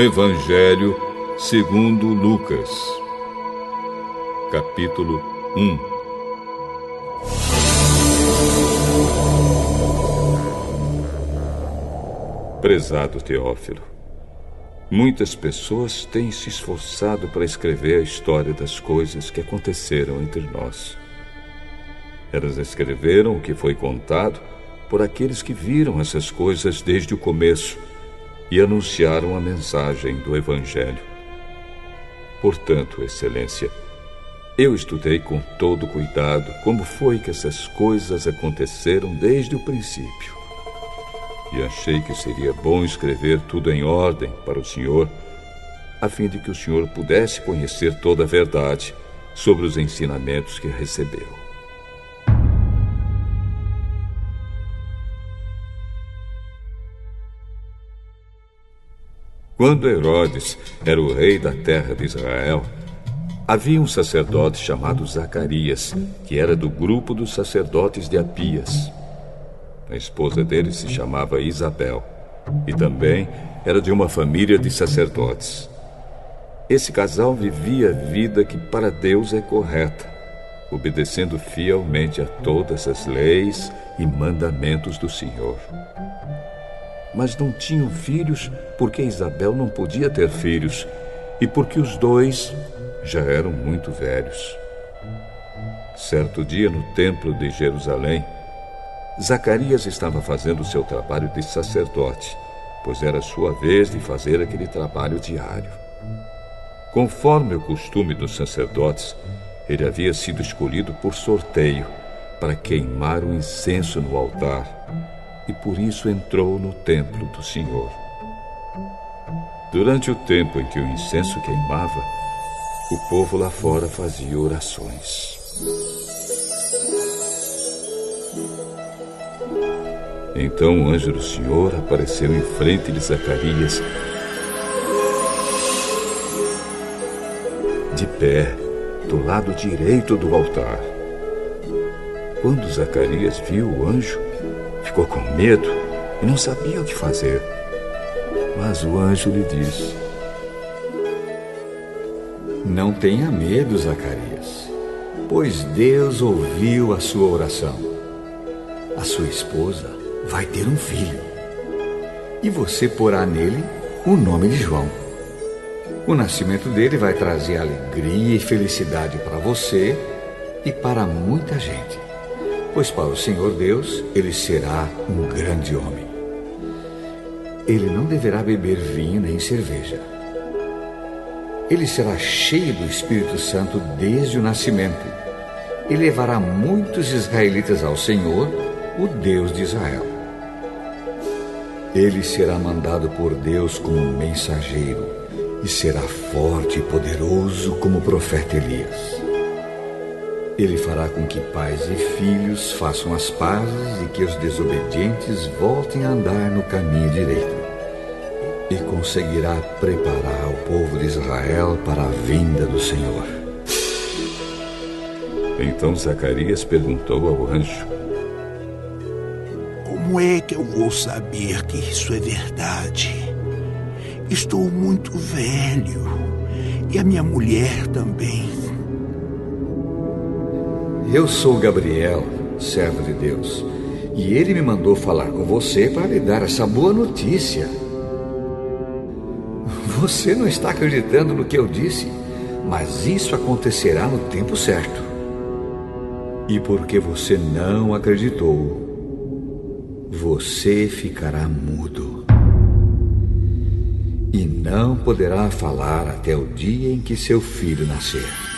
Evangelho segundo Lucas, capítulo 1 Prezado Teófilo, muitas pessoas têm se esforçado para escrever a história das coisas que aconteceram entre nós. Elas escreveram o que foi contado por aqueles que viram essas coisas desde o começo e anunciaram a mensagem do Evangelho. Portanto, Excelência, eu estudei com todo cuidado como foi que essas coisas aconteceram desde o princípio. E achei que seria bom escrever tudo em ordem para o senhor, a fim de que o senhor pudesse conhecer toda a verdade sobre os ensinamentos que recebeu. Quando Herodes era o rei da terra de Israel, havia um sacerdote chamado Zacarias, que era do grupo dos sacerdotes de Apias. A esposa dele se chamava Isabel e também era de uma família de sacerdotes. Esse casal vivia a vida que para Deus é correta, obedecendo fielmente a todas as leis e mandamentos do Senhor mas não tinham filhos porque Isabel não podia ter filhos e porque os dois já eram muito velhos. Certo dia, no templo de Jerusalém, Zacarias estava fazendo seu trabalho de sacerdote, pois era sua vez de fazer aquele trabalho diário. Conforme o costume dos sacerdotes, ele havia sido escolhido por sorteio para queimar o incenso no altar e por isso entrou no templo do Senhor. Durante o tempo em que o incenso queimava, o povo lá fora fazia orações. Então o anjo do Senhor apareceu em frente de Zacarias, de pé, do lado direito do altar. Quando Zacarias viu o anjo, Ficou com medo e não sabia o que fazer. Mas o anjo lhe disse: Não tenha medo, Zacarias, pois Deus ouviu a sua oração. A sua esposa vai ter um filho e você porá nele o nome de João. O nascimento dele vai trazer alegria e felicidade para você e para muita gente pois para o Senhor Deus ele será um grande homem. Ele não deverá beber vinho nem cerveja. Ele será cheio do Espírito Santo desde o nascimento e levará muitos israelitas ao Senhor, o Deus de Israel. Ele será mandado por Deus como mensageiro e será forte e poderoso como o profeta Elias. Ele fará com que pais e filhos façam as pazes e que os desobedientes voltem a andar no caminho direito. E conseguirá preparar o povo de Israel para a vinda do Senhor. Então Zacarias perguntou ao anjo: Como é que eu vou saber que isso é verdade? Estou muito velho e a minha mulher também. Eu sou Gabriel, servo de Deus, e ele me mandou falar com você para lhe dar essa boa notícia. Você não está acreditando no que eu disse, mas isso acontecerá no tempo certo. E porque você não acreditou, você ficará mudo. E não poderá falar até o dia em que seu filho nascer.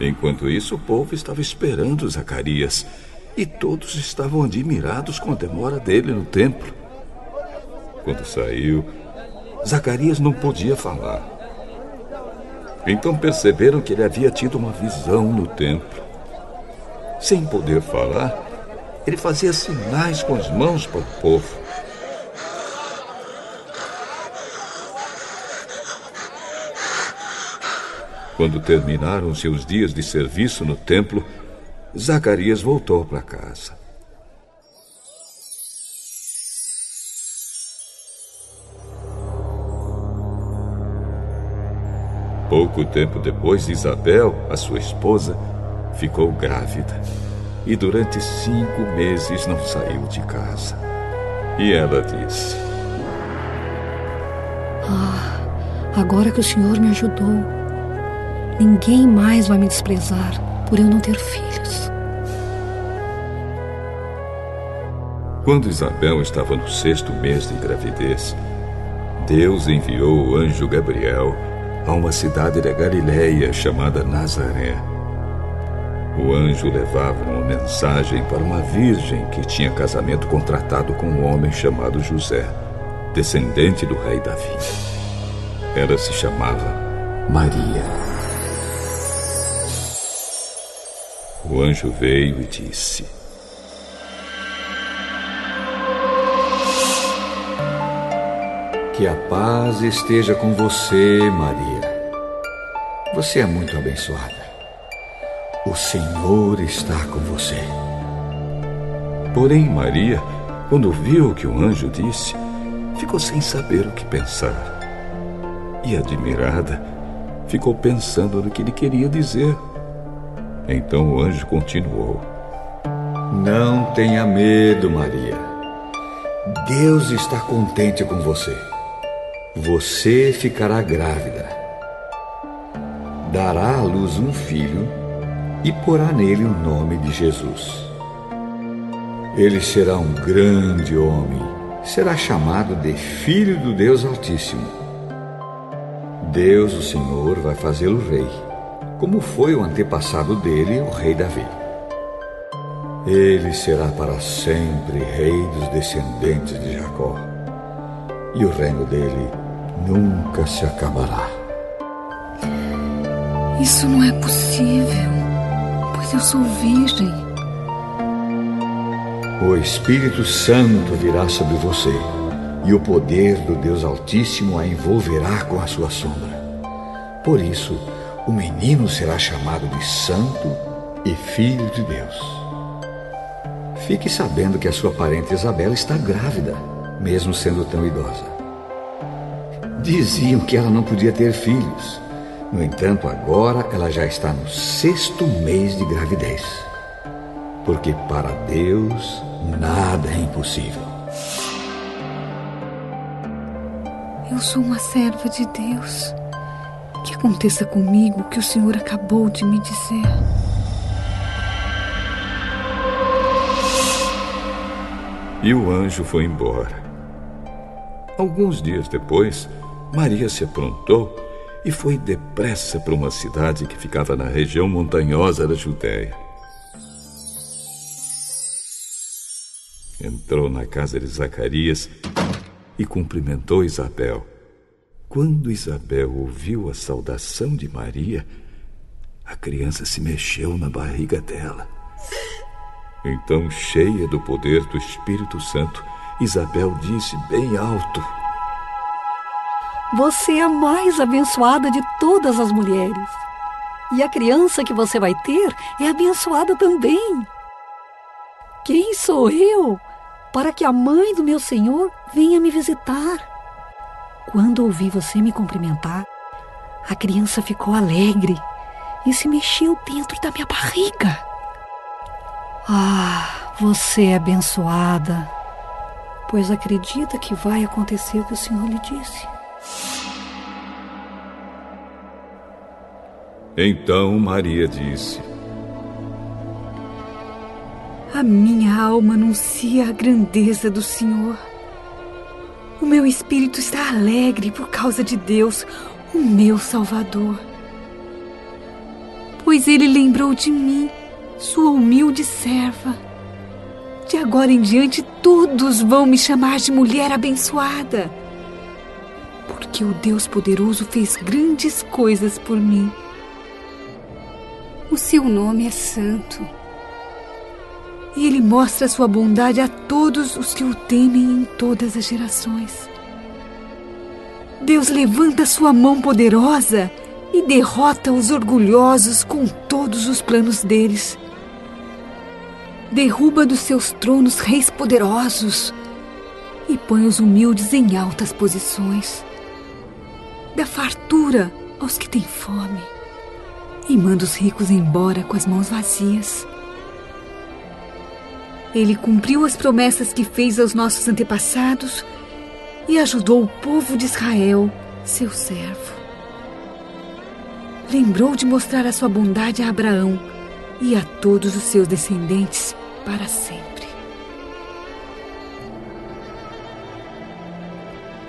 Enquanto isso, o povo estava esperando Zacarias e todos estavam admirados com a demora dele no templo. Quando saiu, Zacarias não podia falar. Então perceberam que ele havia tido uma visão no templo. Sem poder falar, ele fazia sinais com as mãos para o povo. Quando terminaram seus dias de serviço no templo, Zacarias voltou para casa. Pouco tempo depois, Isabel, a sua esposa, ficou grávida e durante cinco meses não saiu de casa. E ela disse: Ah, agora que o senhor me ajudou ninguém mais vai me desprezar por eu não ter filhos. Quando Isabel estava no sexto mês de gravidez, Deus enviou o anjo Gabriel a uma cidade da Galiléia chamada Nazaré. O anjo levava uma mensagem para uma virgem que tinha casamento contratado com um homem chamado José, descendente do rei Davi. Ela se chamava Maria. O anjo veio e disse: Que a paz esteja com você, Maria. Você é muito abençoada. O Senhor está com você. Porém, Maria, quando viu o que o anjo disse, ficou sem saber o que pensar. E admirada, ficou pensando no que ele queria dizer. Então o anjo continuou: Não tenha medo, Maria. Deus está contente com você. Você ficará grávida. Dará à luz um filho e porá nele o nome de Jesus. Ele será um grande homem, será chamado de Filho do Deus Altíssimo. Deus, o Senhor, vai fazê-lo rei, como foi o antepassado dele, o rei Davi. Ele será para sempre rei dos descendentes de Jacó, e o reino dele nunca se acabará. Isso não é possível, pois eu sou virgem. O Espírito Santo virá sobre você, e o poder do Deus Altíssimo a envolverá com a sua sombra. Por isso, o menino será chamado de Santo e Filho de Deus. Fique sabendo que a sua parente Isabela está grávida, mesmo sendo tão idosa. Diziam que ela não podia ter filhos. No entanto, agora ela já está no sexto mês de gravidez. Porque para Deus nada é impossível. Eu sou uma serva de Deus. Que aconteça comigo o que o Senhor acabou de me dizer. E o anjo foi embora. Alguns dias depois, Maria se aprontou e foi depressa para uma cidade que ficava na região montanhosa da Judéia. Entrou na casa de Zacarias e cumprimentou Isabel. Quando Isabel ouviu a saudação de Maria, a criança se mexeu na barriga dela. Então, cheia do poder do Espírito Santo, Isabel disse bem alto: Você é a mais abençoada de todas as mulheres. E a criança que você vai ter é abençoada também. Quem sou eu para que a mãe do meu Senhor venha me visitar? Quando ouvi você me cumprimentar, a criança ficou alegre e se mexeu dentro da minha barriga. Ah, você é abençoada, pois acredita que vai acontecer o que o Senhor lhe disse. Então Maria disse: A minha alma anuncia a grandeza do Senhor. O meu espírito está alegre por causa de Deus, o meu Salvador. Pois ele lembrou de mim, sua humilde serva. De agora em diante, todos vão me chamar de mulher abençoada. Porque o Deus poderoso fez grandes coisas por mim. O seu nome é santo. E ele mostra sua bondade a todos os que o temem em todas as gerações. Deus levanta sua mão poderosa e derrota os orgulhosos com todos os planos deles. Derruba dos seus tronos reis poderosos e põe os humildes em altas posições. Da fartura aos que têm fome e manda os ricos embora com as mãos vazias. Ele cumpriu as promessas que fez aos nossos antepassados e ajudou o povo de Israel, seu servo. Lembrou de mostrar a sua bondade a Abraão e a todos os seus descendentes para sempre.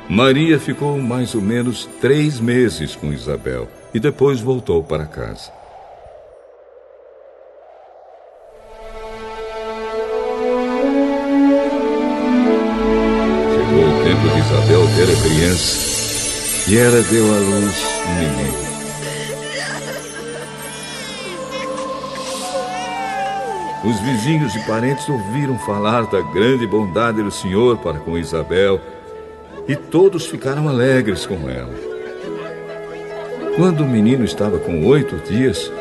Maria ficou mais ou menos três meses com Isabel e depois voltou para casa. Criança e ela deu à luz um menino. Os vizinhos e parentes ouviram falar da grande bondade do Senhor para com Isabel e todos ficaram alegres com ela. Quando o menino estava com oito dias,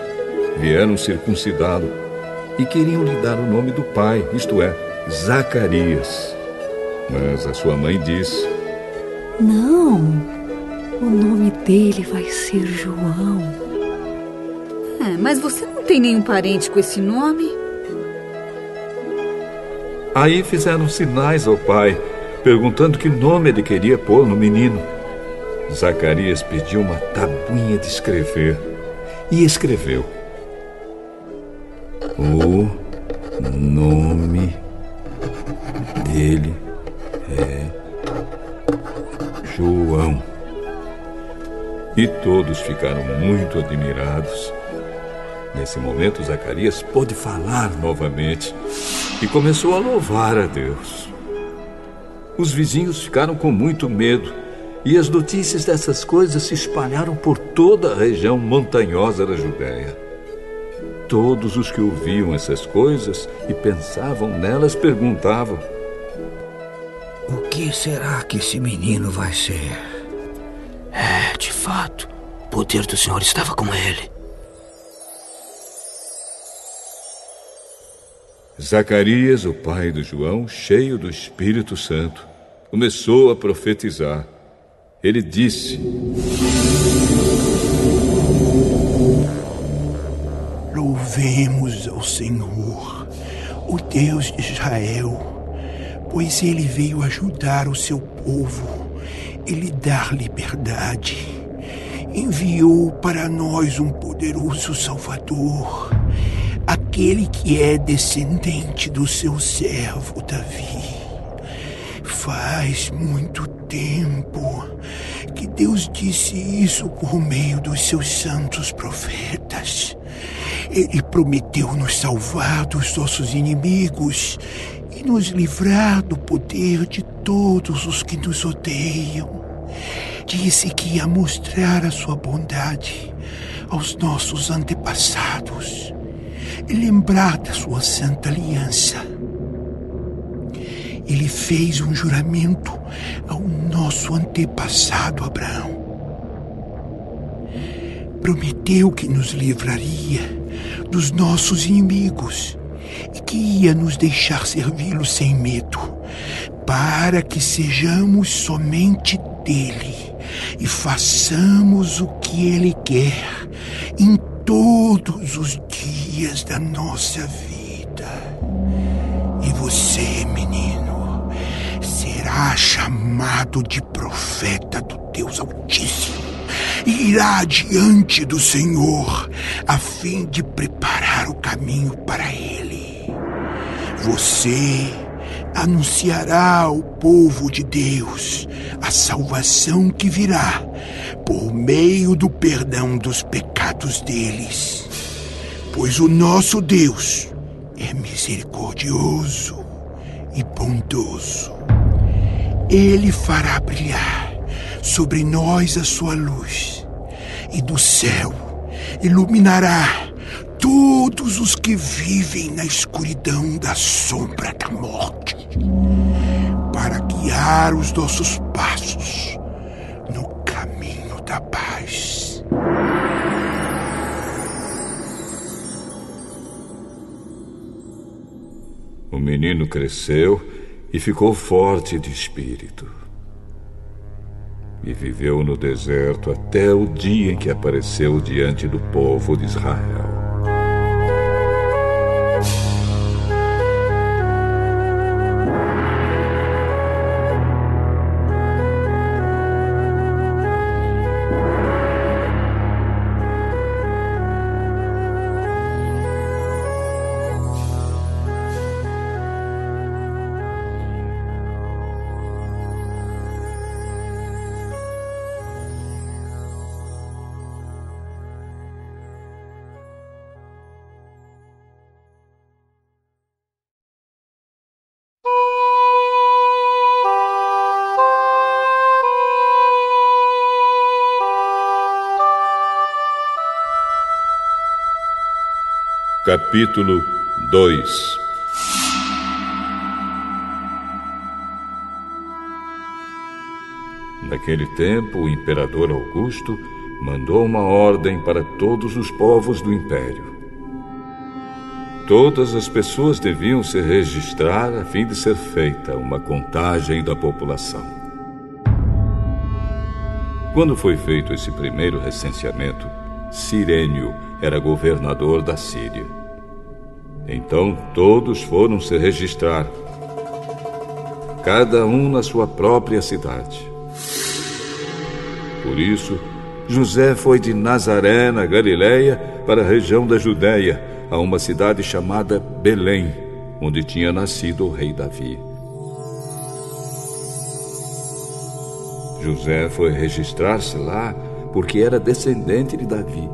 vieram circuncidá-lo e queriam lhe dar o nome do pai, isto é, Zacarias. Mas a sua mãe disse: Não, o nome dele vai ser João. É, mas você não tem nenhum parente com esse nome? Aí fizeram sinais ao pai, perguntando que nome ele queria pôr no menino. Zacarias pediu uma tabuinha de escrever e escreveu: O nome dele é João. E todos ficaram muito admirados. Nesse momento, Zacarias pôde falar novamente e começou a louvar a Deus. Os vizinhos ficaram com muito medo e as notícias dessas coisas se espalharam por toda a região montanhosa da Judéia. Todos os que ouviam essas coisas e pensavam nelas perguntavam: o que será que esse menino vai ser? É, de fato, o poder do Senhor estava com ele. Zacarias, o pai do João, cheio do Espírito Santo, começou a profetizar. Ele disse: Louvemos ao Senhor, o Deus de Israel pois ele veio ajudar o seu povo e lhe dar liberdade. Enviou para nós um poderoso Salvador, aquele que é descendente do seu servo Davi. Faz muito tempo que Deus disse isso por meio dos seus santos profetas. Ele prometeu nos salvar dos nossos inimigos e nos livrar do poder de todos os que nos odeiam. Disse que ia mostrar a sua bondade aos nossos antepassados e lembrar da sua santa aliança. Ele fez um juramento ao nosso antepassado Abraão. Prometeu que nos livraria dos nossos inimigos e que ia nos deixar servi-lo sem medo, para que sejamos somente dele e façamos o que ele quer em todos os dias da nossa vida. E você, menino, será chamado de profeta do Deus Altíssimo e irá diante do Senhor a fim de preparar o caminho para ele. Você anunciará ao povo de Deus a salvação que virá por meio do perdão dos pecados deles. Pois o nosso Deus é misericordioso e bondoso. Ele fará brilhar sobre nós a sua luz, e do céu iluminará todos os que vivem na escuridão da sombra da morte, para guiar os nossos passos no caminho da paz. O menino cresceu e ficou forte de espírito. E viveu no deserto até o dia em que apareceu diante do povo de Israel. Capítulo 2 Naquele tempo, o imperador Augusto mandou uma ordem para todos os povos do império. Todas as pessoas deviam se registrar a fim de ser feita uma contagem da população. Quando foi feito esse primeiro recenseamento, Sirênio era governador da Síria. Então todos foram se registrar, cada um na sua própria cidade. Por isso, José foi de Nazaré, na Galiléia, para a região da Judéia, a uma cidade chamada Belém, onde tinha nascido o rei Davi. José foi registrar-se lá porque era descendente de Davi.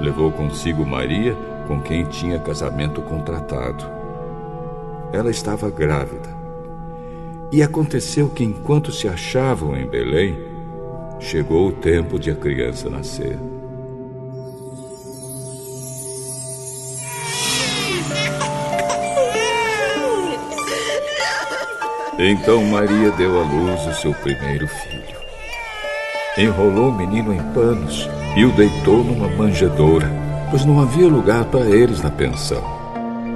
Levou consigo Maria, com quem tinha casamento contratado. Ela estava grávida. E aconteceu que, enquanto se achavam em Belém, chegou o tempo de a criança nascer. Então Maria deu à luz o seu primeiro filho. Enrolou o menino em panos e o deitou numa manjedoura, pois não havia lugar para eles na pensão.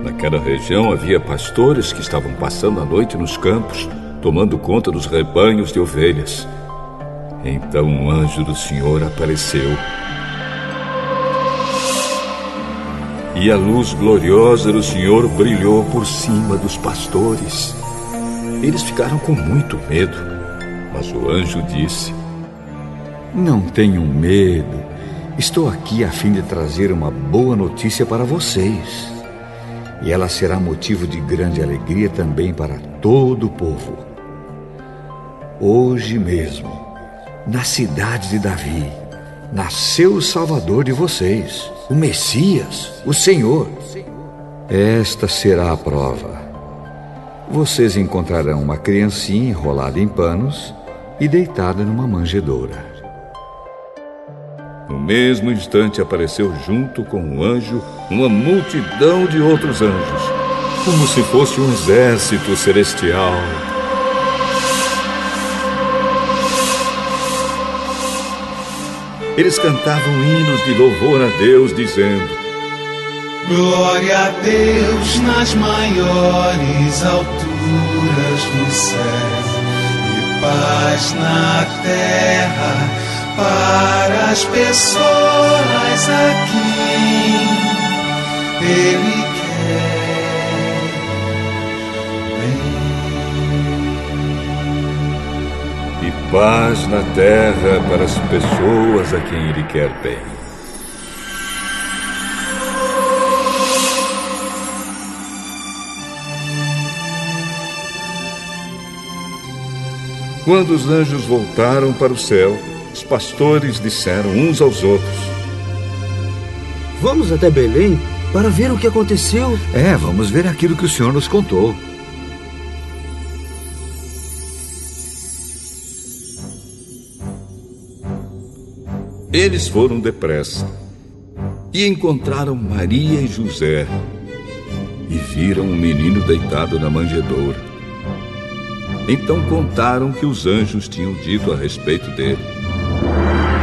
Naquela região havia pastores que estavam passando a noite nos campos, tomando conta dos rebanhos de ovelhas. Então um anjo do Senhor apareceu. E a luz gloriosa do Senhor brilhou por cima dos pastores. Eles ficaram com muito medo, mas o anjo disse: Não tenham medo. Estou aqui a fim de trazer uma boa notícia para vocês. E ela será motivo de grande alegria também para todo o povo. Hoje mesmo, na cidade de Davi, nasceu o Salvador de vocês, o Messias, o Senhor. Esta será a prova. Vocês encontrarão uma criancinha enrolada em panos e deitada numa manjedoura. No mesmo instante apareceu junto com o anjo uma multidão de outros anjos, como se fosse um exército celestial. Eles cantavam hinos de louvor a Deus, dizendo: Glória a Deus nas maiores alturas do céu e paz na terra para as pessoas a quem Ele quer bem. E paz na terra para as pessoas a quem Ele quer bem. Quando os anjos voltaram para o céu, os pastores disseram uns aos outros: Vamos até Belém para ver o que aconteceu. É, vamos ver aquilo que o senhor nos contou. Eles foram depressa e encontraram Maria e José e viram o um menino deitado na manjedoura. Então contaram que os anjos tinham dito a respeito dele.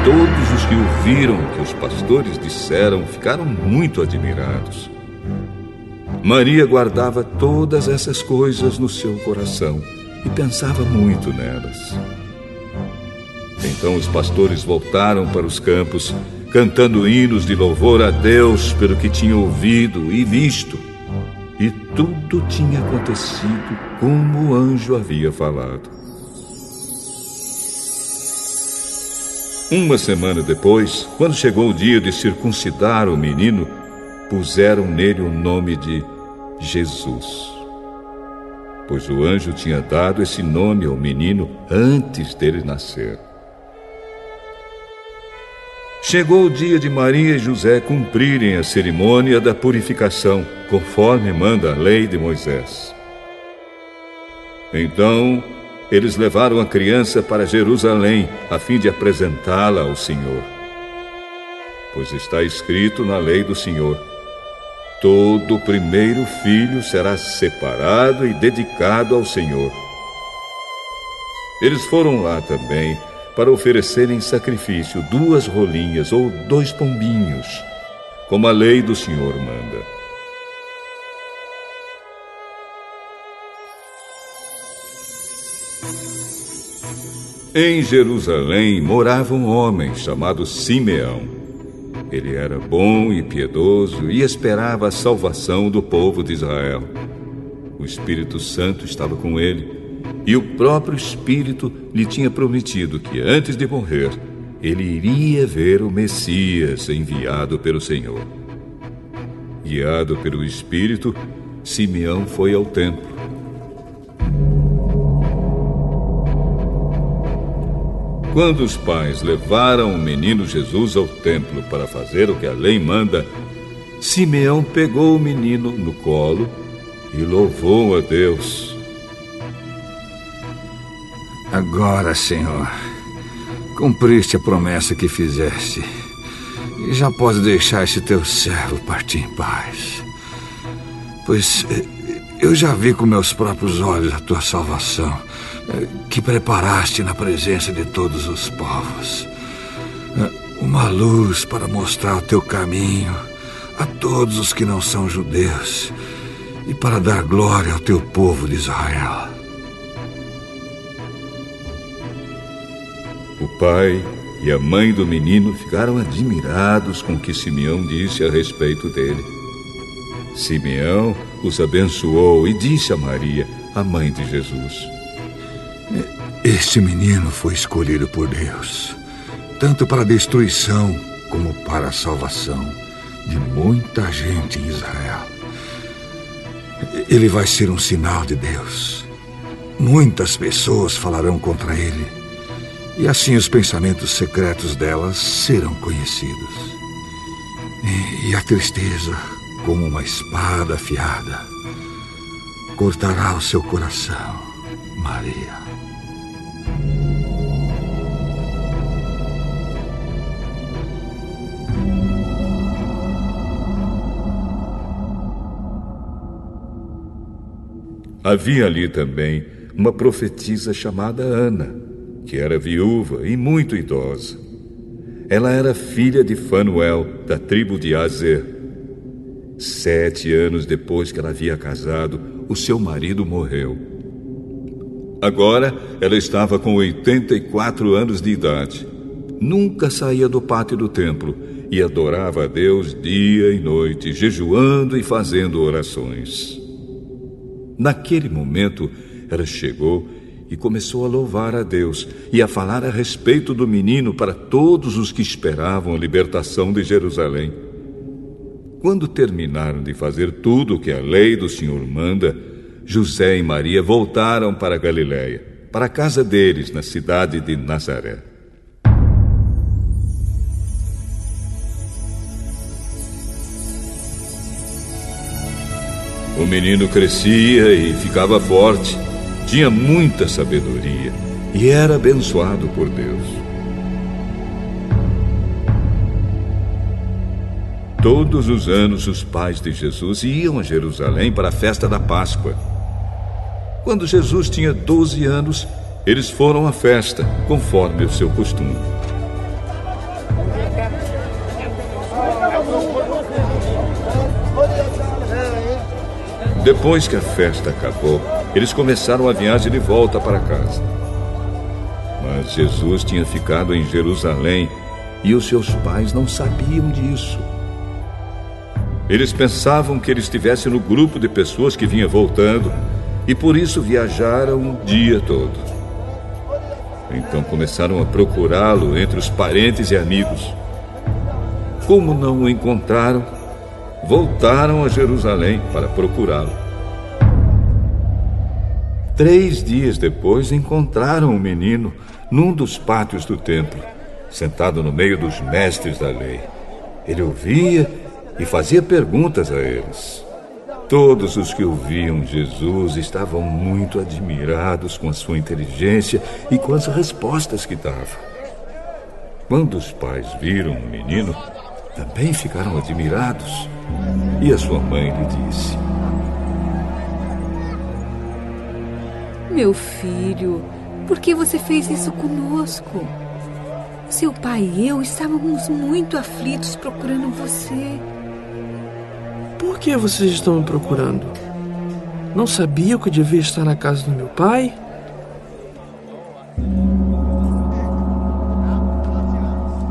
Todos os que ouviram o que os pastores disseram ficaram muito admirados. Maria guardava todas essas coisas no seu coração e pensava muito nelas. Então os pastores voltaram para os campos, cantando hinos de louvor a Deus pelo que tinham ouvido e visto. E tudo tinha acontecido como o anjo havia falado. Uma semana depois, quando chegou o dia de circuncidar o menino, puseram nele o nome de Jesus. Pois o anjo tinha dado esse nome ao menino antes dele nascer. Chegou o dia de Maria e José cumprirem a cerimônia da purificação, conforme manda a lei de Moisés. Então, eles levaram a criança para Jerusalém, a fim de apresentá-la ao Senhor. Pois está escrito na lei do Senhor: todo primeiro filho será separado e dedicado ao Senhor. Eles foram lá também para oferecerem sacrifício duas rolinhas ou dois pombinhos, como a lei do Senhor manda. Em Jerusalém morava um homem chamado Simeão. Ele era bom e piedoso e esperava a salvação do povo de Israel. O Espírito Santo estava com ele e o próprio Espírito lhe tinha prometido que antes de morrer, ele iria ver o Messias enviado pelo Senhor. Guiado pelo Espírito, Simeão foi ao templo. Quando os pais levaram o menino Jesus ao templo para fazer o que a lei manda, Simeão pegou o menino no colo e louvou a Deus. Agora, Senhor, cumpriste a promessa que fizeste. E já pode deixar esse teu servo partir em paz. Pois eh, eu já vi com meus próprios olhos a tua salvação, que preparaste na presença de todos os povos. Eh, uma luz para mostrar o teu caminho a todos os que não são judeus e para dar glória ao teu povo de Israel. O pai e a mãe do menino ficaram admirados com o que Simeão disse a respeito dele. Simeão os abençoou e disse a Maria, a mãe de Jesus: Este menino foi escolhido por Deus, tanto para a destruição como para a salvação de muita gente em Israel. Ele vai ser um sinal de Deus. Muitas pessoas falarão contra ele e assim os pensamentos secretos delas serão conhecidos. E, e a tristeza, como uma espada afiada, cortará o seu coração, Maria. Havia ali também uma profetisa chamada Ana que era viúva e muito idosa. Ela era filha de Fanuel, da tribo de Azer. Sete anos depois que ela havia casado, o seu marido morreu. Agora ela estava com 84 anos de idade. Nunca saía do pátio do templo e adorava a Deus dia e noite, jejuando e fazendo orações. Naquele momento, ela chegou e começou a louvar a Deus e a falar a respeito do menino para todos os que esperavam a libertação de Jerusalém. Quando terminaram de fazer tudo o que a lei do Senhor manda, José e Maria voltaram para Galiléia, para a casa deles na cidade de Nazaré. O menino crescia e ficava forte tinha muita sabedoria e era abençoado por Deus. Todos os anos, os pais de Jesus iam a Jerusalém para a festa da Páscoa. Quando Jesus tinha 12 anos, eles foram à festa, conforme o seu costume. Depois que a festa acabou, eles começaram a viagem de volta para casa. Mas Jesus tinha ficado em Jerusalém e os seus pais não sabiam disso. Eles pensavam que ele estivesse no grupo de pessoas que vinha voltando e por isso viajaram o dia todo. Então começaram a procurá-lo entre os parentes e amigos. Como não o encontraram, voltaram a Jerusalém para procurá-lo. Três dias depois, encontraram o menino num dos pátios do templo, sentado no meio dos mestres da lei. Ele ouvia e fazia perguntas a eles. Todos os que ouviam Jesus estavam muito admirados com a sua inteligência e com as respostas que dava. Quando os pais viram o menino, também ficaram admirados. E a sua mãe lhe disse: Meu filho, por que você fez isso conosco? Seu pai e eu estávamos muito aflitos procurando você. Por que vocês estão me procurando? Não sabia que eu devia estar na casa do meu pai?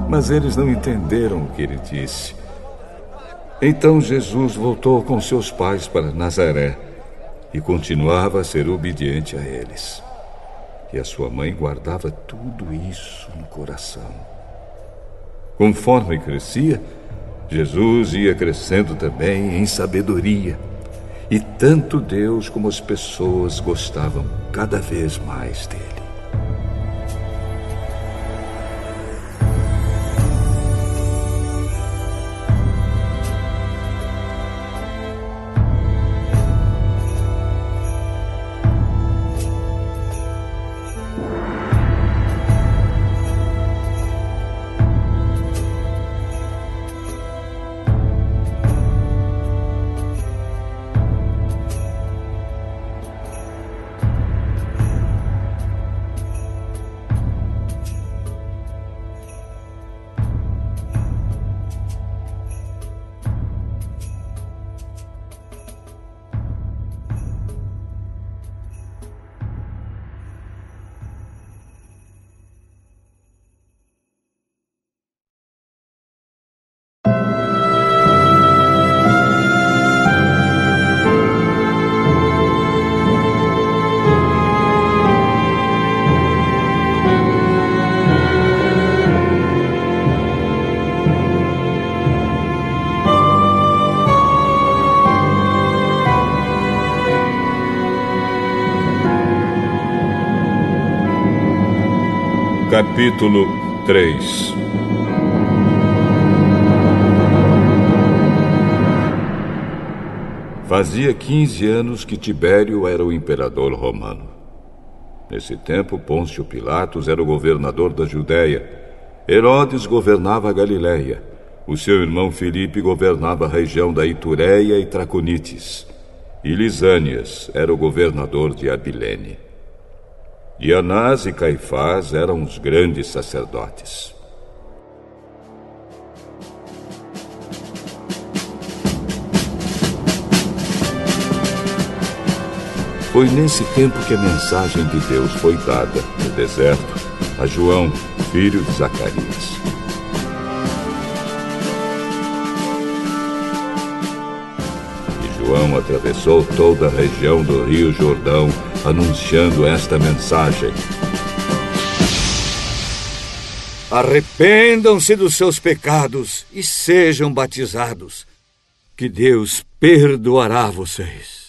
Mas eles não entenderam o que ele disse. Então Jesus voltou com seus pais para Nazaré e continuava a ser obediente a eles. E a sua mãe guardava tudo isso no coração. Conforme crescia, Jesus ia crescendo também em sabedoria. E tanto Deus como as pessoas gostavam cada vez mais dele. Capítulo 3 Fazia 15 anos que Tibério era o imperador romano. Nesse tempo, Pôncio Pilatos era o governador da Judéia. Herodes governava a Galiléia. O seu irmão Filipe governava a região da Itureia e Traconites. E Lisânias era o governador de Abilene. E Anás e Caifás eram os grandes sacerdotes. Foi nesse tempo que a mensagem de Deus foi dada no deserto a João, filho de Zacarias. E João atravessou toda a região do Rio Jordão anunciando esta mensagem: Arrependam-se dos seus pecados e sejam batizados, que Deus perdoará vocês.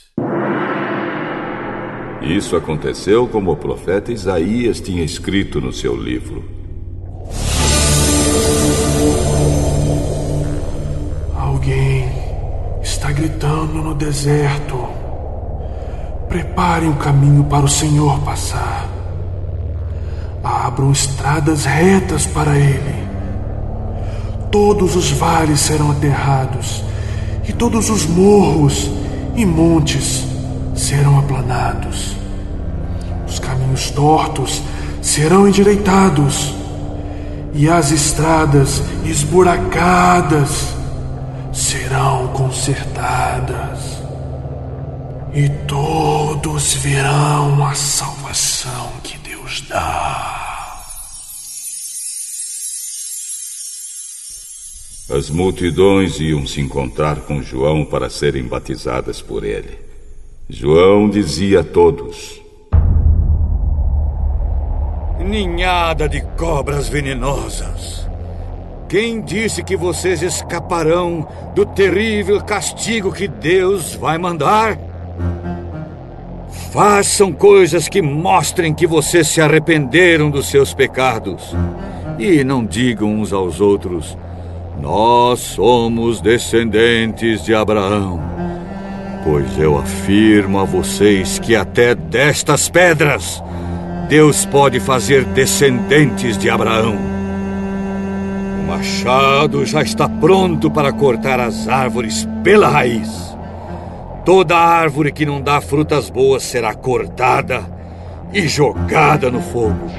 Isso aconteceu como o profeta Isaías tinha escrito no seu livro. Alguém está gritando no deserto. Preparem o caminho para o Senhor passar. Abram estradas retas para ele. Todos os vales serão aterrados, e todos os morros e montes serão aplanados. Os caminhos tortos serão endireitados, e as estradas esburacadas serão consertadas e todos verão a salvação que Deus dá. As multidões iam se encontrar com João para serem batizadas por ele. João dizia a todos: Ninhada de cobras venenosas. Quem disse que vocês escaparão do terrível castigo que Deus vai mandar? Façam coisas que mostrem que vocês se arrependeram dos seus pecados. E não digam uns aos outros: Nós somos descendentes de Abraão. Pois eu afirmo a vocês que até destas pedras Deus pode fazer descendentes de Abraão. O machado já está pronto para cortar as árvores pela raiz. Toda árvore que não dá frutas boas será cortada e jogada no fogo.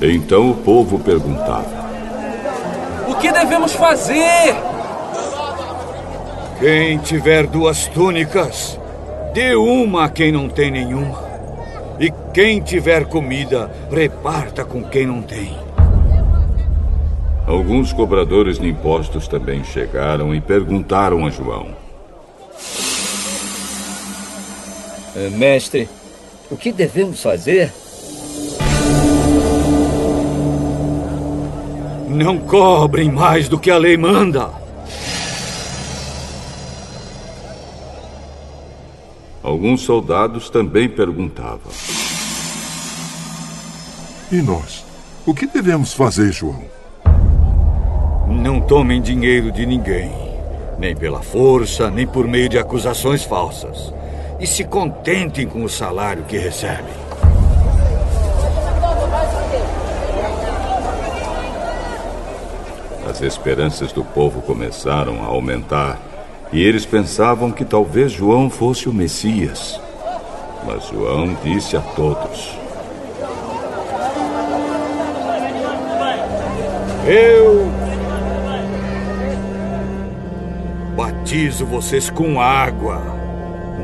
Então o povo perguntava: O que devemos fazer? Quem tiver duas túnicas, dê uma a quem não tem nenhuma. E quem tiver comida, reparta com quem não tem. Alguns cobradores de impostos também chegaram e perguntaram a João: eh, Mestre, o que devemos fazer? Não cobrem mais do que a lei manda. Alguns soldados também perguntavam: E nós? O que devemos fazer, João? Não tomem dinheiro de ninguém, nem pela força, nem por meio de acusações falsas. E se contentem com o salário que recebem. As esperanças do povo começaram a aumentar e eles pensavam que talvez João fosse o Messias. Mas João disse a todos: Eu batizo vocês com água.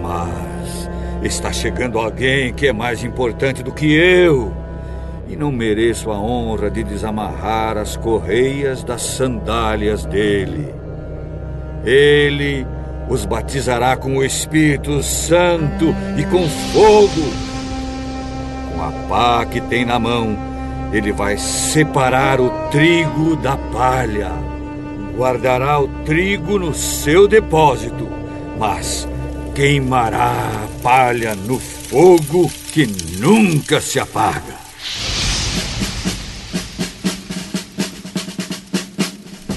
Mas está chegando alguém que é mais importante do que eu. E não mereço a honra de desamarrar as correias das sandálias dele. Ele os batizará com o Espírito Santo e com fogo. Com a pá que tem na mão, ele vai separar o trigo da palha guardará o trigo no seu depósito, mas queimará a palha no fogo que nunca se apaga.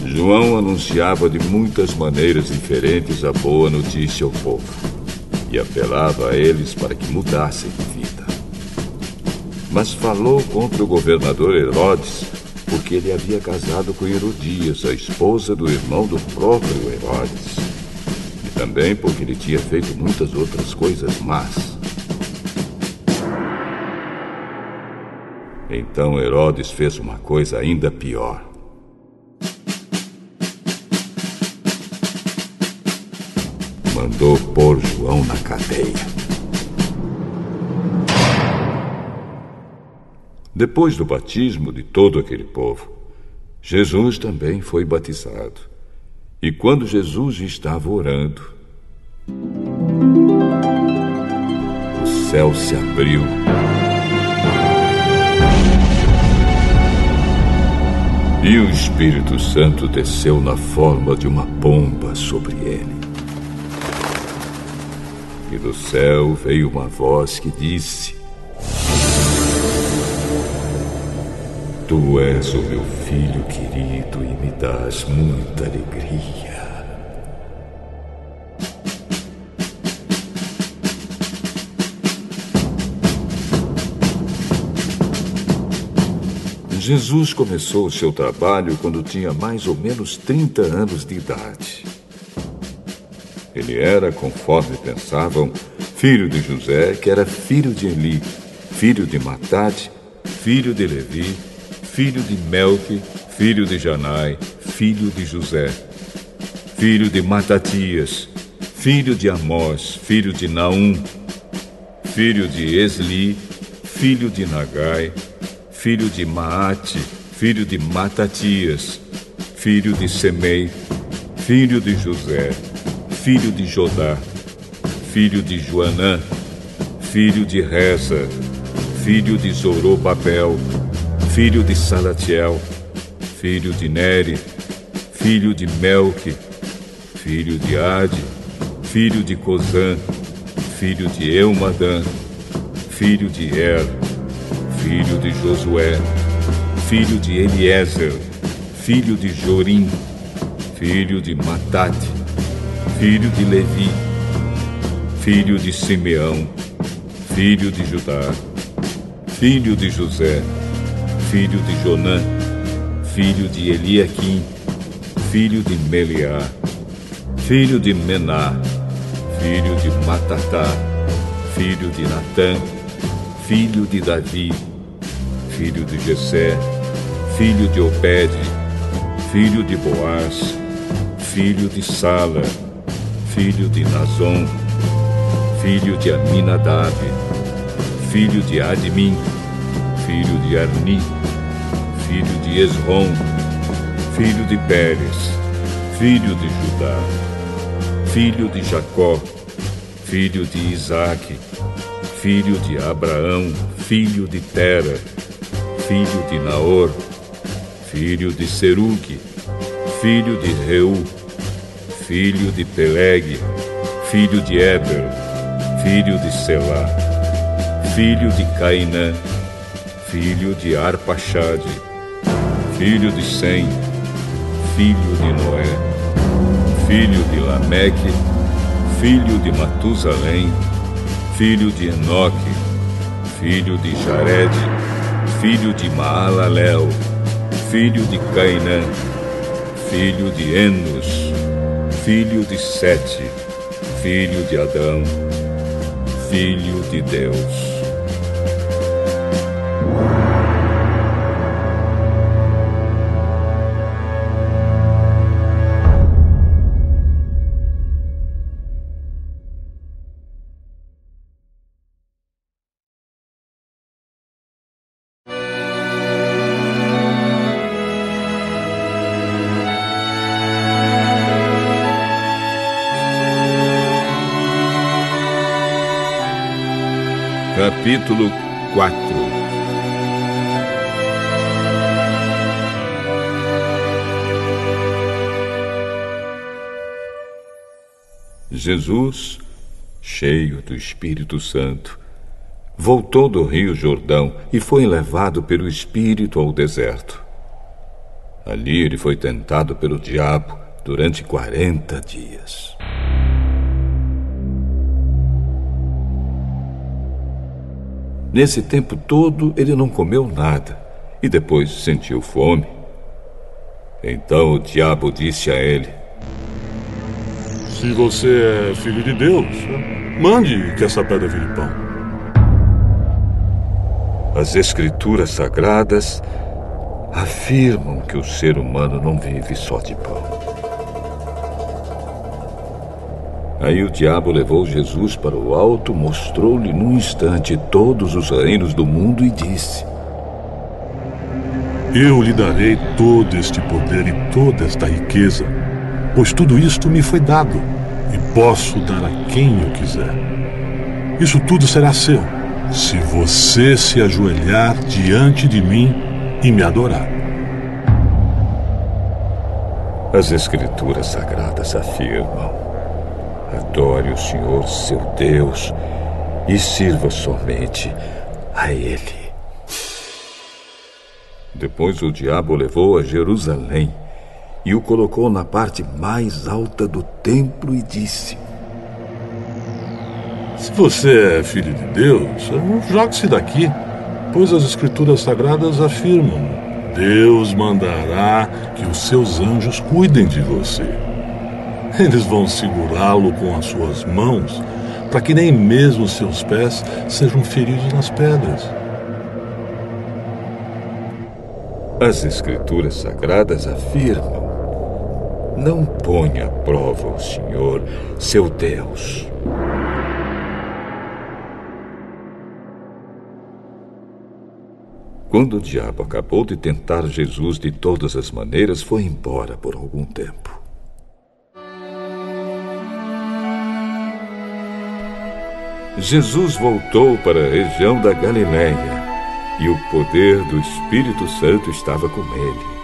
João anunciava de muitas maneiras diferentes a boa notícia ao povo e apelava a eles para que mudassem de vida. Mas falou contra o governador Herodes porque ele havia casado com Herodias, a esposa do irmão do próprio Herodes. E também porque ele tinha feito muitas outras coisas más. Então Herodes fez uma coisa ainda pior. Mandou pôr João na cadeia. Depois do batismo de todo aquele povo, Jesus também foi batizado. E quando Jesus estava orando, o céu se abriu. E o Espírito Santo desceu na forma de uma pomba sobre ele. E do céu veio uma voz que disse: Tu és o meu filho querido e me dás muita alegria. Jesus começou o seu trabalho quando tinha mais ou menos 30 anos de idade. Ele era, conforme pensavam, filho de José, que era filho de Eli, filho de Matate, filho de Levi, filho de Melque, filho de Janai, filho de José, filho de Matatias, filho de Amós, filho de Naum, filho de Esli, filho de Nagai, filho de Maate, filho de Matatias, filho de Semei, filho de José, filho de Jodá, filho de Joanã, filho de Reza, filho de Zorobabel, filho de Salatiel, filho de Neri, filho de Melque, filho de Ade, filho de Cozã, filho de Eumadã, filho de Er, filho de Josué, filho de Eliezer, filho de Jorim, filho de Matate, filho de Levi, filho de Simeão, filho de Judá, filho de José, filho de Jonã, filho de Eliaquim, filho de Meliá, filho de Mená, filho de Matatá, filho de Natã, filho de Davi, filho de Jessé, filho de Obed, filho de Boaz, filho de Sala, filho de Nazon, filho de Aminadab, filho de Admin, filho de Arni, filho de Esrom, filho de Pérez, filho de Judá, filho de Jacó, filho de Isaque, filho de Abraão, filho de Tera, filho de Naor, filho de Serugue, filho de Reu, filho de Peleg, filho de Eber, filho de Selá, filho de Cainã, filho de Arpaxade, filho de Sem, filho de Noé, filho de Lameque, filho de Matusalém, filho de Enoque, filho de Jared, filho de Maalalel, filho de Cainã, filho de Enos, filho de Sete, filho de Adão, filho de Deus. Capítulo 4 Jesus, cheio do Espírito Santo, voltou do Rio Jordão e foi levado pelo Espírito ao deserto. Ali ele foi tentado pelo diabo durante quarenta dias. Nesse tempo todo ele não comeu nada e depois sentiu fome. Então o diabo disse a ele: Se você é filho de Deus, mande que essa pedra vire pão. As Escrituras Sagradas afirmam que o ser humano não vive só de pão. Aí o diabo levou Jesus para o alto, mostrou-lhe num instante todos os reinos do mundo e disse: Eu lhe darei todo este poder e toda esta riqueza, pois tudo isto me foi dado e posso dar a quem eu quiser. Isso tudo será seu, se você se ajoelhar diante de mim e me adorar. As Escrituras Sagradas afirmam Adore o Senhor, seu Deus, e sirva somente a Ele. Depois o diabo o levou a Jerusalém e o colocou na parte mais alta do templo e disse: Se você é filho de Deus, jogue-se daqui, pois as Escrituras Sagradas afirmam: Deus mandará que os seus anjos cuidem de você. Eles vão segurá-lo com as suas mãos, para que nem mesmo seus pés sejam feridos nas pedras. As Escrituras Sagradas afirmam: Não ponha à prova o Senhor, seu Deus. Quando o diabo acabou de tentar Jesus de todas as maneiras, foi embora por algum tempo. Jesus voltou para a região da Galiléia e o poder do Espírito Santo estava com ele.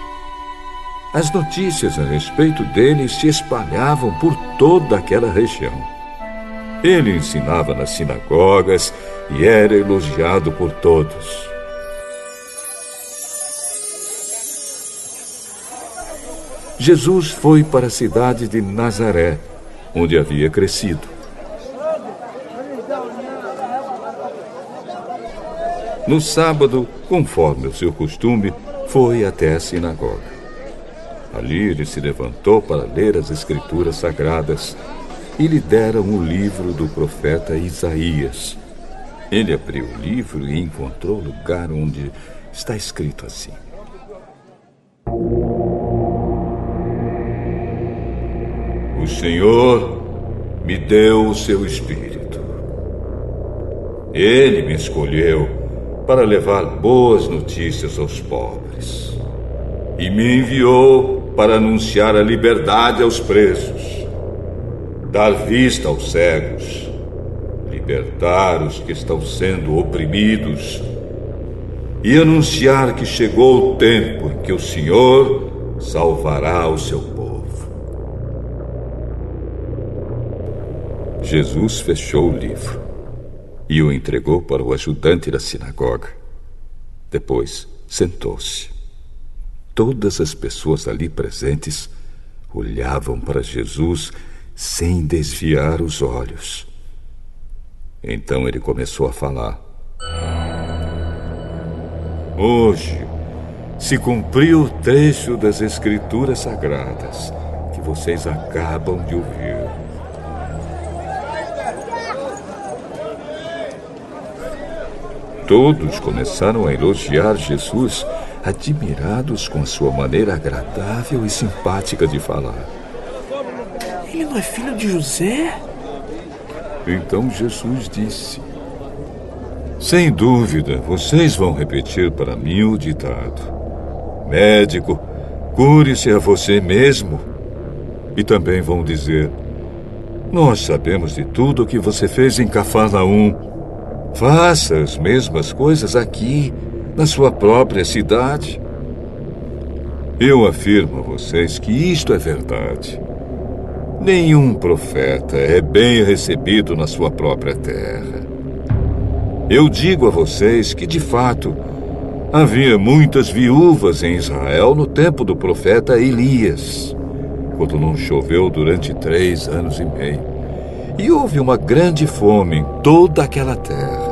As notícias a respeito dele se espalhavam por toda aquela região. Ele ensinava nas sinagogas e era elogiado por todos. Jesus foi para a cidade de Nazaré, onde havia crescido. No sábado, conforme o seu costume, foi até a sinagoga. Ali ele se levantou para ler as Escrituras Sagradas e lhe deram o livro do profeta Isaías. Ele abriu o livro e encontrou o lugar onde está escrito assim: O Senhor me deu o seu espírito. Ele me escolheu para levar boas notícias aos pobres e me enviou para anunciar a liberdade aos presos, dar vista aos cegos, libertar os que estão sendo oprimidos e anunciar que chegou o tempo em que o Senhor salvará o seu povo. Jesus fechou o livro e o entregou para o ajudante da sinagoga. Depois sentou-se. Todas as pessoas ali presentes olhavam para Jesus sem desviar os olhos. Então ele começou a falar. Hoje se cumpriu o trecho das Escrituras Sagradas que vocês acabam de ouvir. Todos começaram a elogiar Jesus admirados com a sua maneira agradável e simpática de falar. Ele não é filho de José? Então Jesus disse: Sem dúvida, vocês vão repetir para mim o ditado: Médico, cure-se a você mesmo. E também vão dizer: Nós sabemos de tudo o que você fez em Cafarnaum. Faça as mesmas coisas aqui na sua própria cidade. Eu afirmo a vocês que isto é verdade. Nenhum profeta é bem recebido na sua própria terra. Eu digo a vocês que, de fato, havia muitas viúvas em Israel no tempo do profeta Elias, quando não choveu durante três anos e meio, e houve uma grande fome em toda aquela terra.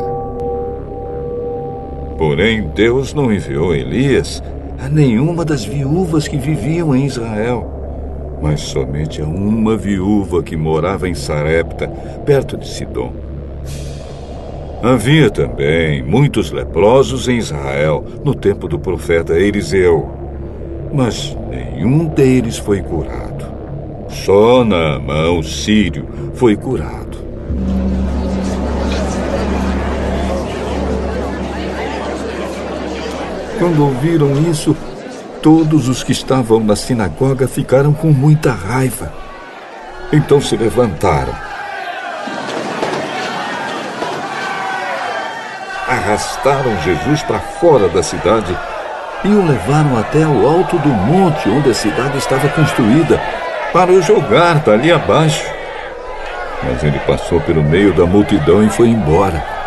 Porém, Deus não enviou Elias a nenhuma das viúvas que viviam em Israel, mas somente a uma viúva que morava em Sarepta, perto de Sidom. Havia também muitos leprosos em Israel no tempo do profeta Eliseu, mas nenhum deles foi curado. Só Naamã, o sírio, foi curado. Quando ouviram isso, todos os que estavam na sinagoga ficaram com muita raiva. Então se levantaram. Arrastaram Jesus para fora da cidade e o levaram até o alto do monte onde a cidade estava construída, para o jogar dali abaixo. Mas ele passou pelo meio da multidão e foi embora.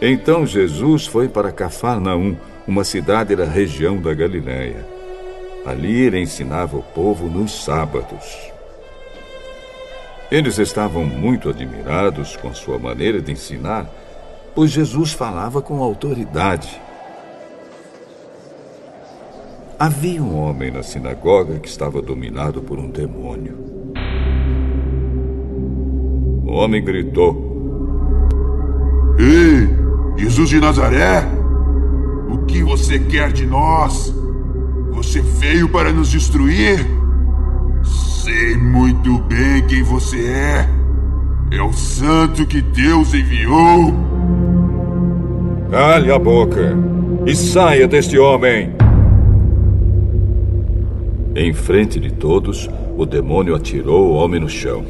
Então Jesus foi para Cafarnaum, uma cidade da região da Galiléia. Ali ele ensinava o povo nos sábados. Eles estavam muito admirados com sua maneira de ensinar, pois Jesus falava com autoridade. Havia um homem na sinagoga que estava dominado por um demônio. O homem gritou: Ei! Jesus de Nazaré, o que você quer de nós? Você veio para nos destruir? Sei muito bem quem você é. É o santo que Deus enviou. Calhe a boca e saia deste homem. Em frente de todos, o demônio atirou o homem no chão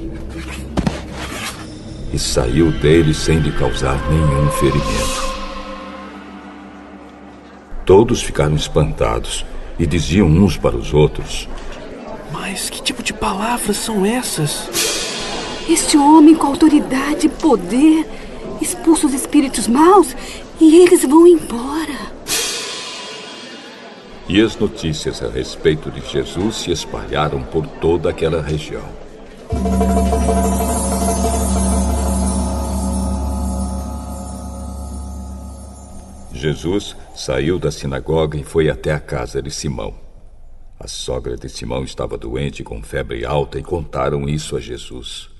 e saiu dele sem lhe causar nenhum ferimento. Todos ficaram espantados e diziam uns para os outros: Mas que tipo de palavras são essas? Este homem com autoridade e poder expulsa os espíritos maus e eles vão embora. E as notícias a respeito de Jesus se espalharam por toda aquela região. Jesus saiu da sinagoga e foi até a casa de Simão. A sogra de Simão estava doente com febre alta e contaram isso a Jesus.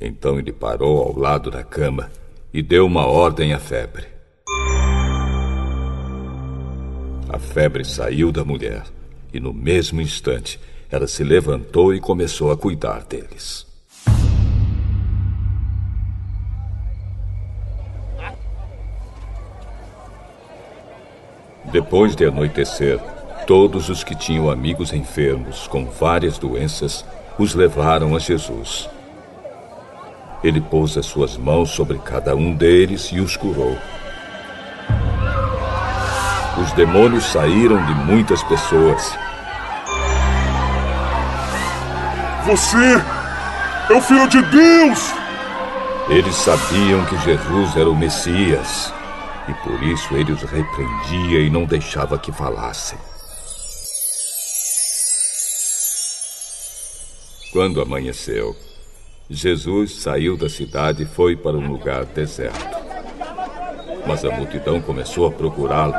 Então ele parou ao lado da cama e deu uma ordem à febre. A febre saiu da mulher e, no mesmo instante, ela se levantou e começou a cuidar deles. Depois de anoitecer, todos os que tinham amigos enfermos com várias doenças os levaram a Jesus. Ele pôs as suas mãos sobre cada um deles e os curou. Os demônios saíram de muitas pessoas. Você é o Filho de Deus! Eles sabiam que Jesus era o Messias e por isso ele os repreendia e não deixava que falassem. Quando amanheceu, Jesus saiu da cidade e foi para um lugar deserto. Mas a multidão começou a procurá-lo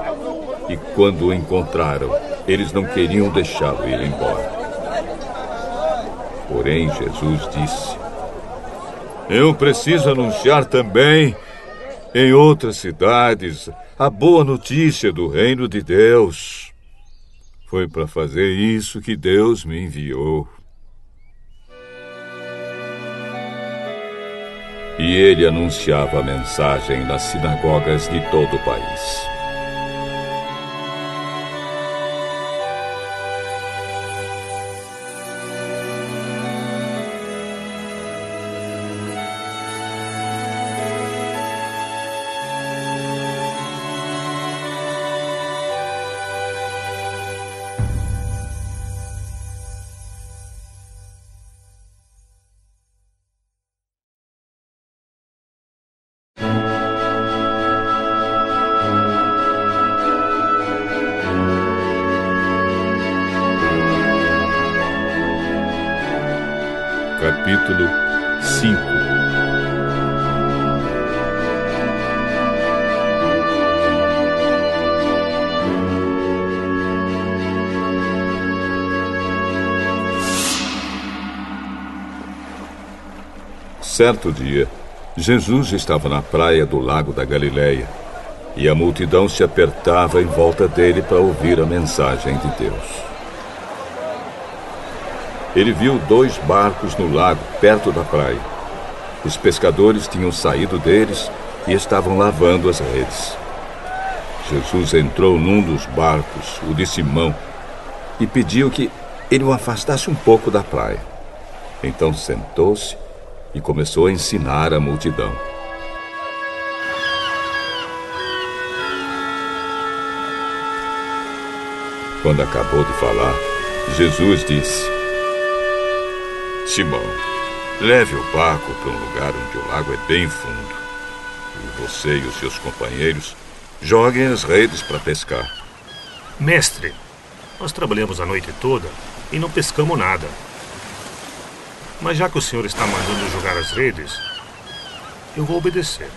e, quando o encontraram, eles não queriam deixá-lo ir embora. Porém, Jesus disse: Eu preciso anunciar também em outras cidades a boa notícia do reino de Deus. Foi para fazer isso que Deus me enviou. E ele anunciava a mensagem nas sinagogas de todo o país. Certo dia, Jesus estava na praia do lago da Galileia e a multidão se apertava em volta dele para ouvir a mensagem de Deus. Ele viu dois barcos no lago, perto da praia. Os pescadores tinham saído deles e estavam lavando as redes. Jesus entrou num dos barcos, o de Simão, e pediu que ele o afastasse um pouco da praia. Então sentou-se e começou a ensinar a multidão. Quando acabou de falar, Jesus disse: Simão, leve o barco para um lugar onde o lago é bem fundo. E você e os seus companheiros joguem as redes para pescar. Mestre, nós trabalhamos a noite toda e não pescamos nada. Mas já que o senhor está mandando jogar as redes, eu vou obedecer.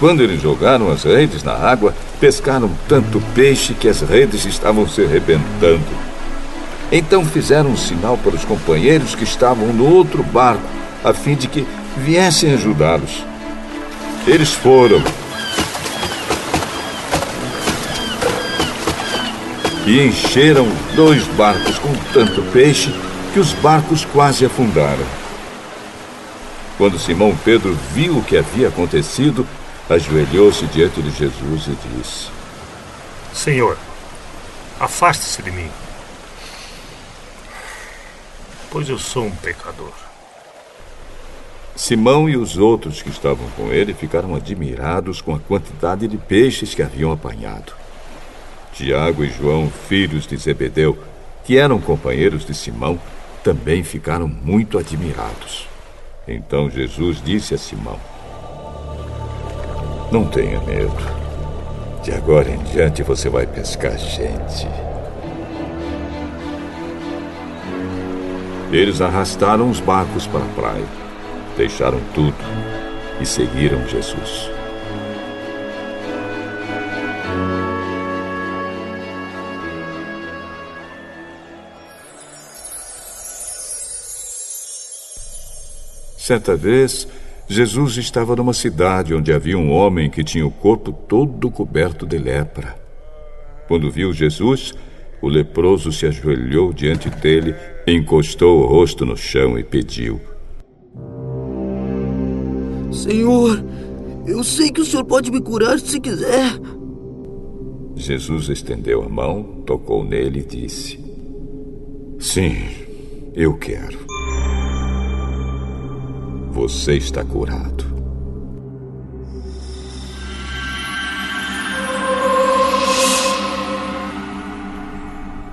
Quando eles jogaram as redes na água, pescaram tanto peixe que as redes estavam se arrebentando. Então fizeram um sinal para os companheiros que estavam no outro barco, a fim de que viessem ajudá-los. Eles foram e encheram dois barcos com tanto peixe que os barcos quase afundaram. Quando Simão Pedro viu o que havia acontecido, ajoelhou-se diante de Jesus e disse: Senhor, afaste-se de mim, pois eu sou um pecador. Simão e os outros que estavam com ele ficaram admirados com a quantidade de peixes que haviam apanhado. Tiago e João, filhos de Zebedeu, que eram companheiros de Simão, também ficaram muito admirados. Então Jesus disse a Simão: Não tenha medo. De agora em diante você vai pescar gente. Eles arrastaram os barcos para a praia deixaram tudo e seguiram Jesus. Certa vez, Jesus estava numa cidade onde havia um homem que tinha o corpo todo coberto de lepra. Quando viu Jesus, o leproso se ajoelhou diante dele, encostou o rosto no chão e pediu: Senhor, eu sei que o senhor pode me curar se quiser. Jesus estendeu a mão, tocou nele e disse: Sim, eu quero. Você está curado.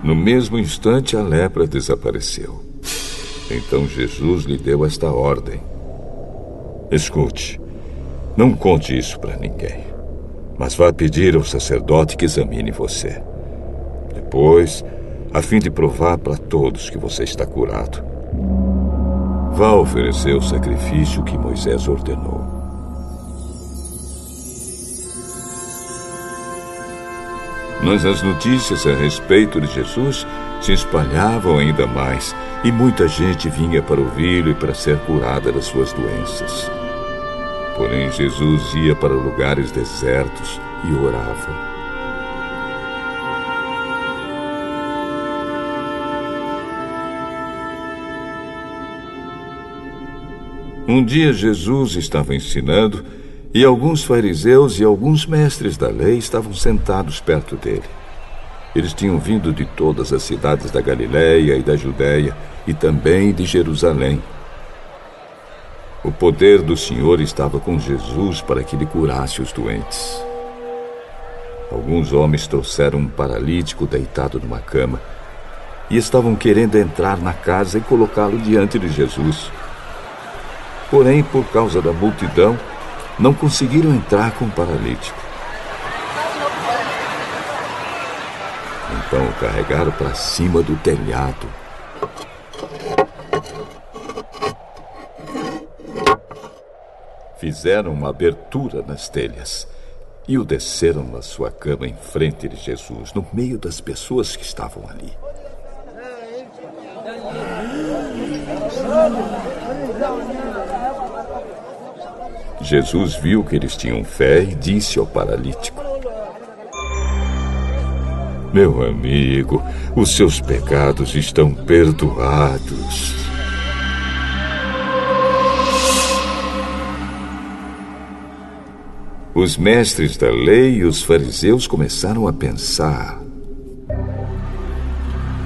No mesmo instante, a lepra desapareceu. Então Jesus lhe deu esta ordem: Escute, não conte isso para ninguém, mas vá pedir ao sacerdote que examine você. Depois, a fim de provar para todos que você está curado, vá oferecer o sacrifício que Moisés ordenou. Mas as notícias a respeito de Jesus se espalhavam ainda mais e muita gente vinha para ouvi-lo e para ser curada das suas doenças. Porém, Jesus ia para lugares desertos e orava. Um dia Jesus estava ensinando e alguns fariseus e alguns mestres da lei estavam sentados perto dele. Eles tinham vindo de todas as cidades da Galiléia e da Judéia e também de Jerusalém o poder do Senhor estava com Jesus para que lhe curasse os doentes. Alguns homens trouxeram um paralítico deitado numa cama e estavam querendo entrar na casa e colocá-lo diante de Jesus. Porém, por causa da multidão, não conseguiram entrar com o paralítico. Então o carregaram para cima do telhado Fizeram uma abertura nas telhas e o desceram na sua cama em frente de Jesus, no meio das pessoas que estavam ali. Jesus viu que eles tinham fé e disse ao paralítico: Meu amigo, os seus pecados estão perdoados. Os mestres da lei e os fariseus começaram a pensar: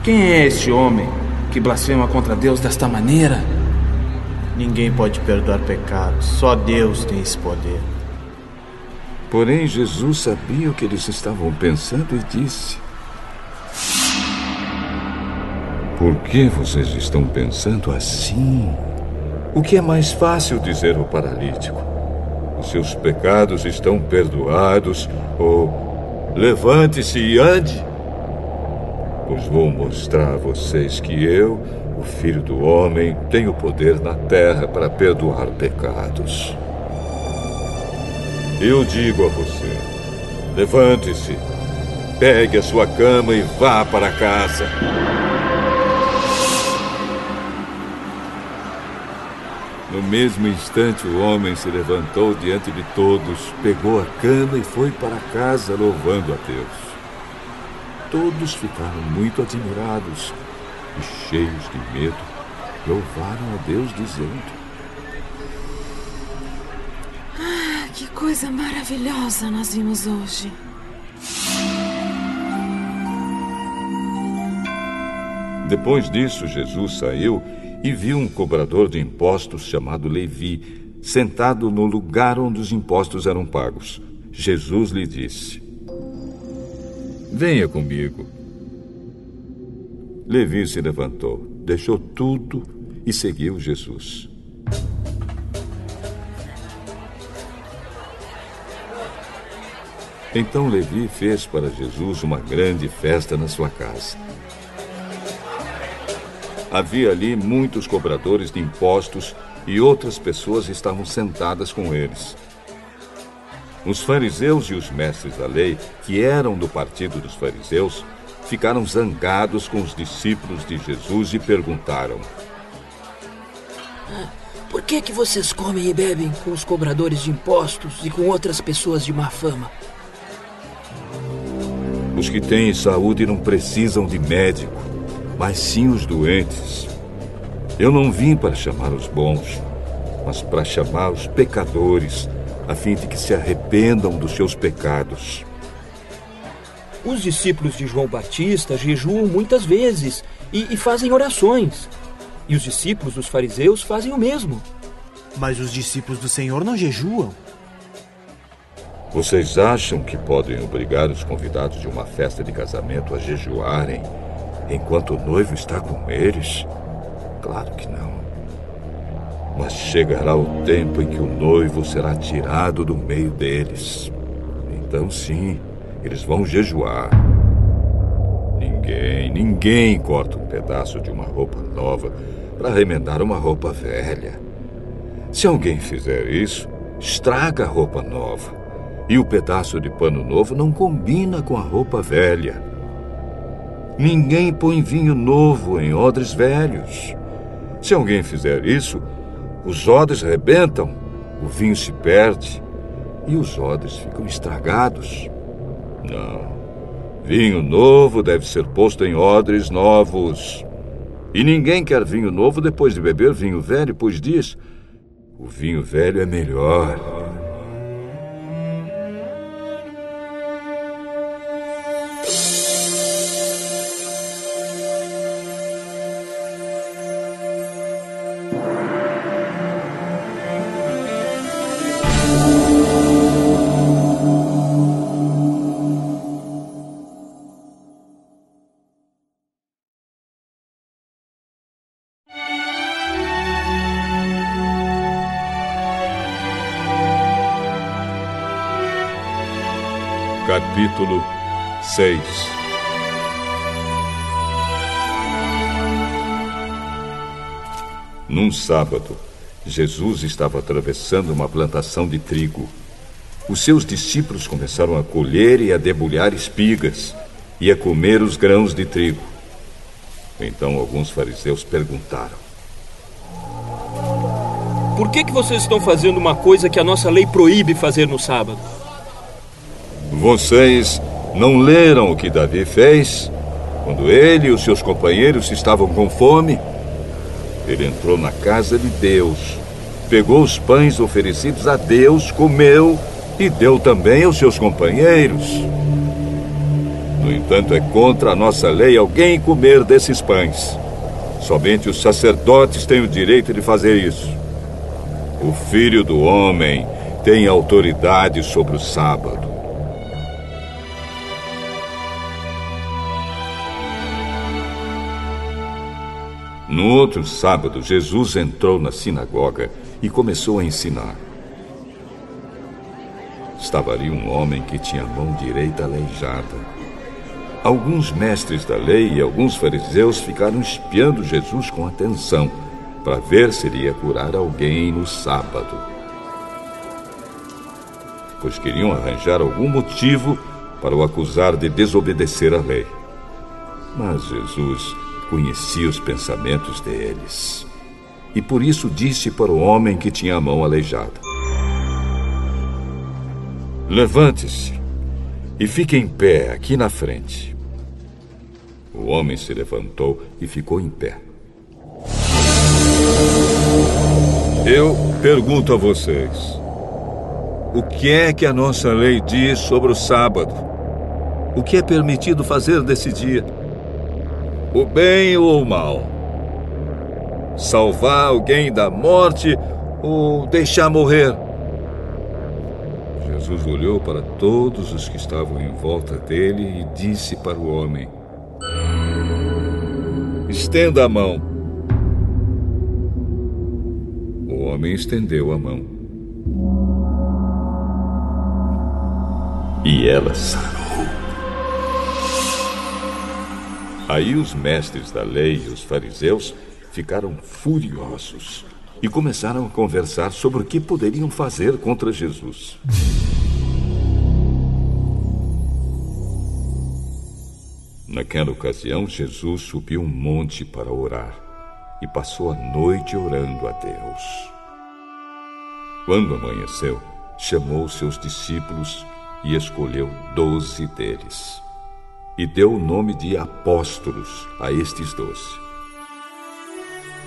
Quem é esse homem que blasfema contra Deus desta maneira? Ninguém pode perdoar pecados, só Deus tem esse poder. Porém, Jesus sabia o que eles estavam pensando e disse: Por que vocês estão pensando assim? O que é mais fácil dizer ao paralítico? seus pecados estão perdoados, ou levante-se e ande. Pois vou mostrar a vocês que eu, o Filho do Homem, tenho poder na terra para perdoar pecados. Eu digo a você: levante-se, pegue a sua cama e vá para casa. No mesmo instante, o homem se levantou diante de todos, pegou a cama e foi para casa louvando a Deus. todos ficaram muito admirados e, cheios de medo, louvaram a Deus, dizendo: Ah, que coisa maravilhosa nós vimos hoje. Depois disso, Jesus saiu e viu um cobrador de impostos chamado Levi sentado no lugar onde os impostos eram pagos. Jesus lhe disse: Venha comigo. Levi se levantou, deixou tudo e seguiu Jesus. Então Levi fez para Jesus uma grande festa na sua casa. Havia ali muitos cobradores de impostos e outras pessoas estavam sentadas com eles. Os fariseus e os mestres da lei, que eram do partido dos fariseus, ficaram zangados com os discípulos de Jesus e perguntaram: Por que que vocês comem e bebem com os cobradores de impostos e com outras pessoas de má fama? Os que têm saúde não precisam de médico, mas sim os doentes. Eu não vim para chamar os bons, mas para chamar os pecadores, a fim de que se arrependam dos seus pecados. Os discípulos de João Batista jejuam muitas vezes e, e fazem orações. E os discípulos dos fariseus fazem o mesmo. Mas os discípulos do Senhor não jejuam. Vocês acham que podem obrigar os convidados de uma festa de casamento a jejuarem enquanto o noivo está com eles? Claro que não. Mas chegará o tempo em que o noivo será tirado do meio deles. Então, sim, eles vão jejuar. Ninguém, ninguém corta um pedaço de uma roupa nova para remendar uma roupa velha. Se alguém fizer isso, estraga a roupa nova e o pedaço de pano novo não combina com a roupa velha. Ninguém põe vinho novo em odres velhos. Se alguém fizer isso, os odres rebentam, o vinho se perde e os odres ficam estragados. Não. Vinho novo deve ser posto em odres novos. E ninguém quer vinho novo depois de beber vinho velho, pois diz: o vinho velho é melhor. 6 Num sábado, Jesus estava atravessando uma plantação de trigo. Os seus discípulos começaram a colher e a debulhar espigas e a comer os grãos de trigo. Então alguns fariseus perguntaram: Por que, que vocês estão fazendo uma coisa que a nossa lei proíbe fazer no sábado? Vocês não leram o que Davi fez quando ele e os seus companheiros estavam com fome? Ele entrou na casa de Deus, pegou os pães oferecidos a Deus, comeu e deu também aos seus companheiros. No entanto, é contra a nossa lei alguém comer desses pães. Somente os sacerdotes têm o direito de fazer isso. O filho do homem tem autoridade sobre o sábado. No outro sábado, Jesus entrou na sinagoga e começou a ensinar. Estava ali um homem que tinha a mão direita aleijada. Alguns mestres da lei e alguns fariseus ficaram espiando Jesus com atenção para ver se ele ia curar alguém no sábado. Pois queriam arranjar algum motivo para o acusar de desobedecer à lei. Mas Jesus conhecia os pensamentos deles. E por isso disse para o homem que tinha a mão aleijada: Levante-se e fique em pé aqui na frente. O homem se levantou e ficou em pé. Eu pergunto a vocês: o que é que a nossa lei diz sobre o sábado? O que é permitido fazer nesse dia? O bem ou o mal? Salvar alguém da morte ou deixar morrer? Jesus olhou para todos os que estavam em volta dele e disse para o homem: Estenda a mão. O homem estendeu a mão. E ela sarou. Aí os mestres da lei e os fariseus ficaram furiosos e começaram a conversar sobre o que poderiam fazer contra Jesus. Naquela ocasião, Jesus subiu um monte para orar e passou a noite orando a Deus. Quando amanheceu, chamou seus discípulos e escolheu doze deles. E deu o nome de apóstolos a estes doze: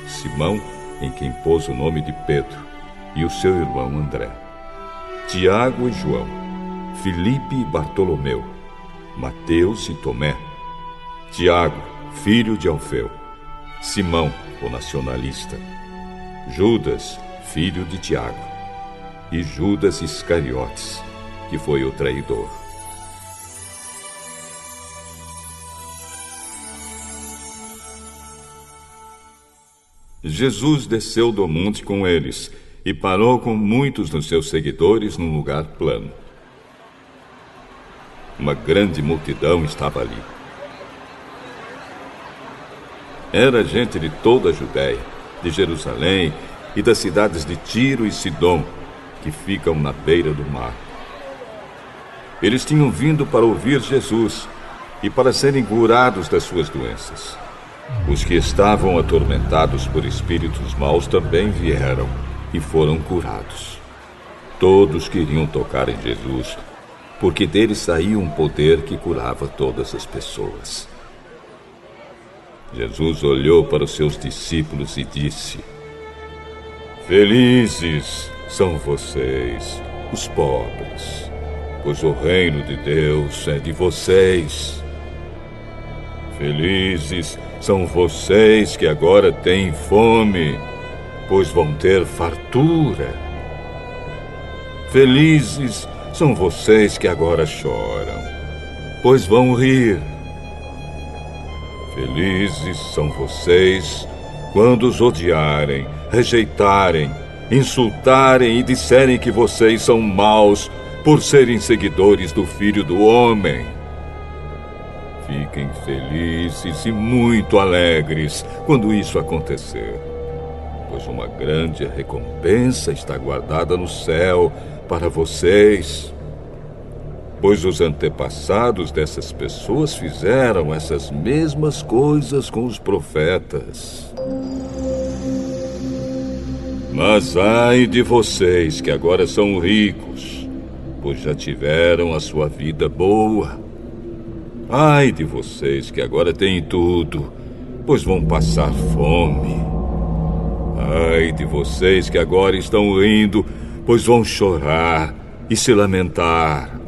Simão, em quem pôs o nome de Pedro, e o seu irmão André, Tiago e João, Filipe e Bartolomeu, Mateus e Tomé, Tiago, filho de Alfeu, Simão, o nacionalista, Judas, filho de Tiago, e Judas Iscariotes, que foi o traidor. Jesus desceu do monte com eles e parou com muitos dos seus seguidores num lugar plano. Uma grande multidão estava ali. Era gente de toda a Judéia, de Jerusalém e das cidades de Tiro e Sidom, que ficam na beira do mar. Eles tinham vindo para ouvir Jesus e para serem curados das suas doenças. Os que estavam atormentados por espíritos maus também vieram e foram curados. Todos queriam tocar em Jesus, porque dele saía um poder que curava todas as pessoas. Jesus olhou para os seus discípulos e disse: Felizes são vocês, os pobres, pois o reino de Deus é de vocês. Felizes são vocês que agora têm fome, pois vão ter fartura. Felizes são vocês que agora choram, pois vão rir. Felizes são vocês quando os odiarem, rejeitarem, insultarem e disserem que vocês são maus por serem seguidores do Filho do Homem. Fiquem felizes e muito alegres quando isso acontecer, pois uma grande recompensa está guardada no céu para vocês. Pois os antepassados dessas pessoas fizeram essas mesmas coisas com os profetas. Mas ai de vocês que agora são ricos, pois já tiveram a sua vida boa. Ai de vocês que agora têm tudo, pois vão passar fome. Ai de vocês que agora estão rindo, pois vão chorar e se lamentar.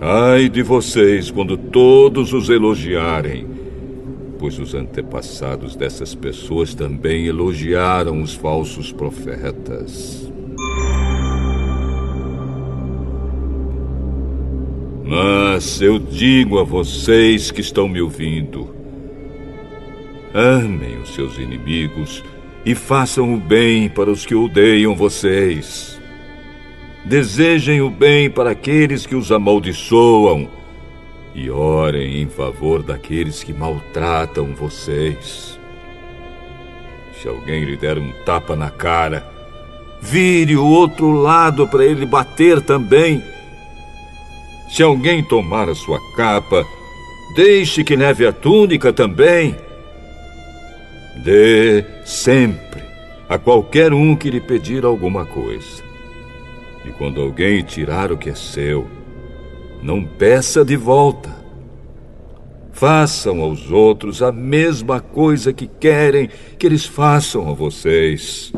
Ai de vocês quando todos os elogiarem, pois os antepassados dessas pessoas também elogiaram os falsos profetas. Mas eu digo a vocês que estão me ouvindo: amem os seus inimigos e façam o bem para os que odeiam vocês. Desejem o bem para aqueles que os amaldiçoam e orem em favor daqueles que maltratam vocês. Se alguém lhe der um tapa na cara, vire o outro lado para ele bater também. Se alguém tomar a sua capa, deixe que leve a túnica também. Dê sempre a qualquer um que lhe pedir alguma coisa. E quando alguém tirar o que é seu, não peça de volta. façam aos outros a mesma coisa que querem que eles façam a vocês.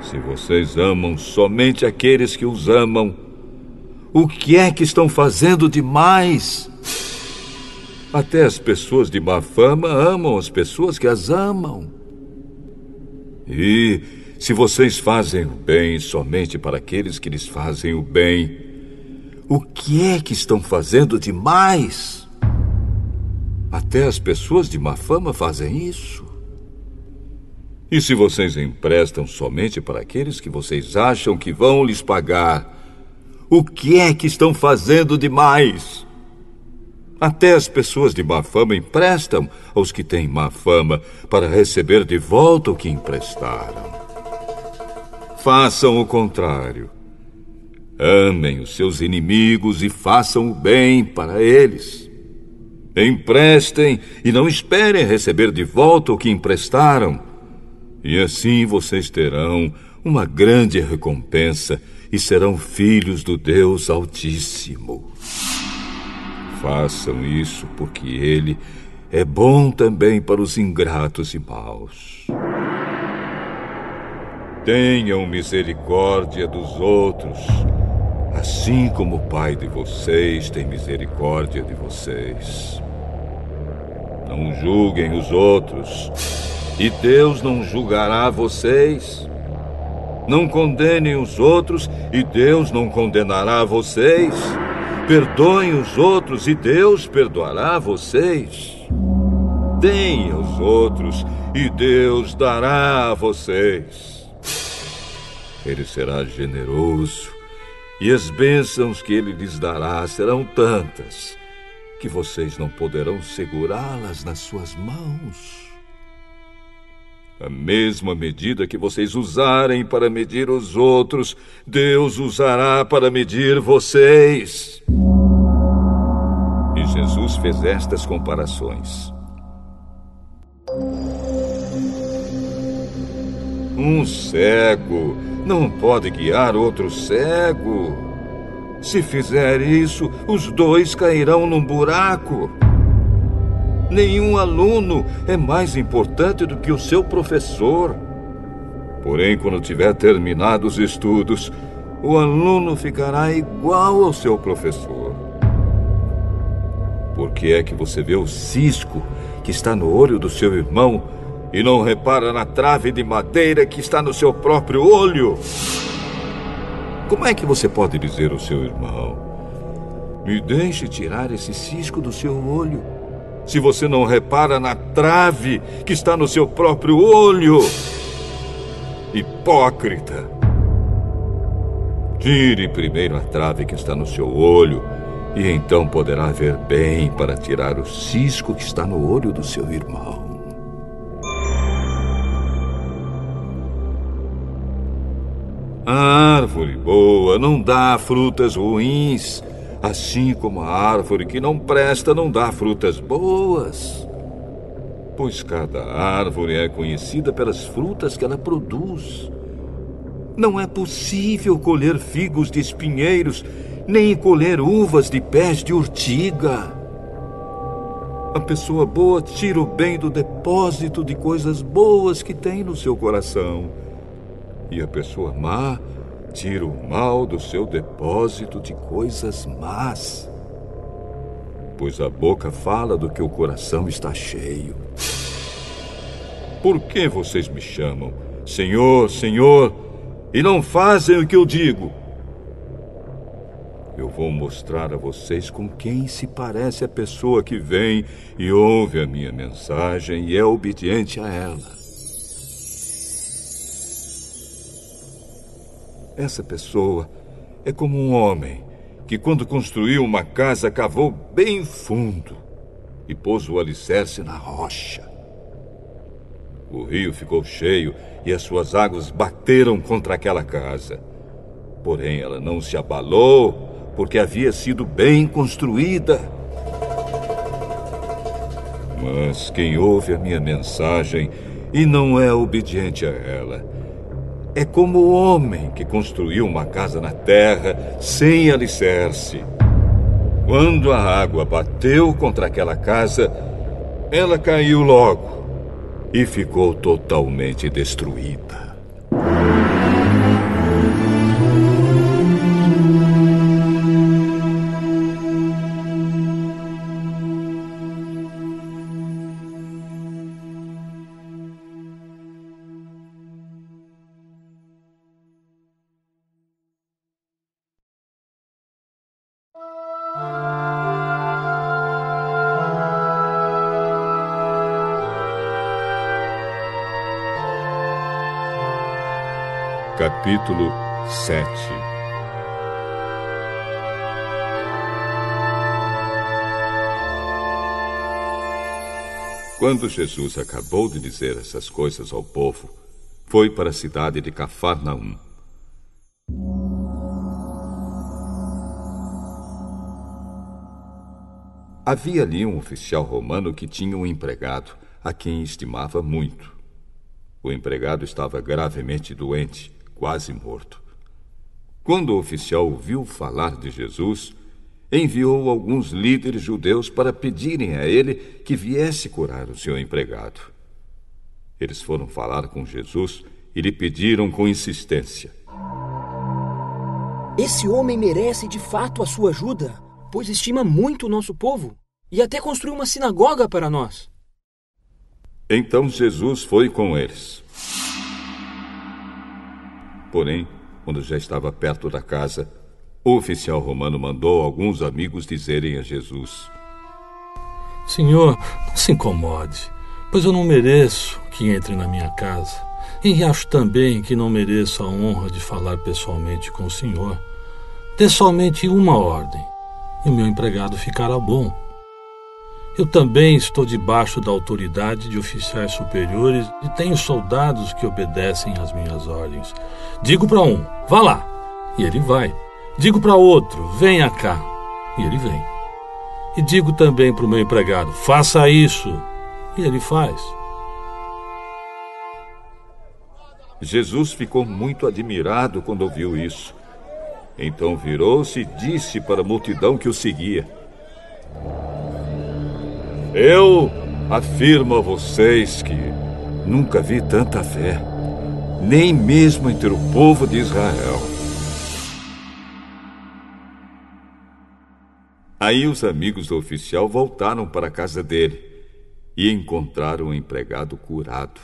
Se vocês amam somente aqueles que os amam, o que é que estão fazendo demais? Até as pessoas de má fama amam as pessoas que as amam. E se vocês fazem o bem somente para aqueles que lhes fazem o bem, o que é que estão fazendo demais? Até as pessoas de má fama fazem isso. E se vocês emprestam somente para aqueles que vocês acham que vão lhes pagar, o que é que estão fazendo demais? Até as pessoas de má fama emprestam aos que têm má fama para receber de volta o que emprestaram. Façam o contrário. Amem os seus inimigos e façam o bem para eles. Emprestem e não esperem receber de volta o que emprestaram. E assim vocês terão uma grande recompensa e serão filhos do Deus Altíssimo. Façam isso porque Ele é bom também para os ingratos e maus. Tenham misericórdia dos outros, assim como o Pai de vocês tem misericórdia de vocês. Não julguem os outros, e Deus não julgará vocês. Não condenem os outros e Deus não condenará vocês. Perdoem os outros e Deus perdoará vocês. Deem aos outros e Deus dará a vocês. Ele será generoso e as bênçãos que ele lhes dará serão tantas que vocês não poderão segurá-las nas suas mãos. A mesma medida que vocês usarem para medir os outros, Deus usará para medir vocês. E Jesus fez estas comparações. Um cego não pode guiar outro cego. Se fizer isso, os dois cairão num buraco. Nenhum aluno é mais importante do que o seu professor. Porém, quando tiver terminado os estudos, o aluno ficará igual ao seu professor. Por que é que você vê o cisco que está no olho do seu irmão e não repara na trave de madeira que está no seu próprio olho? Como é que você pode dizer ao seu irmão: Me deixe tirar esse cisco do seu olho? Se você não repara na trave que está no seu próprio olho. Hipócrita! Tire primeiro a trave que está no seu olho, e então poderá ver bem para tirar o cisco que está no olho do seu irmão. A árvore boa não dá frutas ruins assim como a árvore que não presta não dá frutas boas. Pois cada árvore é conhecida pelas frutas que ela produz. Não é possível colher figos de espinheiros, nem colher uvas de pés de urtiga. A pessoa boa tira o bem do depósito de coisas boas que tem no seu coração. E a pessoa má Tira o mal do seu depósito de coisas más. Pois a boca fala do que o coração está cheio. Por que vocês me chamam Senhor, Senhor, e não fazem o que eu digo? Eu vou mostrar a vocês com quem se parece a pessoa que vem e ouve a minha mensagem e é obediente a ela. Essa pessoa é como um homem que, quando construiu uma casa, cavou bem fundo e pôs o alicerce na rocha. O rio ficou cheio e as suas águas bateram contra aquela casa. Porém, ela não se abalou, porque havia sido bem construída. Mas quem ouve a minha mensagem e não é obediente a ela, é como o homem que construiu uma casa na terra sem alicerce. Quando a água bateu contra aquela casa, ela caiu logo e ficou totalmente destruída. Capítulo 7 Quando Jesus acabou de dizer essas coisas ao povo, foi para a cidade de Cafarnaum. Havia ali um oficial romano que tinha um empregado a quem estimava muito. O empregado estava gravemente doente quase morto. Quando o oficial ouviu falar de Jesus, enviou alguns líderes judeus para pedirem a ele que viesse curar o seu empregado. Eles foram falar com Jesus e lhe pediram com insistência: Esse homem merece de fato a sua ajuda, pois estima muito o nosso povo e até construiu uma sinagoga para nós. Então Jesus foi com eles. Porém, quando já estava perto da casa, o oficial romano mandou alguns amigos dizerem a Jesus: Senhor, não se incomode, pois eu não mereço que entre na minha casa. E acho também que não mereço a honra de falar pessoalmente com o Senhor. Dê somente uma ordem, e o meu empregado ficará bom. Eu também estou debaixo da autoridade de oficiais superiores e tenho soldados que obedecem às minhas ordens. Digo para um, vá lá, e ele vai. Digo para outro, venha cá, e ele vem. E digo também para o meu empregado, faça isso, e ele faz. Jesus ficou muito admirado quando ouviu isso. Então virou-se e disse para a multidão que o seguia: eu afirmo a vocês que nunca vi tanta fé, nem mesmo entre o povo de Israel. Aí os amigos do oficial voltaram para a casa dele e encontraram o empregado curado.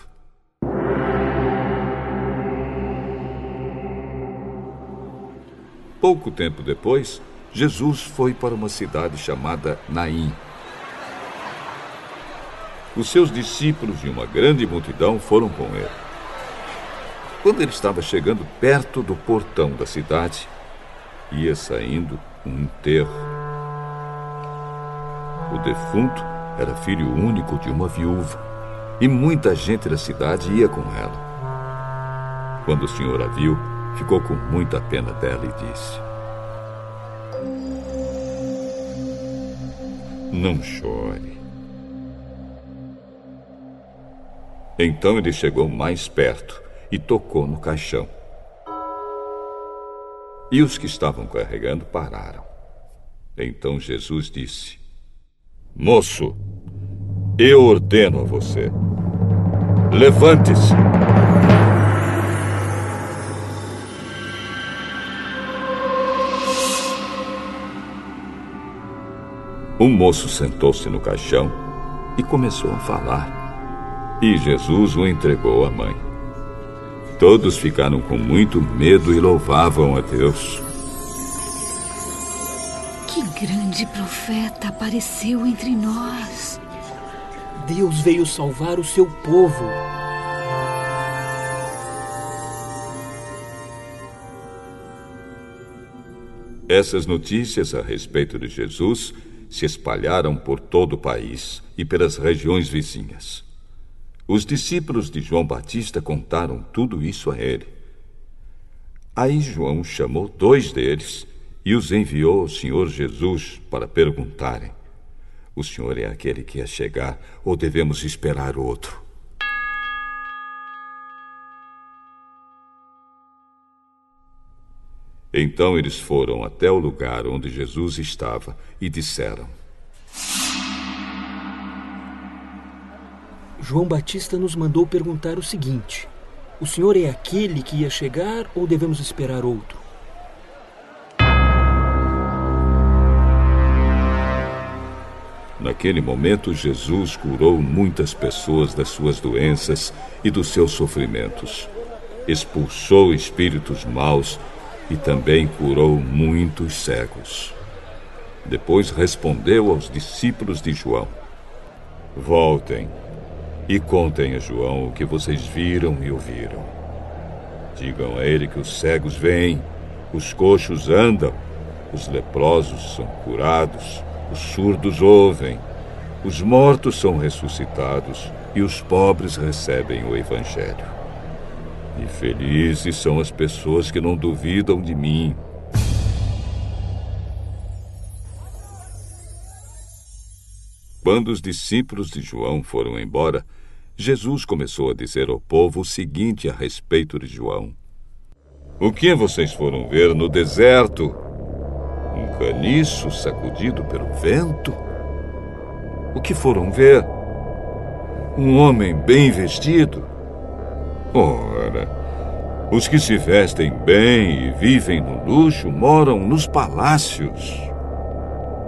Pouco tempo depois, Jesus foi para uma cidade chamada Naim os seus discípulos e uma grande multidão foram com ele. Quando ele estava chegando perto do portão da cidade, ia saindo um enterro. O defunto era filho único de uma viúva e muita gente da cidade ia com ela. Quando o senhor a viu, ficou com muita pena dela e disse: Não chore. Então ele chegou mais perto e tocou no caixão. E os que estavam carregando pararam. Então Jesus disse: Moço, eu ordeno a você. Levante-se. O moço sentou-se no caixão e começou a falar. E Jesus o entregou à mãe. Todos ficaram com muito medo e louvavam a Deus. Que grande profeta apareceu entre nós. Deus veio salvar o seu povo. Essas notícias a respeito de Jesus se espalharam por todo o país e pelas regiões vizinhas. Os discípulos de João Batista contaram tudo isso a ele. Aí João chamou dois deles e os enviou ao Senhor Jesus para perguntarem: O Senhor é aquele que ia chegar ou devemos esperar outro? Então eles foram até o lugar onde Jesus estava e disseram: João Batista nos mandou perguntar o seguinte: O senhor é aquele que ia chegar ou devemos esperar outro? Naquele momento, Jesus curou muitas pessoas das suas doenças e dos seus sofrimentos. Expulsou espíritos maus e também curou muitos cegos. Depois respondeu aos discípulos de João: Voltem e contem a João o que vocês viram e ouviram. Digam a ele que os cegos vêm, os coxos andam, os leprosos são curados, os surdos ouvem, os mortos são ressuscitados e os pobres recebem o Evangelho. E felizes são as pessoas que não duvidam de mim. Quando os discípulos de João foram embora, Jesus começou a dizer ao povo o seguinte a respeito de João: O que vocês foram ver no deserto? Um caniço sacudido pelo vento? O que foram ver? Um homem bem vestido? Ora, os que se vestem bem e vivem no luxo moram nos palácios.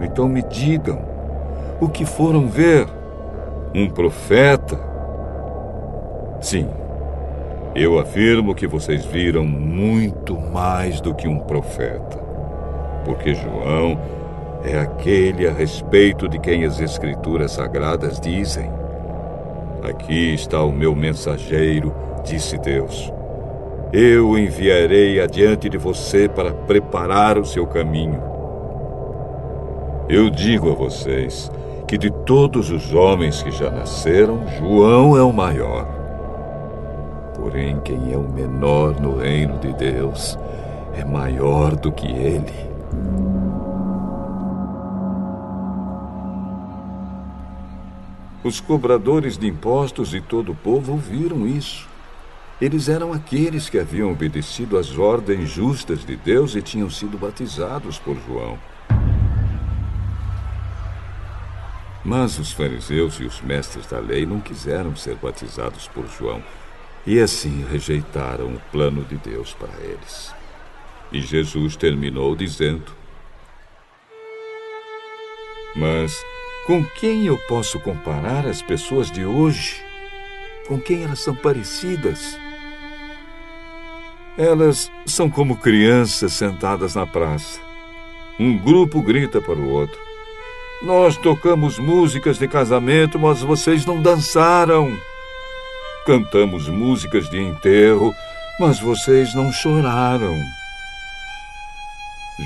Então me digam, o que foram ver? Um profeta? Sim, eu afirmo que vocês viram muito mais do que um profeta. Porque João é aquele a respeito de quem as Escrituras Sagradas dizem: Aqui está o meu mensageiro, disse Deus. Eu o enviarei adiante de você para preparar o seu caminho. Eu digo a vocês que de todos os homens que já nasceram, João é o maior. Porém, quem é o menor no reino de Deus é maior do que ele. Os cobradores de impostos de todo o povo ouviram isso. Eles eram aqueles que haviam obedecido às ordens justas de Deus e tinham sido batizados por João. Mas os fariseus e os mestres da lei não quiseram ser batizados por João e assim rejeitaram o plano de Deus para eles. E Jesus terminou dizendo: Mas com quem eu posso comparar as pessoas de hoje? Com quem elas são parecidas? Elas são como crianças sentadas na praça. Um grupo grita para o outro: Nós tocamos músicas de casamento, mas vocês não dançaram. Cantamos músicas de enterro, mas vocês não choraram.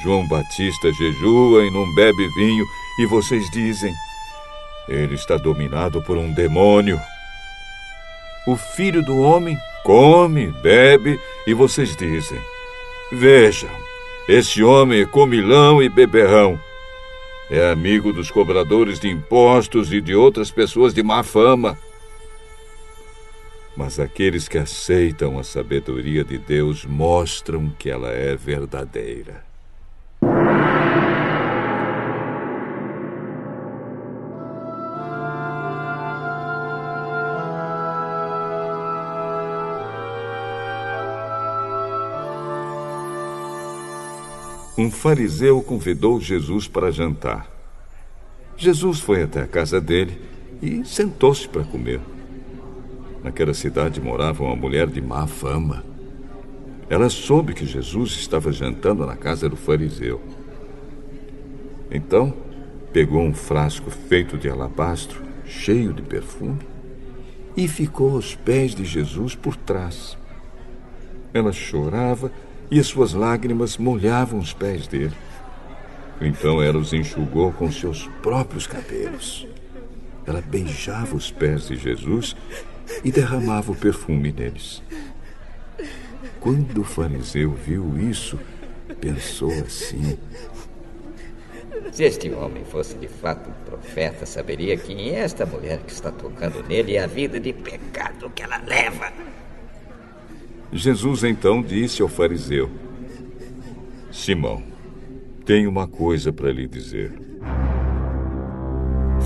João Batista jejua e não bebe vinho, e vocês dizem: ele está dominado por um demônio. O filho do homem come, bebe, e vocês dizem: Vejam, esse homem é comilão e beberrão. É amigo dos cobradores de impostos e de outras pessoas de má fama. Mas aqueles que aceitam a sabedoria de Deus mostram que ela é verdadeira. Um fariseu convidou Jesus para jantar. Jesus foi até a casa dele e sentou-se para comer. Naquela cidade morava uma mulher de má fama. Ela soube que Jesus estava jantando na casa do fariseu. Então, pegou um frasco feito de alabastro, cheio de perfume, e ficou aos pés de Jesus por trás. Ela chorava e as suas lágrimas molhavam os pés dele. Então ela os enxugou com seus próprios cabelos. Ela beijava os pés de Jesus e derramava o perfume neles. Quando o fariseu viu isso, pensou assim: Se este homem fosse de fato um profeta, saberia quem é esta mulher que está tocando nele e a vida de pecado que ela leva. Jesus então disse ao fariseu: Simão, tenho uma coisa para lhe dizer.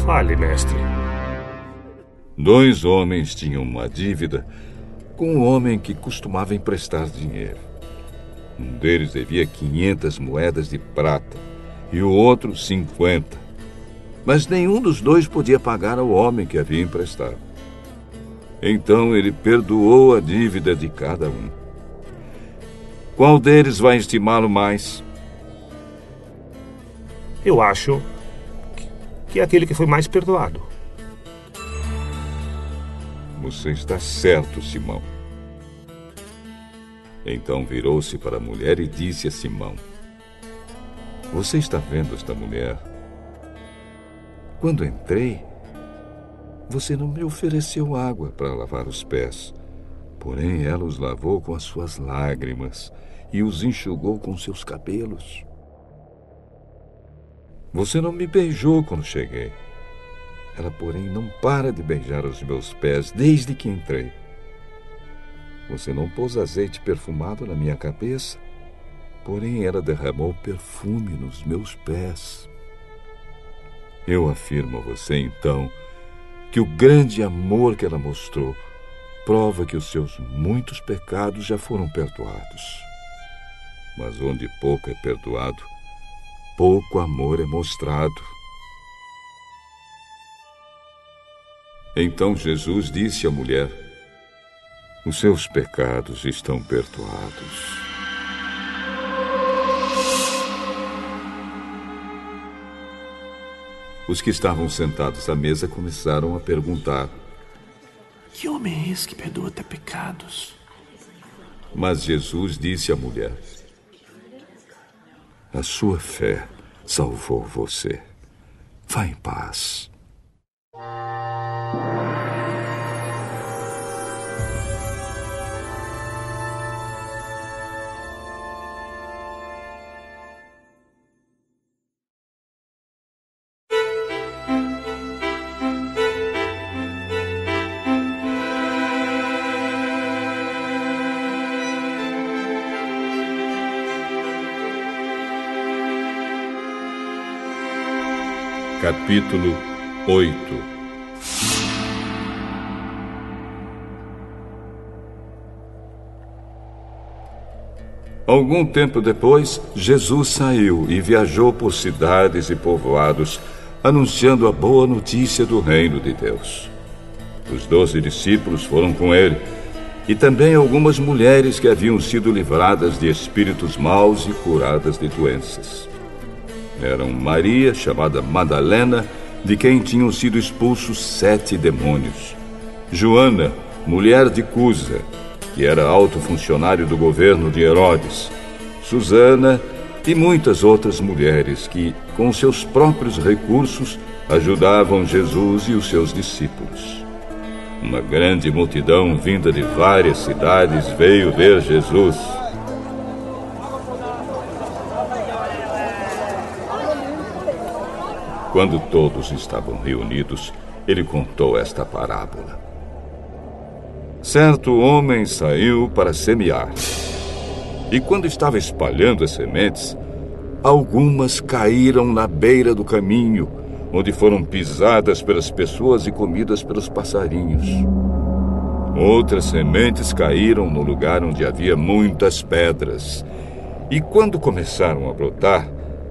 Fale, mestre. Dois homens tinham uma dívida com um homem que costumava emprestar dinheiro. Um deles devia 500 moedas de prata e o outro 50. Mas nenhum dos dois podia pagar ao homem que havia emprestado. Então ele perdoou a dívida de cada um. Qual deles vai estimá-lo mais? Eu acho que é aquele que foi mais perdoado. Você está certo, Simão. Então virou-se para a mulher e disse a Simão: Você está vendo esta mulher? Quando entrei, você não me ofereceu água para lavar os pés, porém ela os lavou com as suas lágrimas e os enxugou com seus cabelos. Você não me beijou quando cheguei. Ela, porém, não para de beijar os meus pés desde que entrei. Você não pôs azeite perfumado na minha cabeça, porém ela derramou perfume nos meus pés. Eu afirmo a você, então, que o grande amor que ela mostrou prova que os seus muitos pecados já foram perdoados. Mas onde pouco é perdoado, pouco amor é mostrado. Então Jesus disse à mulher: Os seus pecados estão perdoados. Os que estavam sentados à mesa começaram a perguntar: Que homem é esse que perdoa até pecados? Mas Jesus disse à mulher: a sua fé salvou você. Vá em paz. Capítulo 8 Algum tempo depois, Jesus saiu e viajou por cidades e povoados, anunciando a boa notícia do reino de Deus. Os doze discípulos foram com ele, e também algumas mulheres que haviam sido livradas de espíritos maus e curadas de doenças eram Maria, chamada Madalena, de quem tinham sido expulsos sete demônios. Joana, mulher de Cusa, que era alto funcionário do governo de Herodes. Susana e muitas outras mulheres que, com seus próprios recursos, ajudavam Jesus e os seus discípulos. Uma grande multidão vinda de várias cidades veio ver Jesus. Quando todos estavam reunidos, ele contou esta parábola. Certo homem saiu para semear. E quando estava espalhando as sementes, algumas caíram na beira do caminho, onde foram pisadas pelas pessoas e comidas pelos passarinhos. Outras sementes caíram no lugar onde havia muitas pedras. E quando começaram a brotar,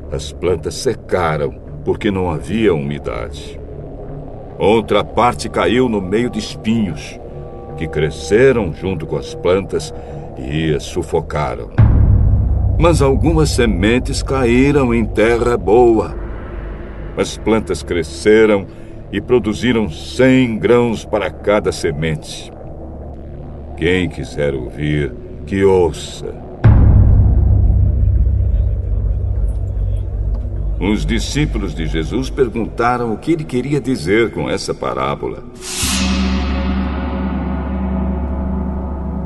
as plantas secaram porque não havia umidade. Outra parte caiu no meio de espinhos, que cresceram junto com as plantas e as sufocaram. Mas algumas sementes caíram em terra boa. As plantas cresceram e produziram cem grãos para cada semente. Quem quiser ouvir, que ouça. Os discípulos de Jesus perguntaram o que ele queria dizer com essa parábola.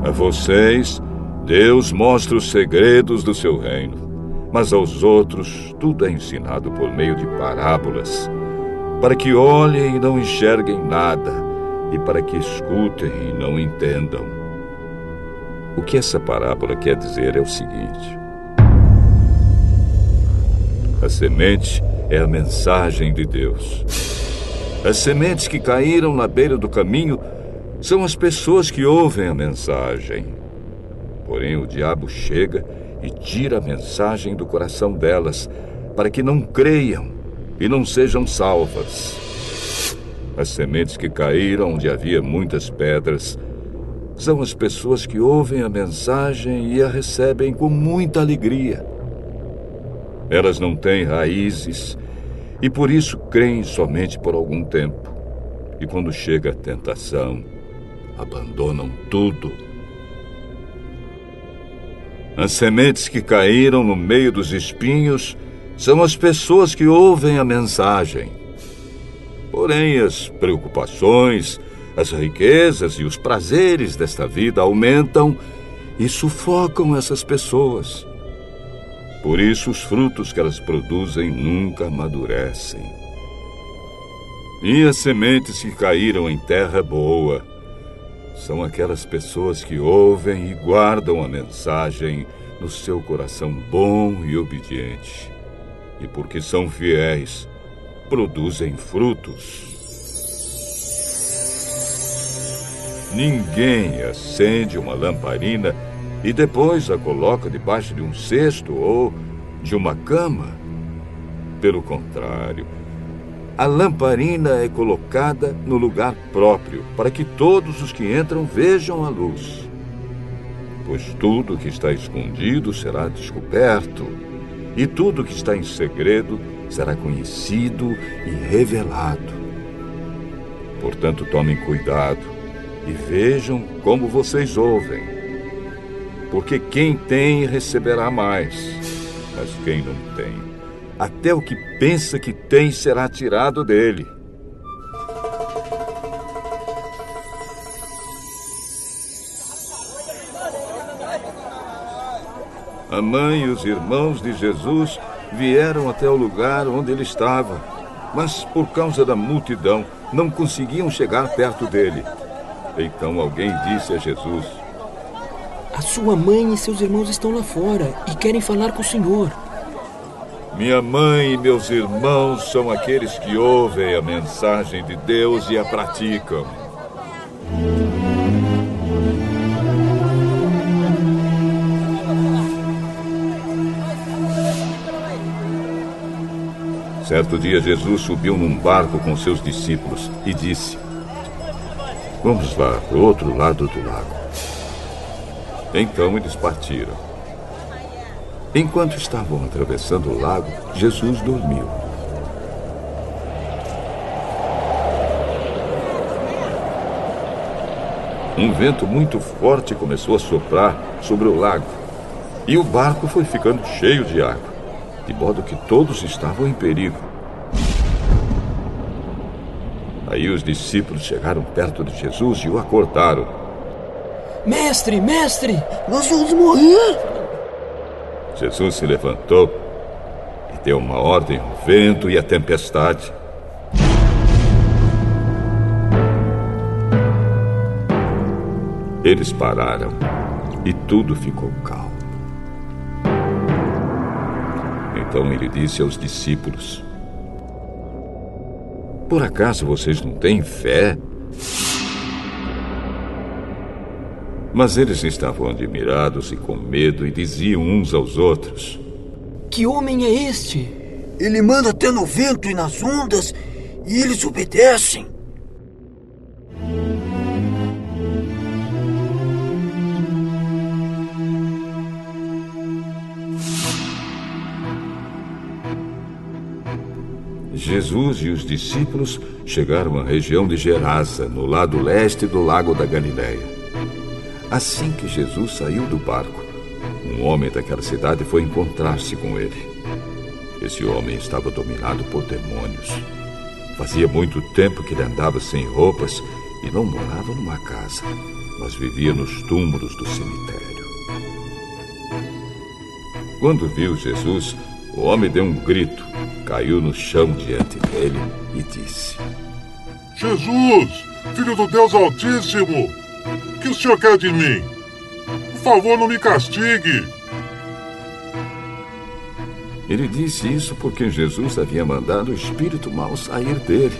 A vocês, Deus mostra os segredos do seu reino, mas aos outros tudo é ensinado por meio de parábolas, para que olhem e não enxerguem nada, e para que escutem e não entendam. O que essa parábola quer dizer é o seguinte: A semente é a mensagem de Deus. As sementes que caíram na beira do caminho são as pessoas que ouvem a mensagem. Porém, o diabo chega e tira a mensagem do coração delas, para que não creiam e não sejam salvas. As sementes que caíram onde havia muitas pedras são as pessoas que ouvem a mensagem e a recebem com muita alegria. Elas não têm raízes e por isso creem somente por algum tempo. E quando chega a tentação, abandonam tudo. As sementes que caíram no meio dos espinhos são as pessoas que ouvem a mensagem. Porém, as preocupações, as riquezas e os prazeres desta vida aumentam e sufocam essas pessoas. Por isso, os frutos que elas produzem nunca amadurecem. E as sementes que caíram em terra boa são aquelas pessoas que ouvem e guardam a mensagem no seu coração bom e obediente. E porque são fiéis, produzem frutos. Ninguém acende uma lamparina e depois a coloca debaixo de um cesto ou de uma cama. Pelo contrário, a lamparina é colocada no lugar próprio para que todos os que entram vejam a luz. Pois tudo que está escondido será descoberto, e tudo que está em segredo será conhecido e revelado. Portanto, tomem cuidado e vejam como vocês ouvem. Porque quem tem receberá mais, mas quem não tem, até o que pensa que tem será tirado dele. A mãe e os irmãos de Jesus vieram até o lugar onde ele estava, mas por causa da multidão não conseguiam chegar perto dele. Então alguém disse a Jesus: A sua mãe e seus irmãos estão lá fora e querem falar com o senhor. Minha mãe e meus irmãos são aqueles que ouvem a mensagem de Deus e a praticam. Certo dia, Jesus subiu num barco com seus discípulos e disse: Vamos lá, para o outro lado do lago. Então eles partiram. Enquanto estavam atravessando o lago, Jesus dormiu. Um vento muito forte começou a soprar sobre o lago e o barco foi ficando cheio de água, de modo que todos estavam em perigo. Aí os discípulos chegaram perto de Jesus e o acordaram. Mestre, mestre! Nós vamos morrer! Jesus se levantou e deu uma ordem ao vento e à tempestade. Eles pararam e tudo ficou calmo. Então ele disse aos discípulos: por acaso vocês não têm fé? Mas eles estavam admirados e com medo e diziam uns aos outros: Que homem é este? Ele manda até no vento e nas ondas e eles obedecem. Jesus e os discípulos chegaram à região de Gerasa, no lado leste do lago da Galileia. Assim que Jesus saiu do barco, um homem daquela cidade foi encontrar-se com ele. Esse homem estava dominado por demônios. Fazia muito tempo que ele andava sem roupas e não morava numa casa, mas vivia nos túmulos do cemitério. Quando viu Jesus, o homem deu um grito, caiu no chão diante dele e disse: Jesus, filho do Deus Altíssimo, que o senhor quer de mim? Por favor, não me castigue. Ele disse isso porque Jesus havia mandado o espírito mau sair dele.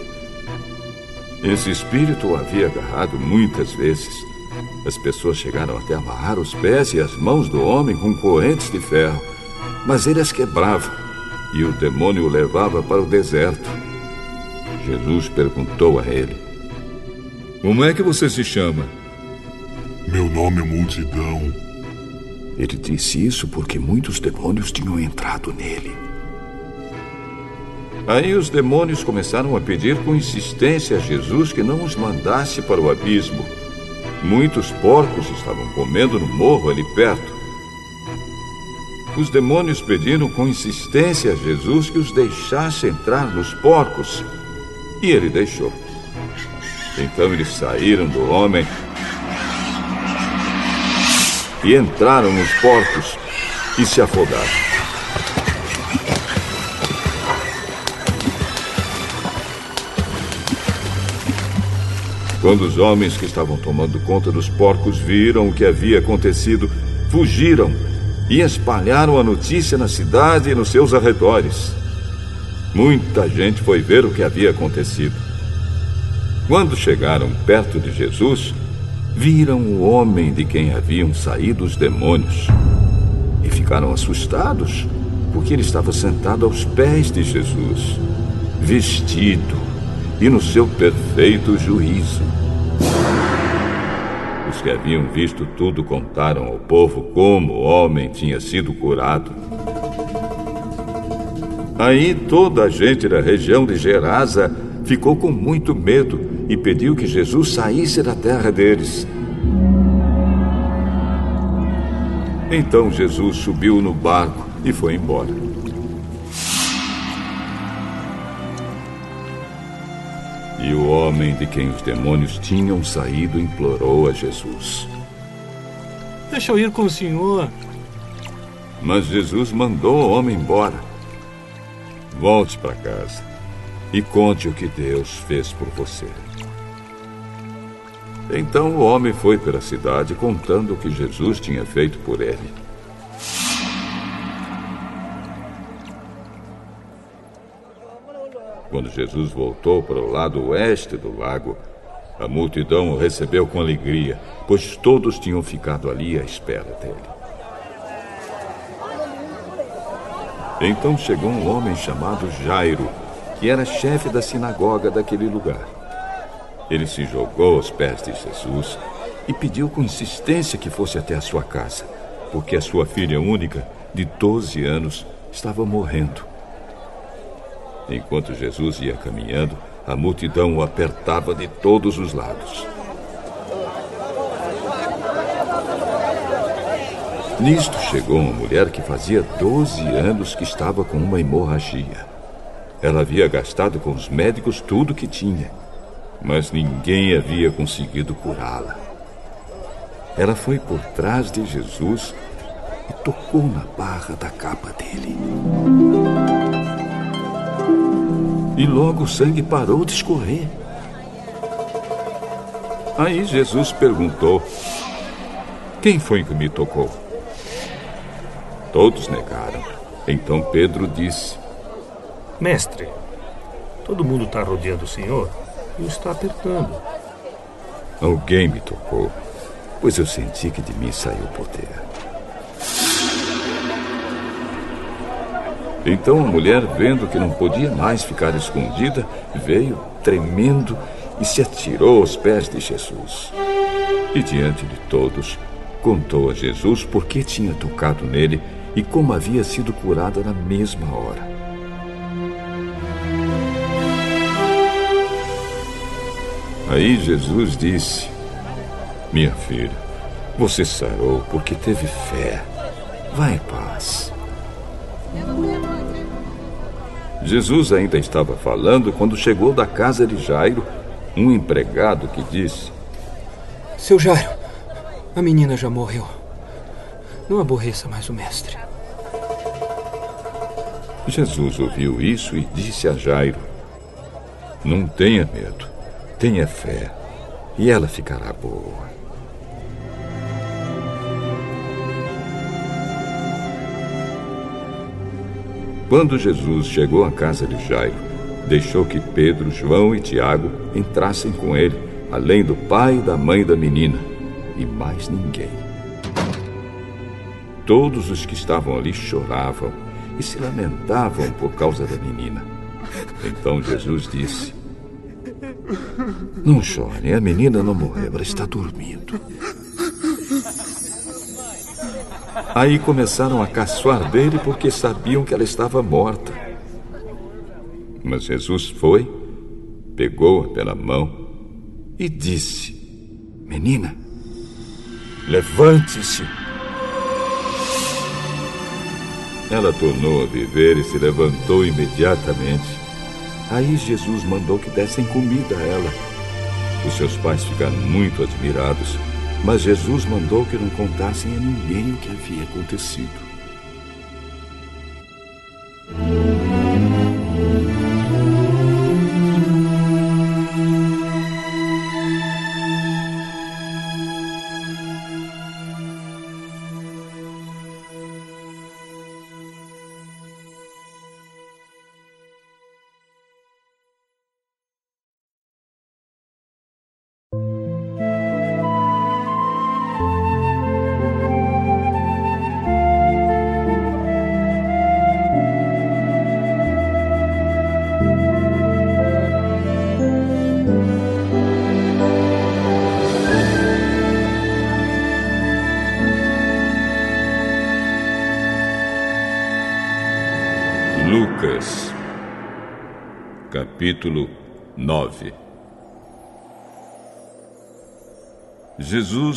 Esse espírito o havia agarrado muitas vezes. As pessoas chegaram até amarrar os pés e as mãos do homem com correntes de ferro, mas ele as quebrava e o demônio o levava para o deserto. Jesus perguntou a ele: Como é que você se chama? Meu nome é Multidão. Ele disse isso porque muitos demônios tinham entrado nele. Aí os demônios começaram a pedir com insistência a Jesus que não os mandasse para o abismo. Muitos porcos estavam comendo no morro ali perto. Os demônios pediram com insistência a Jesus que os deixasse entrar nos porcos. E ele deixou. Então eles saíram do homem e entraram nos porcos e se afogaram. Quando os homens que estavam tomando conta dos porcos viram o que havia acontecido, fugiram e espalharam a notícia na cidade e nos seus arredores. Muita gente foi ver o que havia acontecido. Quando chegaram perto de Jesus, viram o homem de quem haviam saído os demônios e ficaram assustados, porque ele estava sentado aos pés de Jesus, vestido e no seu perfeito juízo. Os que haviam visto tudo contaram ao povo como o homem tinha sido curado. Aí toda a gente da região de Gerasa ficou com muito medo e pediu que Jesus saísse da terra deles. Então Jesus subiu no barco e foi embora. E o homem de quem os demônios tinham saído implorou a Jesus: Deixa eu ir com o senhor. Mas Jesus mandou o homem embora. Volte para casa e conte o que Deus fez por você. Então o homem foi pela cidade contando o que Jesus tinha feito por ele. Quando Jesus voltou para o lado oeste do lago, a multidão o recebeu com alegria, pois todos tinham ficado ali à espera dele. Então chegou um homem chamado Jairo, que era chefe da sinagoga daquele lugar. Ele se jogou aos pés de Jesus e pediu com insistência que fosse até a sua casa, porque a sua filha única, de 12 anos, estava morrendo. Enquanto Jesus ia caminhando, a multidão o apertava de todos os lados. Nisto chegou uma mulher que fazia 12 anos que estava com uma hemorragia. Ela havia gastado com os médicos tudo que tinha, mas ninguém havia conseguido curá-la. Ela foi por trás de Jesus e tocou na barra da capa dele. E logo o sangue parou de escorrer. Aí Jesus perguntou: Quem foi que me tocou? Todos negaram. Então Pedro disse: Mestre, todo mundo está rodeando o senhor e o está apertando. Alguém me tocou, pois eu senti que de mim saiu poder. Então a mulher, vendo que não podia mais ficar escondida, veio tremendo e se atirou aos pés de Jesus. E diante de todos, contou a Jesus por que tinha tocado nele e como havia sido curada na mesma hora. Aí Jesus disse: Minha filha, você sarou porque teve fé. Vá em paz. Jesus ainda estava falando quando chegou da casa de Jairo um empregado que disse: Seu Jairo, a menina já morreu. Não aborreça mais o mestre. Jesus ouviu isso e disse a Jairo: Não tenha medo, tenha fé, e ela ficará boa. Quando Jesus chegou à casa de Jairo, deixou que Pedro, João e Tiago entrassem com ele, além do pai e da mãe da menina, e mais ninguém. Todos os que estavam ali choravam e se lamentavam por causa da menina. Então Jesus disse: Não chorem, a menina não morreu, ela está dormindo. Aí começaram a caçoar dele porque sabiam que ela estava morta. Mas Jesus foi, pegou-a pela mão e disse: Menina, levante-se. Ela tornou a viver e se levantou imediatamente. Aí Jesus mandou que dessem comida a ela. Os seus pais ficaram muito admirados mas Jesus mandou que não contassem a ninguém o que havia acontecido.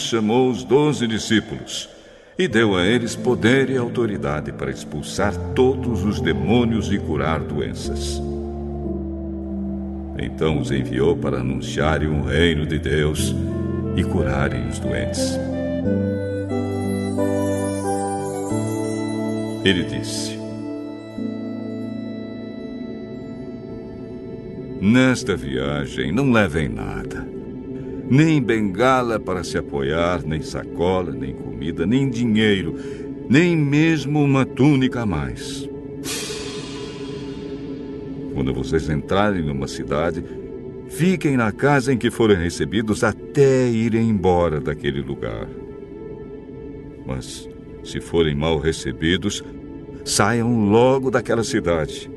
Chamou os doze discípulos e deu a eles poder e autoridade para expulsar todos os demônios e curar doenças. Então os enviou para anunciarem o reino de Deus e curarem os doentes. Ele disse: Nesta viagem, não levem nada. Nem bengala para se apoiar, nem sacola, nem comida, nem dinheiro, nem mesmo uma túnica a mais. Quando vocês entrarem numa cidade, fiquem na casa em que forem recebidos até irem embora daquele lugar. Mas, se forem mal recebidos, saiam logo daquela cidade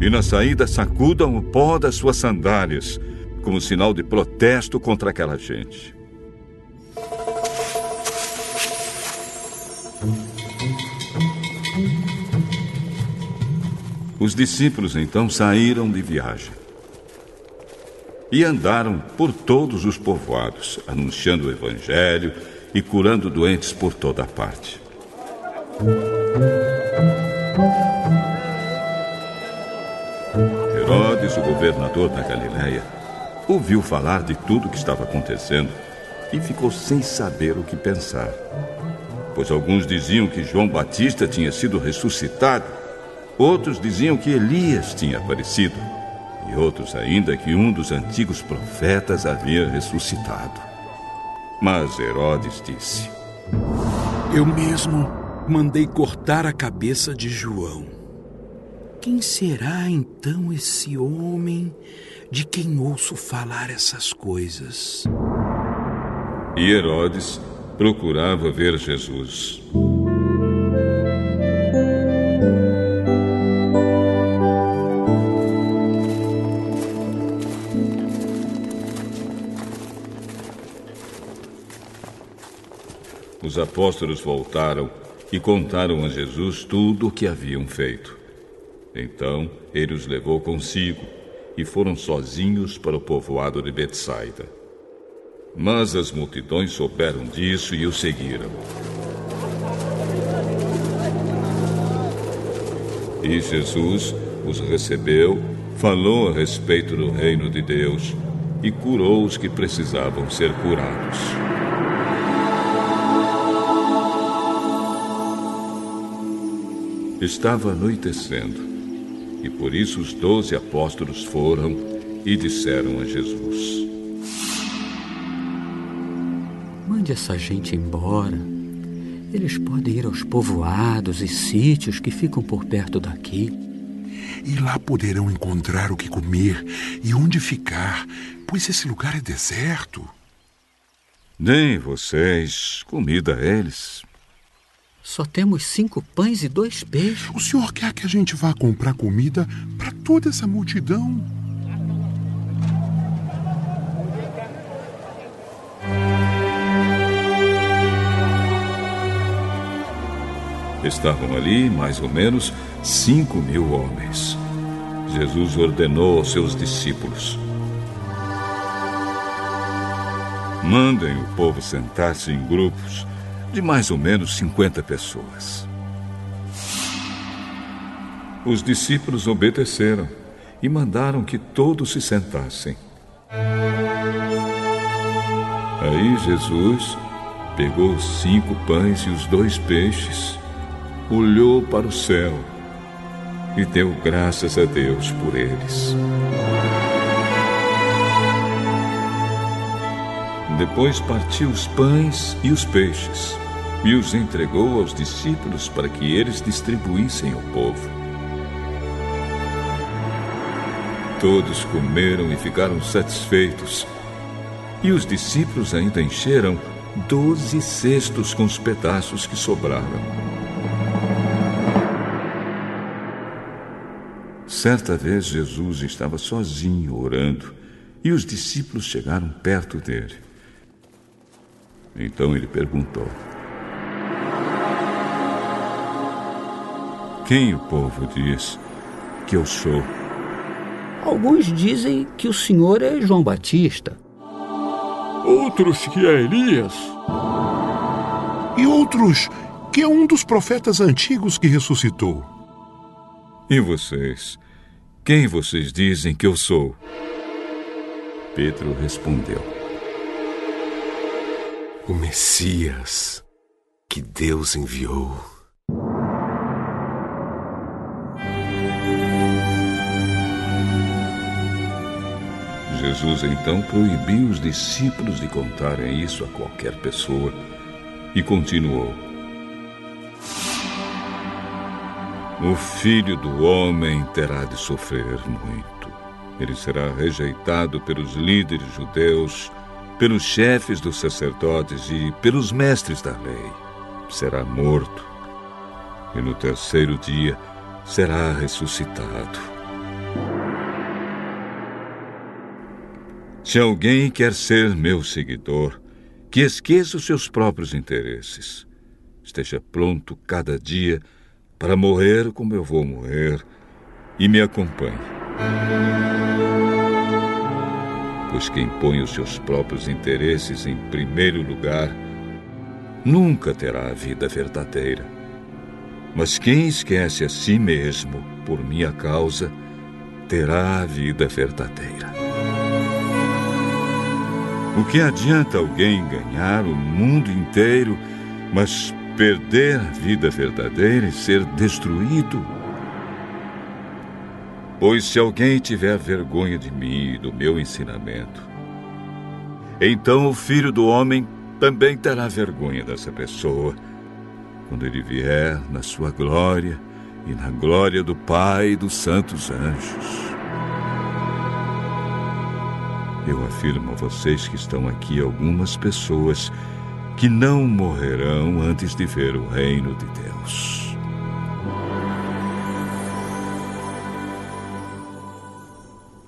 e na saída sacudam o pó das suas sandálias, como sinal de protesto contra aquela gente. Os discípulos então saíram de viagem e andaram por todos os povoados, anunciando o Evangelho e curando doentes por toda a parte. Herodes, o governador da Galiléia, ouviu falar de tudo o que estava acontecendo e ficou sem saber o que pensar. Pois alguns diziam que João Batista tinha sido ressuscitado, outros diziam que Elias tinha aparecido, e outros ainda que um dos antigos profetas havia ressuscitado. Mas Herodes disse: Eu mesmo mandei cortar a cabeça de João. Quem será então esse homem de quem ouço falar essas coisas? E Herodes procurava ver Jesus. Os apóstolos voltaram e contaram a Jesus tudo o que haviam feito. Então ele os levou consigo e foram sozinhos para o povoado de Betsaida. Mas as multidões souberam disso e o seguiram. E Jesus os recebeu, falou a respeito do reino de Deus e curou os que precisavam ser curados. Estava anoitecendo e por isso os doze apóstolos foram e disseram a Jesus: Mande essa gente embora. Eles podem ir aos povoados e sítios que ficam por perto daqui. E lá poderão encontrar o que comer e onde ficar, pois esse lugar é deserto. Deem vocês comida a eles. Só temos cinco pães e dois peixes. O senhor quer que a gente vá comprar comida para toda essa multidão? Estavam ali mais ou menos cinco mil homens. Jesus ordenou aos seus discípulos: Mandem o povo sentar-se em grupos de mais ou menos 50 pessoas. Os discípulos obedeceram e mandaram que todos se sentassem. Aí Jesus pegou os cinco pães e os dois peixes, olhou para o céu e deu graças a Deus por eles. Depois partiu os pães e os peixes e os entregou aos discípulos para que eles distribuíssem ao povo. Todos comeram e ficaram satisfeitos. E os discípulos ainda encheram doze cestos com os pedaços que sobraram. Certa vez Jesus estava sozinho orando e os discípulos chegaram perto dele. Então ele perguntou: Quem o povo diz que eu sou? Alguns dizem que o senhor é João Batista. Outros que é Elias. E outros que é um dos profetas antigos que ressuscitou. E vocês? Quem vocês dizem que eu sou? Pedro respondeu: O Messias que Deus enviou. Jesus então proibiu os discípulos de contarem isso a qualquer pessoa e continuou: O filho do homem terá de sofrer muito. Ele será rejeitado pelos líderes judeus, pelos chefes dos sacerdotes e pelos mestres da lei. Será morto e no terceiro dia será ressuscitado. Se alguém quer ser meu seguidor, que esqueça os seus próprios interesses. Esteja pronto cada dia para morrer como eu vou morrer e me acompanhe. Pois quem põe os seus próprios interesses em primeiro lugar nunca terá a vida verdadeira. Mas quem esquece a si mesmo por minha causa terá a vida verdadeira. O que adianta alguém ganhar o mundo inteiro, mas perder a vida verdadeira e ser destruído? Pois se alguém tiver vergonha de mim e do meu ensinamento, então o filho do homem também terá vergonha dessa pessoa quando ele vier na sua glória e na glória do Pai e dos santos anjos. Eu afirmo a vocês que estão aqui algumas pessoas que não morrerão antes de ver o reino de Deus.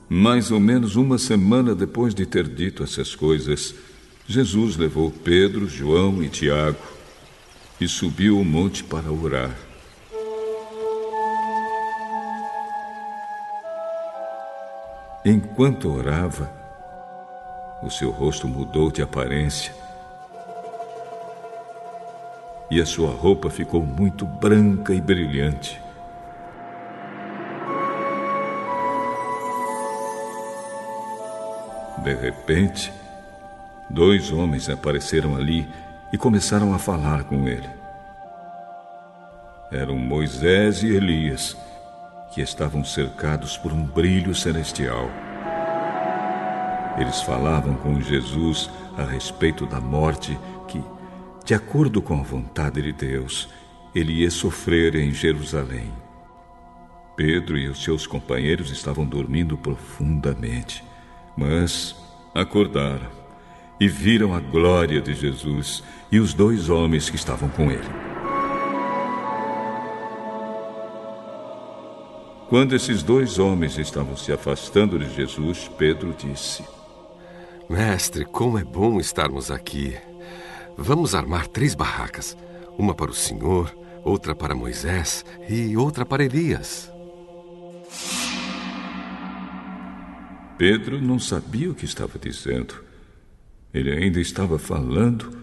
Mais ou menos uma semana depois de ter dito essas coisas, Jesus levou Pedro, João e Tiago e subiu o monte para orar. Enquanto orava, o seu rosto mudou de aparência. E a sua roupa ficou muito branca e brilhante. De repente, dois homens apareceram ali e começaram a falar com ele. Eram Moisés e Elias, que estavam cercados por um brilho celestial. Eles falavam com Jesus a respeito da morte que De acordo com a vontade de Deus, ele ia sofrer em Jerusalém. Pedro e os seus companheiros estavam dormindo profundamente, mas acordaram e viram a glória de Jesus e os dois homens que estavam com ele. Quando esses dois homens estavam se afastando de Jesus, Pedro disse: Mestre, como é bom estarmos aqui. Vamos armar três barracas: uma para o Senhor, outra para Moisés e outra para Elias. Pedro não sabia o que estava dizendo. Ele ainda estava falando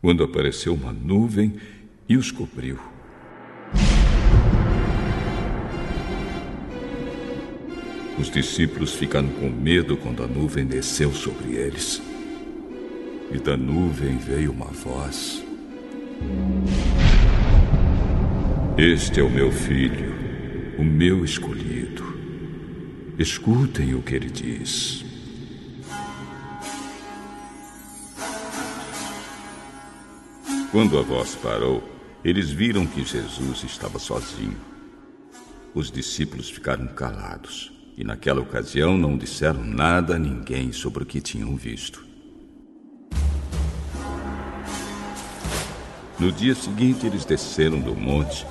quando apareceu uma nuvem e os cobriu. Os discípulos ficaram com medo quando a nuvem desceu sobre eles. E da nuvem veio uma voz. Este é o meu filho, o meu escolhido. Escutem o que ele diz. Quando a voz parou, eles viram que Jesus estava sozinho. Os discípulos ficaram calados e, naquela ocasião, não disseram nada a ninguém sobre o que tinham visto. No dia seguinte, eles desceram do monte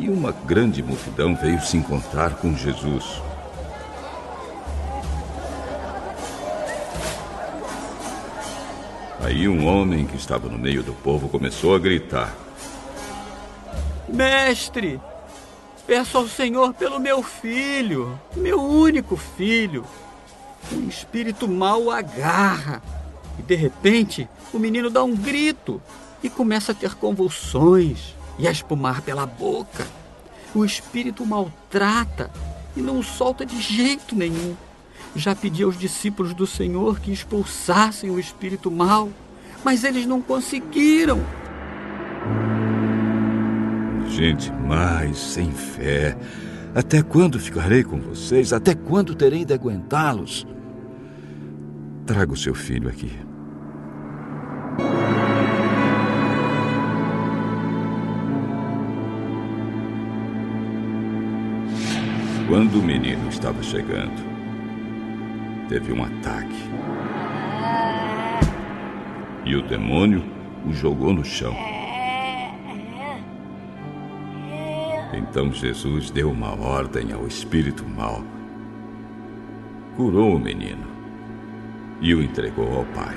e uma grande multidão veio se encontrar com Jesus. Aí um homem que estava no meio do povo começou a gritar: Mestre, peço ao Senhor pelo meu filho, meu único filho. Um espírito mau agarra e de repente o menino dá um grito e começa a ter convulsões e a espumar pela boca. O espírito maltrata e não o solta de jeito nenhum. Já pedi aos discípulos do Senhor que expulsassem o espírito mal, mas eles não conseguiram. Gente mais sem fé. Até quando ficarei com vocês? Até quando terei de aguentá-los? Traga o seu filho aqui. Quando o menino estava chegando, teve um ataque. E o demônio o jogou no chão. Então Jesus deu uma ordem ao espírito mau. Curou o menino e o entregou ao pai.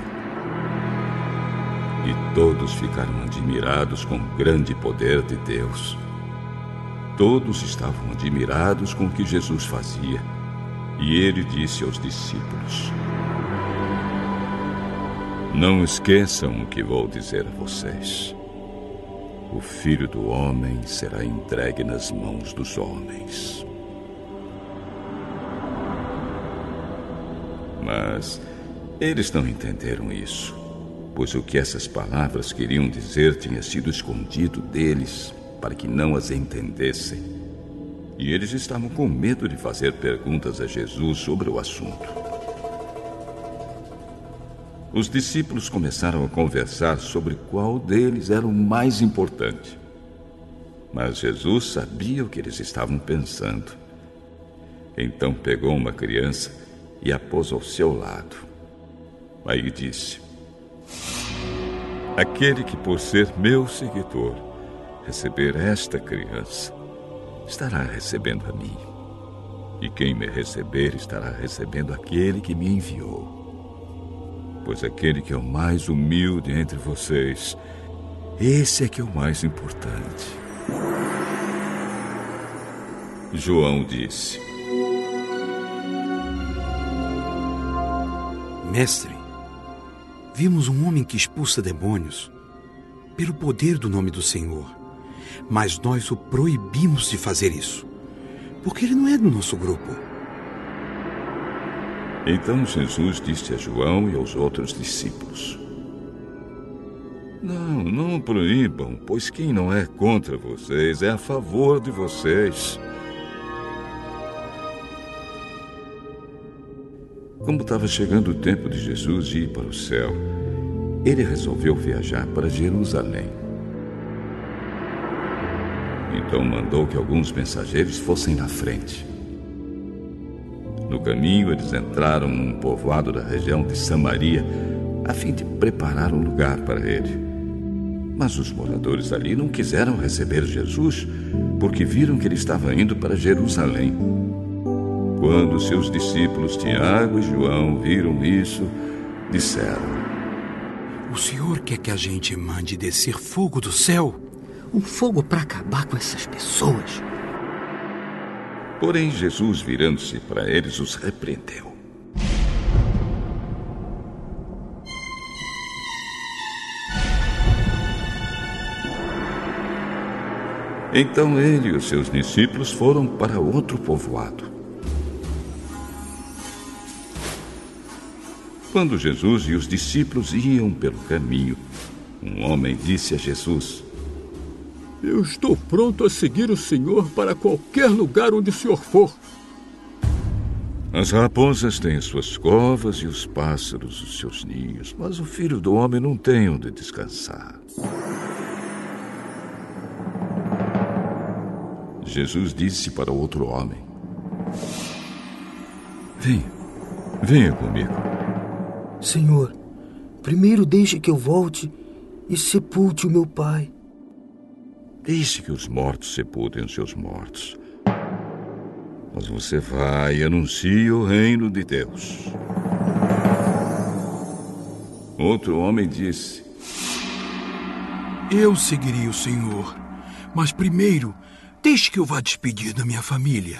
E todos ficaram admirados com o grande poder de Deus. Todos estavam admirados com o que Jesus fazia. E ele disse aos discípulos: Não esqueçam o que vou dizer a vocês. O filho do homem será entregue nas mãos dos homens. Mas eles não entenderam isso, pois o que essas palavras queriam dizer tinha sido escondido deles para que não as entendessem. E eles estavam com medo de fazer perguntas a Jesus sobre o assunto. Os discípulos começaram a conversar sobre qual deles era o mais importante. Mas Jesus sabia o que eles estavam pensando. Então pegou uma criança e a pôs ao seu lado. Aí disse: Aquele que, por ser meu seguidor, receber esta criança, estará recebendo a mim. E quem me receber estará recebendo aquele que me enviou. Pois aquele que é o mais humilde entre vocês, esse é que é o mais importante. João disse: Mestre, vimos um homem que expulsa demônios pelo poder do nome do Senhor mas nós o proibimos de fazer isso, porque ele não é do nosso grupo. Então Jesus disse a João e aos outros discípulos: Não, não proíbam, pois quem não é contra vocês é a favor de vocês. Como estava chegando o tempo de Jesus ir para o céu, ele resolveu viajar para Jerusalém. Então mandou que alguns mensageiros fossem na frente. No caminho, eles entraram num povoado da região de Samaria, a fim de preparar um lugar para ele. Mas os moradores ali não quiseram receber Jesus, porque viram que ele estava indo para Jerusalém. Quando seus discípulos Tiago e João viram isso, disseram: O senhor quer que a gente mande descer fogo do céu? Um fogo para acabar com essas pessoas. Porém, Jesus, virando-se para eles, os repreendeu. Então ele e os seus discípulos foram para outro povoado. Quando Jesus e os discípulos iam pelo caminho, um homem disse a Jesus: Eu estou pronto a seguir o Senhor para qualquer lugar onde o Senhor for. As raposas têm suas covas e os pássaros os seus ninhos, mas o filho do homem não tem onde descansar. Jesus disse para o outro homem: Venha, venha comigo. Senhor, primeiro deixe que eu volte e sepulte o meu pai. Deixe que os mortos sepultem os seus mortos. Mas você vai e anuncie o reino de Deus. Outro homem disse: Eu seguiria o Senhor, mas primeiro Deixe que eu vá despedir da minha família.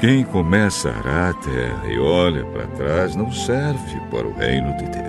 Quem começa a arar a terra e olha para trás não serve para o reino de Deus.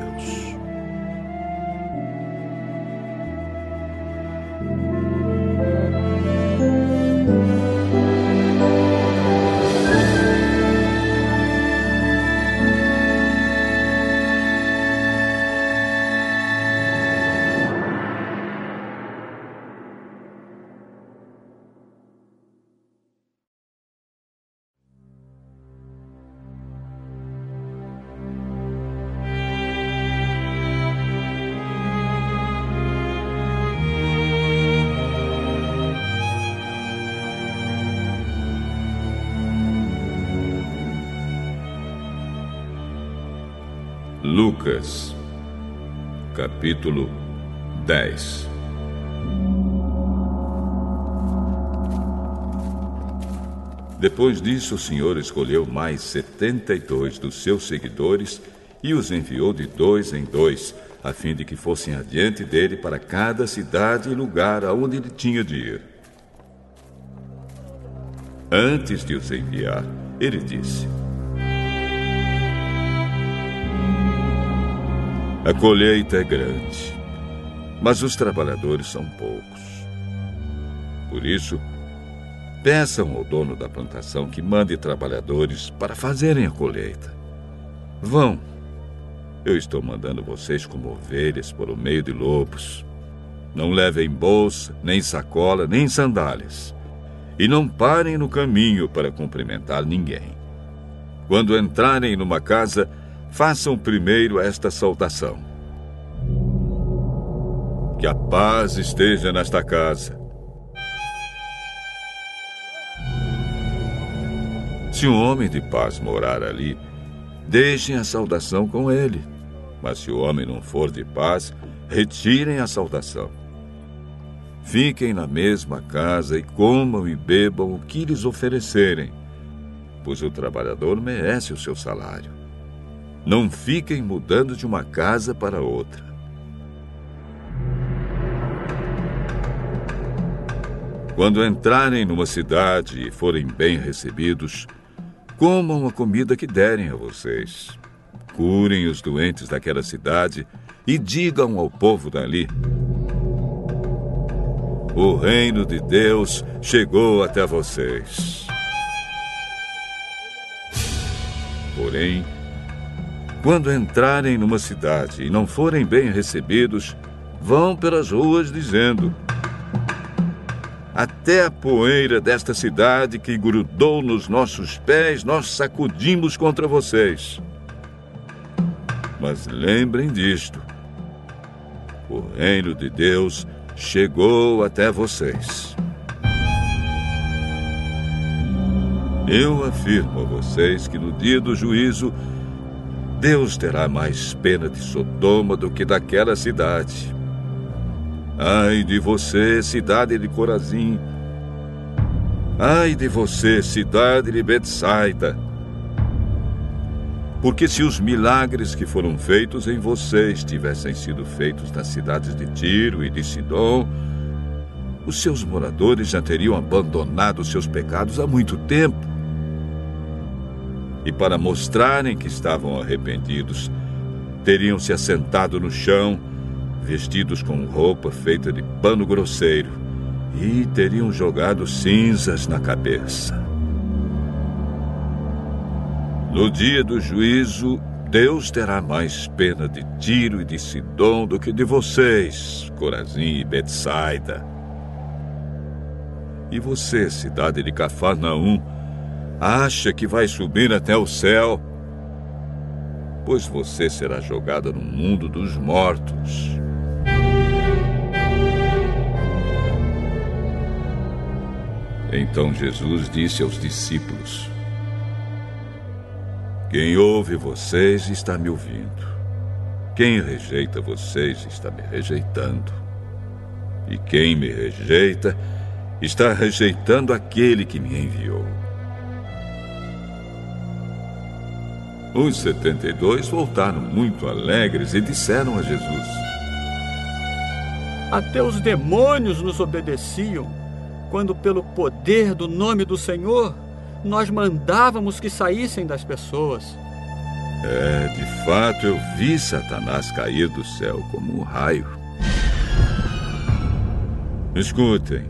Depois disso, o Senhor escolheu mais setenta e dois dos seus seguidores e os enviou de dois em dois, a fim de que fossem adiante dele para cada cidade e lugar aonde ele tinha de ir. Antes de os enviar, ele disse: A colheita é grande, mas os trabalhadores são poucos. Por isso, peçam ao dono da plantação que mande trabalhadores para fazerem a colheita. Vão. Eu estou mandando vocês como ovelhas por o meio de lobos. Não levem bolsa, nem sacola, nem sandálias. E não parem no caminho para cumprimentar ninguém. Quando entrarem numa casa, façam primeiro esta saudação: Que a paz esteja nesta casa. Se um homem de paz morar ali, deixem a saudação com ele. Mas se o homem não for de paz, retirem a saudação. Fiquem na mesma casa e comam e bebam o que lhes oferecerem, pois o trabalhador merece o seu salário. Não fiquem mudando de uma casa para outra. Quando entrarem numa cidade e forem bem recebidos, comam a comida que derem a vocês. Curem os doentes daquela cidade e digam ao povo dali: O reino de Deus chegou até vocês. Porém, quando entrarem numa cidade e não forem bem recebidos, vão pelas ruas dizendo: Até a poeira desta cidade que grudou nos nossos pés, nós sacudimos contra vocês. Mas lembrem disto: o reino de Deus chegou até vocês. Eu afirmo a vocês que no dia do juízo, Deus terá mais pena de Sodoma do que daquela cidade. Ai de você, cidade de Corazim! Ai de você, cidade de Betsaida! Porque se os milagres que foram feitos em vocês tivessem sido feitos nas cidades de Tiro e de Sidom, os seus moradores já teriam abandonado seus pecados há muito tempo e para mostrarem que estavam arrependidos, teriam se assentado no chão, vestidos com roupa feita de pano grosseiro, e teriam jogado cinzas na cabeça. No dia do juízo, Deus terá mais pena de Tiro e de Sidom do que de vocês, Corazim e Betsaida. E você, cidade de Cafarnaum, acha que vai subir até o céu, pois você será jogada no mundo dos mortos. Então Jesus disse aos discípulos: Quem ouve vocês está me ouvindo. Quem rejeita vocês está me rejeitando. E quem me rejeita está rejeitando aquele que me enviou. Os setenta e dois voltaram muito alegres e disseram a Jesus: Até os demônios nos obedeciam, quando, pelo poder do nome do Senhor, nós mandávamos que saíssem das pessoas. É, de fato, eu vi Satanás cair do céu como um raio. Escutem,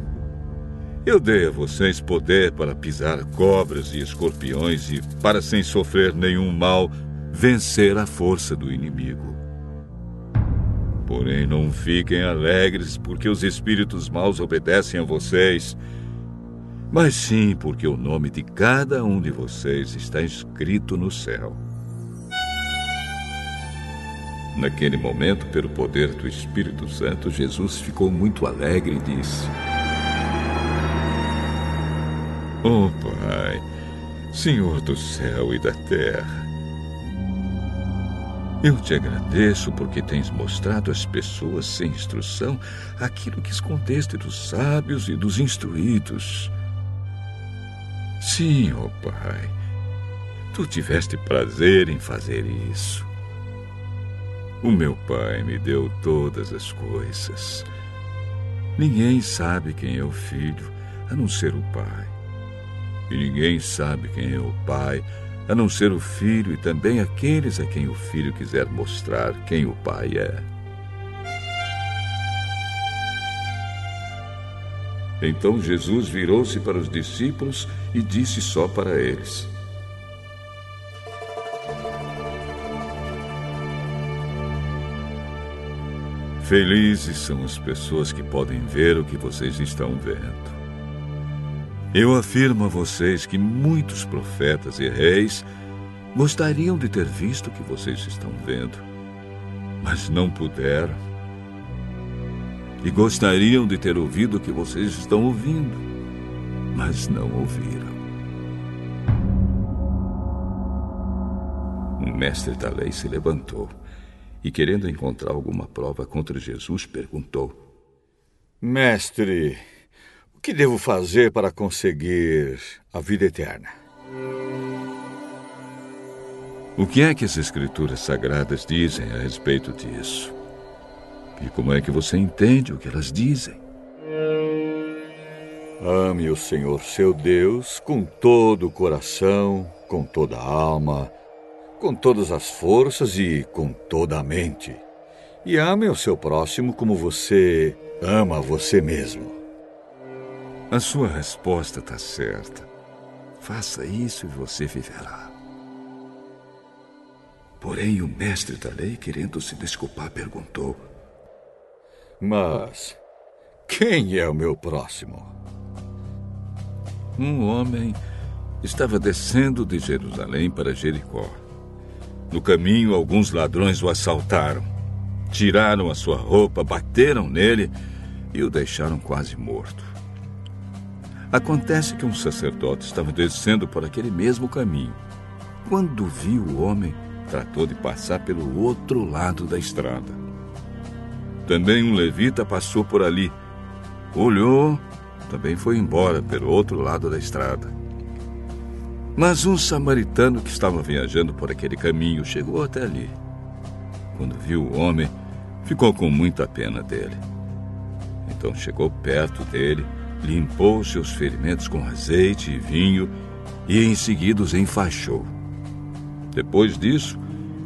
eu dei a vocês poder para pisar cobras e escorpiões e, para sem sofrer nenhum mal, vencer a força do inimigo. Porém, não fiquem alegres porque os espíritos maus obedecem a vocês, mas sim porque o nome de cada um de vocês está escrito no céu. Naquele momento, pelo poder do Espírito Santo, Jesus ficou muito alegre e disse. Oh, Pai, Senhor do céu e da terra, eu te agradeço porque tens mostrado às pessoas sem instrução aquilo que escondeste dos sábios e dos instruídos. Sim, ó oh Pai, tu tiveste prazer em fazer isso. O meu Pai me deu todas as coisas. Ninguém sabe quem é o filho a não ser o Pai. E ninguém sabe quem é o Pai, a não ser o Filho e também aqueles a quem o Filho quiser mostrar quem o Pai é. Então Jesus virou-se para os discípulos e disse só para eles: Felizes são as pessoas que podem ver o que vocês estão vendo. Eu afirmo a vocês que muitos profetas e reis gostariam de ter visto o que vocês estão vendo, mas não puderam. E gostariam de ter ouvido o que vocês estão ouvindo, mas não ouviram. Um mestre da lei se levantou e, querendo encontrar alguma prova contra Jesus, perguntou: Mestre, que devo fazer para conseguir a vida eterna? O que é que as Escrituras Sagradas dizem a respeito disso? E como é que você entende o que elas dizem? Ame o Senhor seu Deus com todo o coração, com toda a alma, com todas as forças e com toda a mente. E ame o seu próximo como você ama você mesmo. A sua resposta está certa. Faça isso e você viverá. Porém, o mestre da lei, querendo se desculpar, perguntou: Mas quem é o meu próximo? Um homem estava descendo de Jerusalém para Jericó. No caminho, alguns ladrões o assaltaram. Tiraram a sua roupa, bateram nele e o deixaram quase morto. Acontece que um sacerdote estava descendo por aquele mesmo caminho. Quando viu o homem, tratou de passar pelo outro lado da estrada. Também um levita passou por ali. Olhou, também foi embora pelo outro lado da estrada. Mas um samaritano que estava viajando por aquele caminho chegou até ali. Quando viu o homem, ficou com muita pena dele. Então chegou perto dele, limpou seus ferimentos com azeite e vinho e em seguida os enfaixou. Depois disso,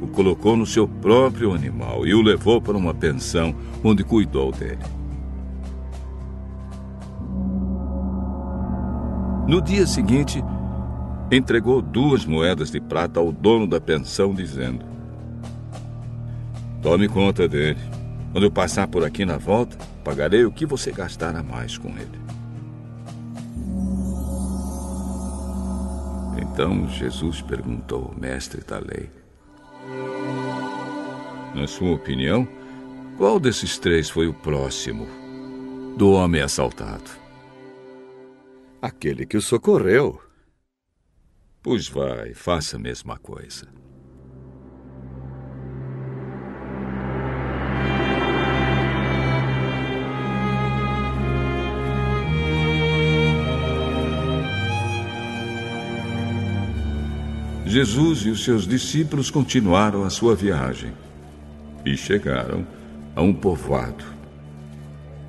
o colocou no seu próprio animal e o levou para uma pensão onde cuidou dele. No dia seguinte, entregou duas moedas de prata ao dono da pensão, dizendo: Tome conta dele. Quando eu passar por aqui na volta, pagarei o que você gastar a mais com ele. Então Jesus perguntou ao mestre da lei: Na sua opinião, qual desses três foi o próximo do homem assaltado? Aquele que o socorreu. Pois vai, faça a mesma coisa. Jesus e os seus discípulos continuaram a sua viagem e chegaram a um povoado.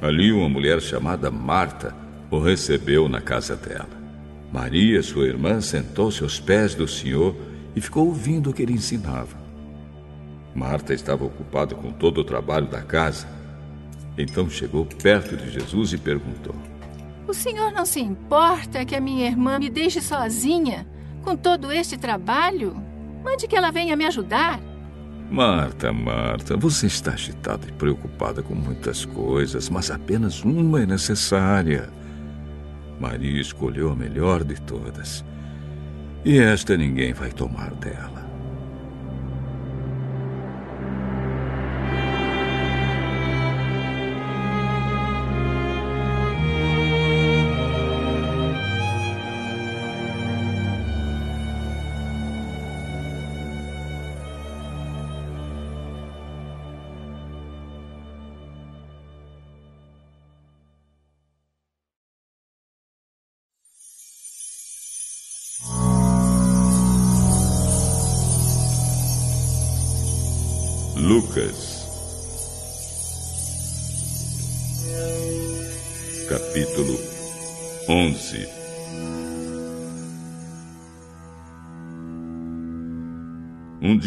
Ali, uma mulher chamada Marta o recebeu na casa dela. Maria, sua irmã, sentou-se aos pés do Senhor e ficou ouvindo o que ele ensinava. Marta estava ocupada com todo o trabalho da casa. Então chegou perto de Jesus e perguntou: O senhor não se importa que a minha irmã me deixe sozinha? Com todo este trabalho, mande que ela venha me ajudar. Marta, Marta, você está agitada e preocupada com muitas coisas, mas apenas uma é necessária. Maria escolheu a melhor de todas. E esta ninguém vai tomar dela.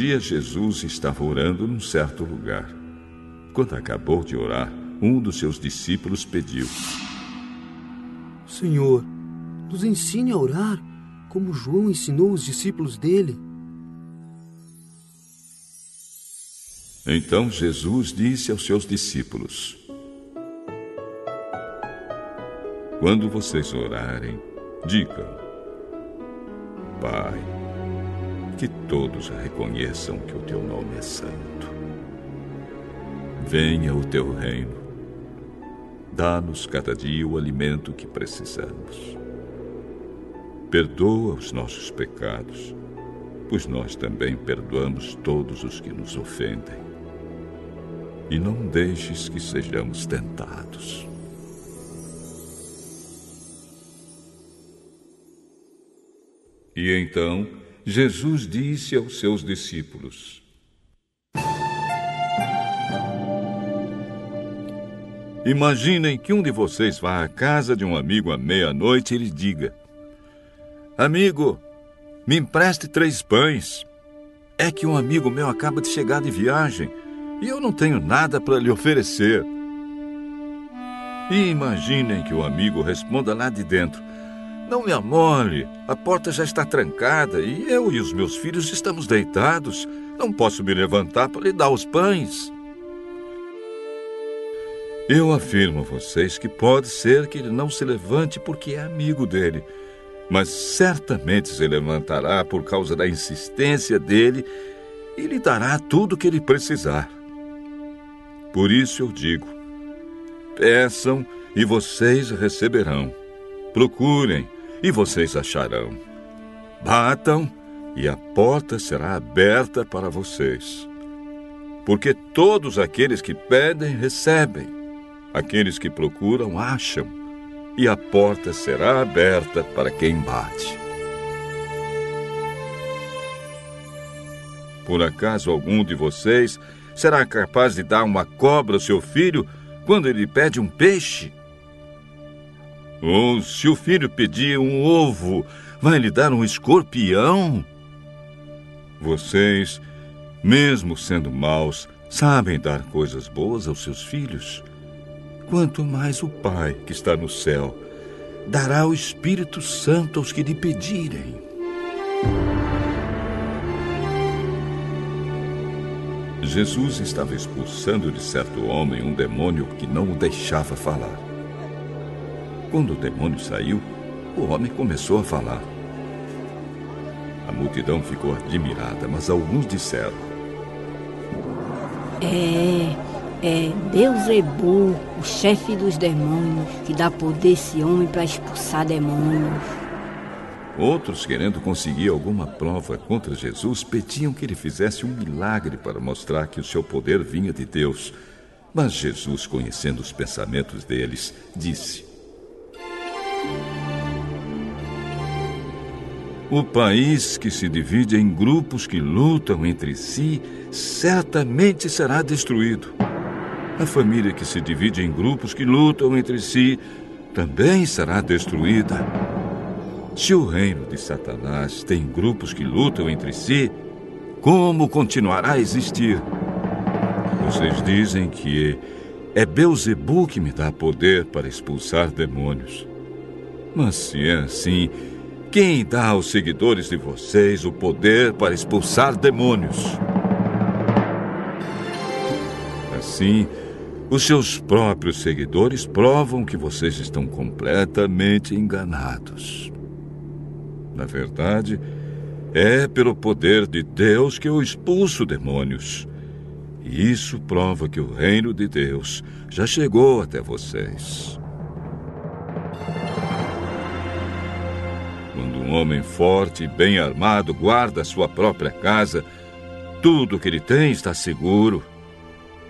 Dia Jesus estava orando num certo lugar. Quando acabou de orar, um dos seus discípulos pediu: Senhor, nos ensine a orar como João ensinou os discípulos dele. Então Jesus disse aos seus discípulos: Quando vocês orarem, digam: Pai, que todos reconheçam que o teu nome é santo. Venha o teu reino. Dá-nos cada dia o alimento que precisamos. Perdoa os nossos pecados, pois nós também perdoamos todos os que nos ofendem e não deixes que sejamos tentados. E então Jesus disse aos seus discípulos: Imaginem que um de vocês vá à casa de um amigo à meia-noite e lhe diga: Amigo, me empreste três pães. É que um amigo meu acaba de chegar de viagem e eu não tenho nada para lhe oferecer. E imaginem que o amigo responda lá de dentro: Não me amole, a porta já está trancada e eu e os meus filhos estamos deitados. Não posso me levantar para lhe dar os pães. Eu afirmo a vocês que pode ser que ele não se levante porque é amigo dele, mas certamente se levantará por causa da insistência dele e lhe dará tudo o que ele precisar. Por isso eu digo: peçam e vocês receberão. Procurem e vocês acharão. Batam e a porta será aberta para vocês. Porque todos aqueles que pedem, recebem. Aqueles que procuram, acham. E a porta será aberta para quem bate. Por acaso algum de vocês será capaz de dar uma cobra ao seu filho quando ele pede um peixe? Ou se o filho pedir um ovo, vai lhe dar um escorpião? Vocês, mesmo sendo maus, sabem dar coisas boas aos seus filhos. Quanto mais o Pai, que está no céu, dará o Espírito Santo aos que lhe pedirem. Jesus estava expulsando de certo homem um demônio que não o deixava falar. Quando o demônio saiu, o homem começou a falar. A multidão ficou admirada, mas alguns disseram: É, é Beuzebu, o chefe dos demônios, que dá poder a esse homem para expulsar demônios. Outros, querendo conseguir alguma prova contra Jesus, pediam que ele fizesse um milagre para mostrar que o seu poder vinha de Deus. Mas Jesus, conhecendo os pensamentos deles, disse: O país que se divide em grupos que lutam entre si certamente será destruído. A família que se divide em grupos que lutam entre si também será destruída. Se o reino de Satanás tem grupos que lutam entre si, como continuará a existir? Vocês dizem que é Beuzebu que me dá poder para expulsar demônios. Mas se é assim, quem dá aos seguidores de vocês o poder para expulsar demônios? Assim, os seus próprios seguidores provam que vocês estão completamente enganados. Na verdade, é pelo poder de Deus que eu expulso demônios. E isso prova que o reino de Deus já chegou até vocês. Quando um homem forte e bem armado guarda sua própria casa, tudo que ele tem está seguro.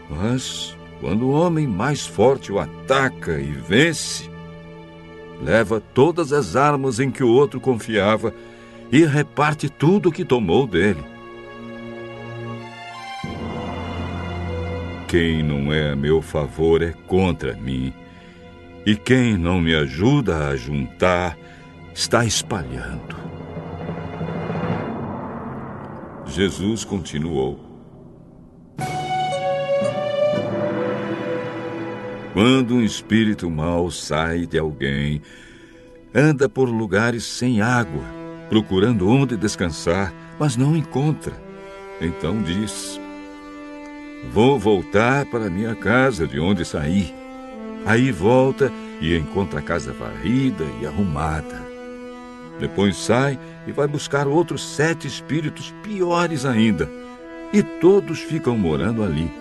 Mas quando o homem mais forte o ataca e vence, leva todas as armas em que o outro confiava e reparte tudo o que tomou dele. Quem não é a meu favor é contra mim, e quem não me ajuda a juntar está espalhando. Jesus continuou. Quando um espírito mau sai de alguém, anda por lugares sem água, procurando onde descansar, mas não encontra. Então diz: Vou voltar para minha casa de onde saí. Aí volta e encontra a casa varrida e arrumada. Depois sai e vai buscar outros sete espíritos piores ainda, e todos ficam morando ali.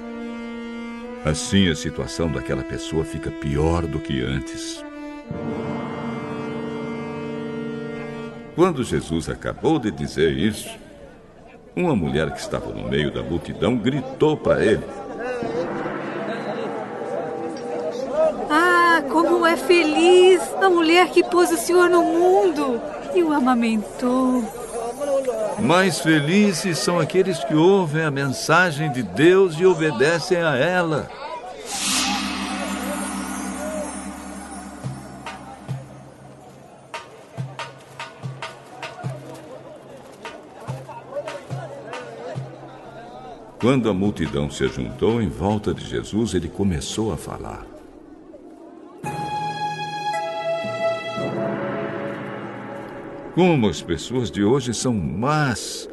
Assim a situação daquela pessoa fica pior do que antes. Quando Jesus acabou de dizer isso, uma mulher que estava no meio da multidão gritou para ele: Ah, como é feliz a mulher que pôs o Senhor no mundo e o amamentou. Mais felizes são aqueles que ouvem a mensagem de Deus e obedecem a ela. Quando a multidão se juntou em volta de Jesus, ele começou a falar. Como as pessoas de hoje são más.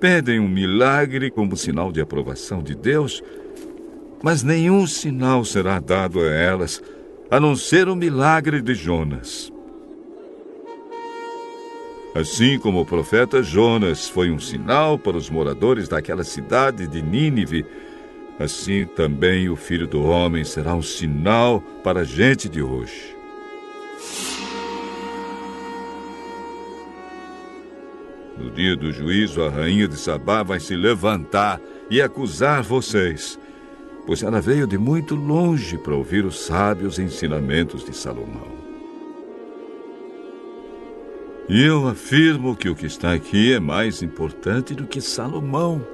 Pedem um milagre como sinal de aprovação de Deus, mas nenhum sinal será dado a elas, a não ser o milagre de Jonas. Assim como o profeta Jonas foi um sinal para os moradores daquela cidade de Nínive, assim também o filho do homem será um sinal para a gente de hoje. No dia do juízo, a rainha de Sabá vai se levantar e acusar vocês, pois ela veio de muito longe para ouvir os sábios ensinamentos de Salomão. E eu afirmo que o que está aqui é mais importante do que Salomão.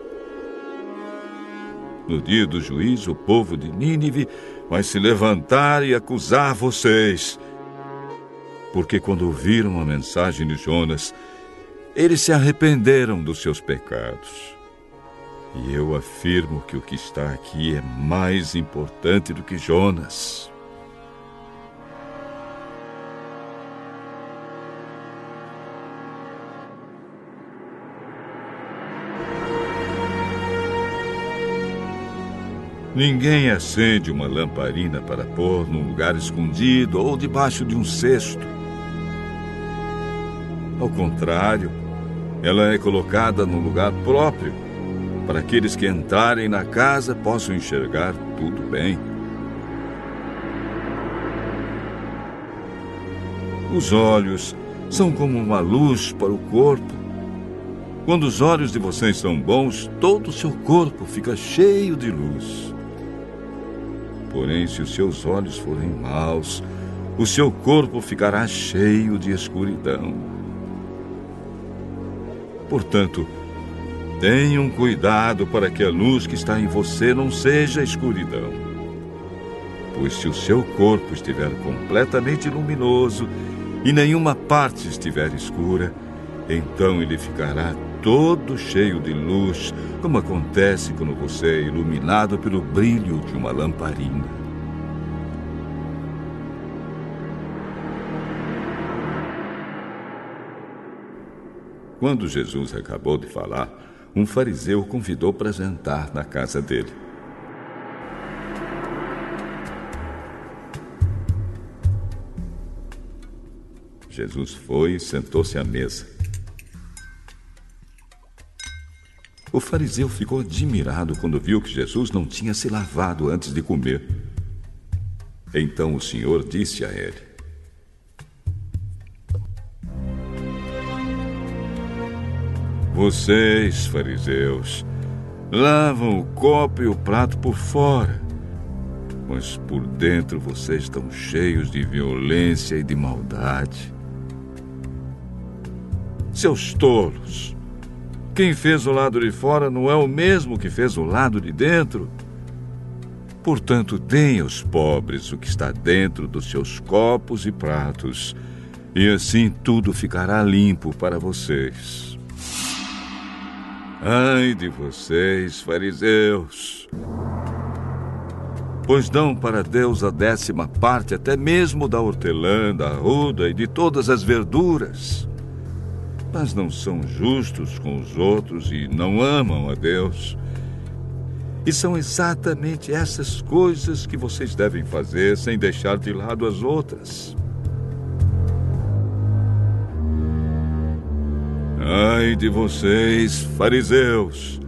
No dia do juízo, o povo de Nínive vai se levantar e acusar vocês. Porque quando ouviram a mensagem de Jonas, eles se arrependeram dos seus pecados. E eu afirmo que o que está aqui é mais importante do que Jonas. Ninguém acende uma lamparina para pôr num lugar escondido ou debaixo de um cesto. Ao contrário, ela é colocada num lugar próprio, para aqueles que entrarem na casa possam enxergar tudo bem. Os olhos são como uma luz para o corpo. Quando os olhos de vocês são bons, todo o seu corpo fica cheio de luz. Porém, se os seus olhos forem maus, o seu corpo ficará cheio de escuridão. Portanto, tenham cuidado para que a luz que está em você não seja escuridão. Pois se o seu corpo estiver completamente luminoso e nenhuma parte estiver escura, então ele ficará todo cheio de luz, como acontece quando você é iluminado pelo brilho de uma lamparina. Quando Jesus acabou de falar, um fariseu o convidou para jantar na casa dele. Jesus foi e sentou-se à mesa. O fariseu ficou admirado quando viu que Jesus não tinha se lavado antes de comer. Então o Senhor disse a ele: Vocês, fariseus, lavam o copo e o prato por fora, mas por dentro vocês estão cheios de violência e de maldade. Seus tolos! Quem fez o lado de fora não é o mesmo que fez o lado de dentro. Portanto, deem aos pobres o que está dentro dos seus copos e pratos, e assim tudo ficará limpo para vocês. Ai de vocês, fariseus! Pois dão para Deus a décima parte até mesmo da hortelã, da arruda e de todas as verduras. Mas não são justos com os outros e não amam a Deus. E são exatamente essas coisas que vocês devem fazer sem deixar de lado as outras. Ai de vocês, fariseus,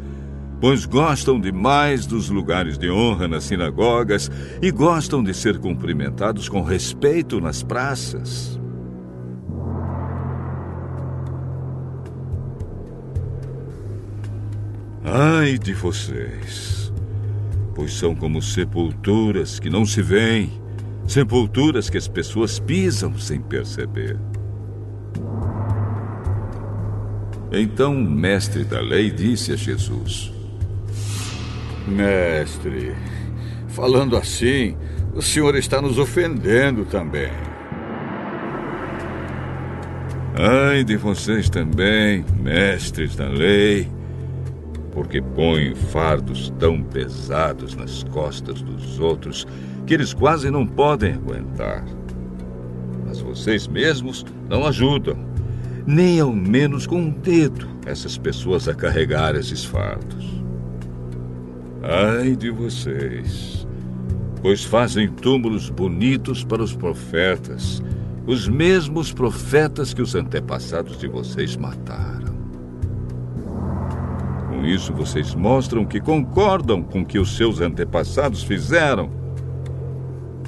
pois gostam demais dos lugares de honra nas sinagogas e gostam de ser cumprimentados com respeito nas praças. Ai de vocês, pois são como sepulturas que não se veem, sepulturas que as pessoas pisam sem perceber. Então o mestre da lei disse a Jesus: Mestre, falando assim, o senhor está nos ofendendo também. Ai de vocês também, mestres da lei, porque põem fardos tão pesados nas costas dos outros que eles quase não podem aguentar. Mas vocês mesmos não ajudam nem ao menos com um dedo essas pessoas a carregar esses fardos. Ai de vocês, pois fazem túmulos bonitos para os profetas os mesmos profetas que os antepassados de vocês mataram. Com isso, vocês mostram que concordam com o que os seus antepassados fizeram,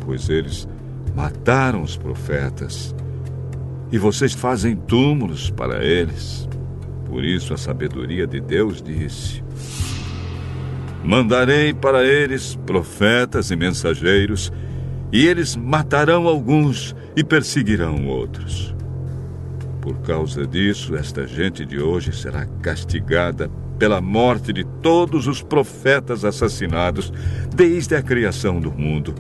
pois eles mataram os profetas e vocês fazem túmulos para eles. Por isso, a sabedoria de Deus disse: Mandarei para eles profetas e mensageiros, e eles matarão alguns e perseguirão outros. Por causa disso, esta gente de hoje será castigada pela morte de todos os profetas assassinados desde a criação do mundo,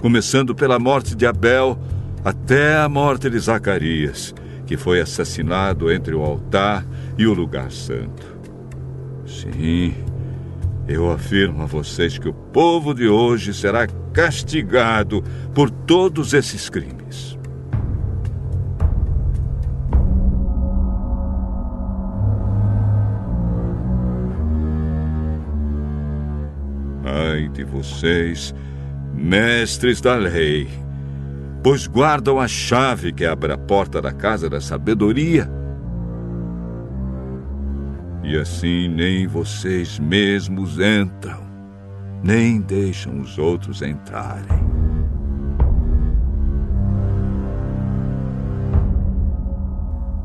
começando pela morte de Abel até a morte de Zacarias, que foi assassinado entre o altar e o lugar santo. Sim, eu afirmo a vocês que o povo de hoje será castigado por todos esses crimes. Ai de vocês, mestres da lei, pois guardam a chave que abre a porta da casa da sabedoria. E assim nem vocês mesmos entram, nem deixam os outros entrarem.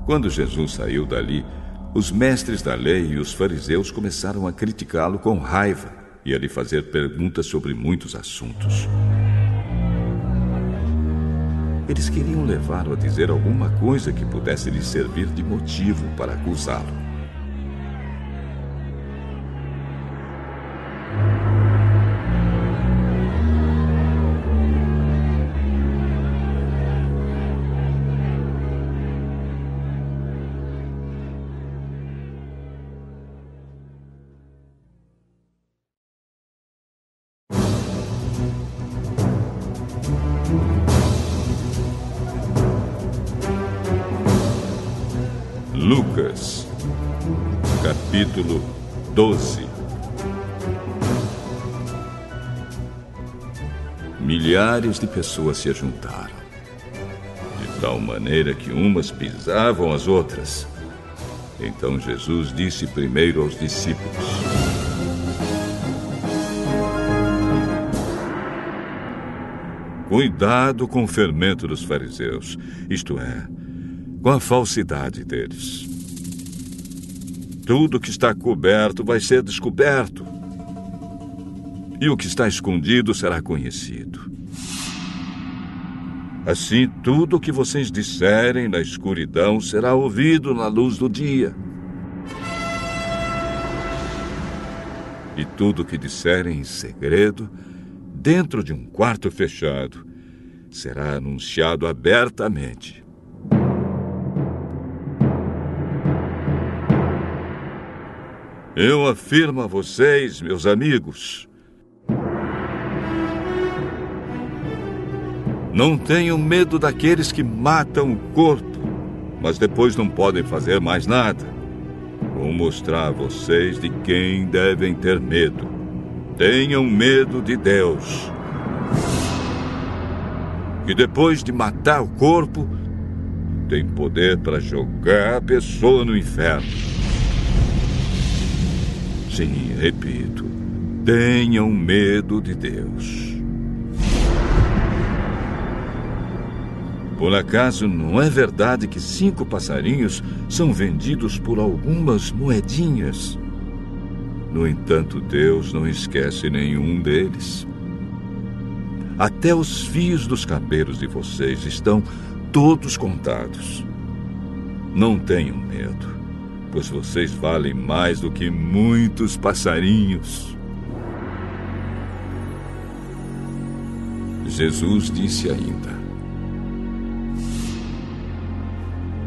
Quando Jesus saiu dali, os mestres da lei e os fariseus começaram a criticá-lo com raiva e a lhe fazer perguntas sobre muitos assuntos. Eles queriam levá-lo a dizer alguma coisa que pudesse lhe servir de motivo para acusá-lo. Milhares de pessoas se juntaram, de tal maneira que umas pisavam as outras. Então Jesus disse primeiro aos discípulos: Cuidado com o fermento dos fariseus, isto é, com a falsidade deles. Tudo que está coberto vai ser descoberto, e o que está escondido será conhecido. Assim, tudo o que vocês disserem na escuridão será ouvido na luz do dia. E tudo o que disserem em segredo, dentro de um quarto fechado, será anunciado abertamente. Eu afirmo a vocês, meus amigos, não tenham medo daqueles que matam o corpo, mas depois não podem fazer mais nada. Vou mostrar a vocês de quem devem ter medo. Tenham medo de Deus. Que depois de matar o corpo, tem poder para jogar a pessoa no inferno. Sim, repito, tenham medo de Deus. Por acaso não é verdade que cinco passarinhos são vendidos por algumas moedinhas? No entanto, Deus não esquece nenhum deles. Até os fios dos cabelos de vocês estão todos contados. Não tenham medo pois vocês valem mais do que muitos passarinhos. Jesus disse ainda: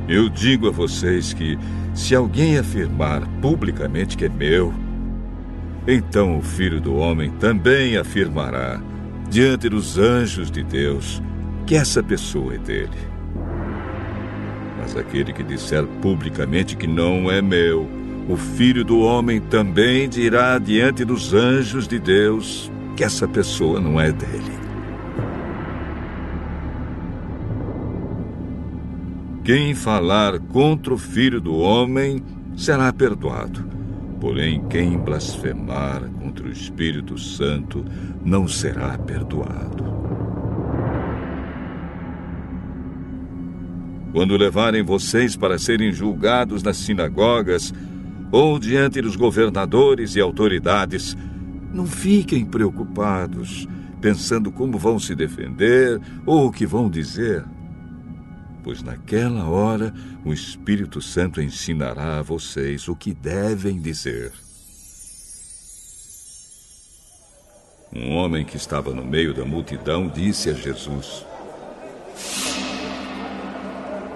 Eu digo a vocês que, se alguém afirmar publicamente que é meu, então o Filho do Homem também afirmará, diante dos anjos de Deus, que essa pessoa é dele. Mas aquele que disser publicamente que não é meu, o filho do homem também dirá diante dos anjos de Deus que essa pessoa não é dele. Quem falar contra o Filho do Homem será perdoado. Porém, quem blasfemar contra o Espírito Santo não será perdoado. Quando levarem vocês para serem julgados nas sinagogas ou diante dos governadores e autoridades, não fiquem preocupados, pensando como vão se defender ou o que vão dizer pois naquela hora o Espírito Santo ensinará a vocês o que devem dizer. Um homem que estava no meio da multidão disse a Jesus: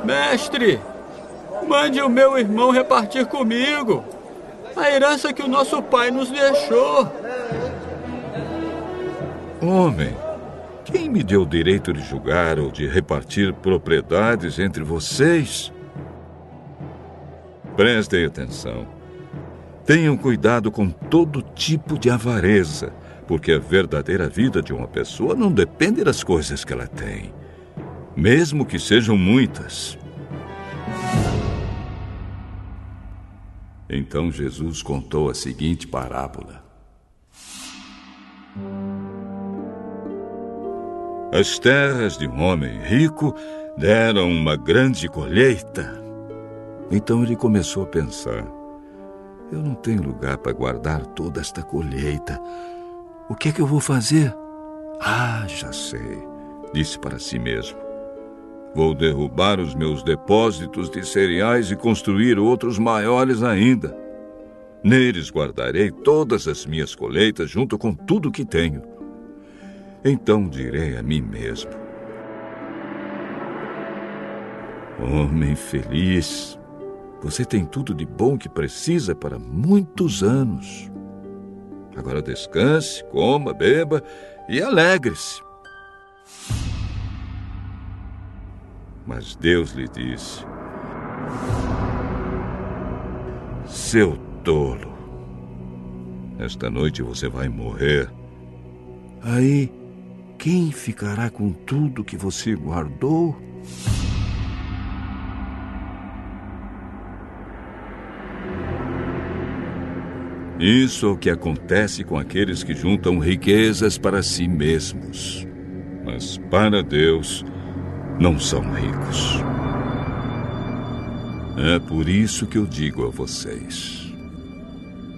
Mestre, mande o meu irmão repartir comigo a herança que o nosso pai nos deixou. Homem, quem me deu o direito de julgar ou de repartir propriedades entre vocês? Prestem atenção. Tenham cuidado com todo tipo de avareza, porque a verdadeira vida de uma pessoa não depende das coisas que ela tem, mesmo que sejam muitas. Então Jesus contou a seguinte parábola. As terras de um homem rico deram uma grande colheita. Então ele começou a pensar: eu não tenho lugar para guardar toda esta colheita. O que é que eu vou fazer? Ah, já sei, disse para si mesmo. Vou derrubar os meus depósitos de cereais e construir outros maiores ainda. Neles guardarei todas as minhas colheitas junto com tudo que tenho. Então direi a mim mesmo: Homem feliz, você tem tudo de bom que precisa para muitos anos. Agora descanse, coma, beba e alegre-se. Mas Deus lhe disse: Seu tolo, esta noite você vai morrer. Aí quem ficará com tudo que você guardou? Isso é o que acontece com aqueles que juntam riquezas para si mesmos. Mas para Deus, não são ricos. É por isso que eu digo a vocês: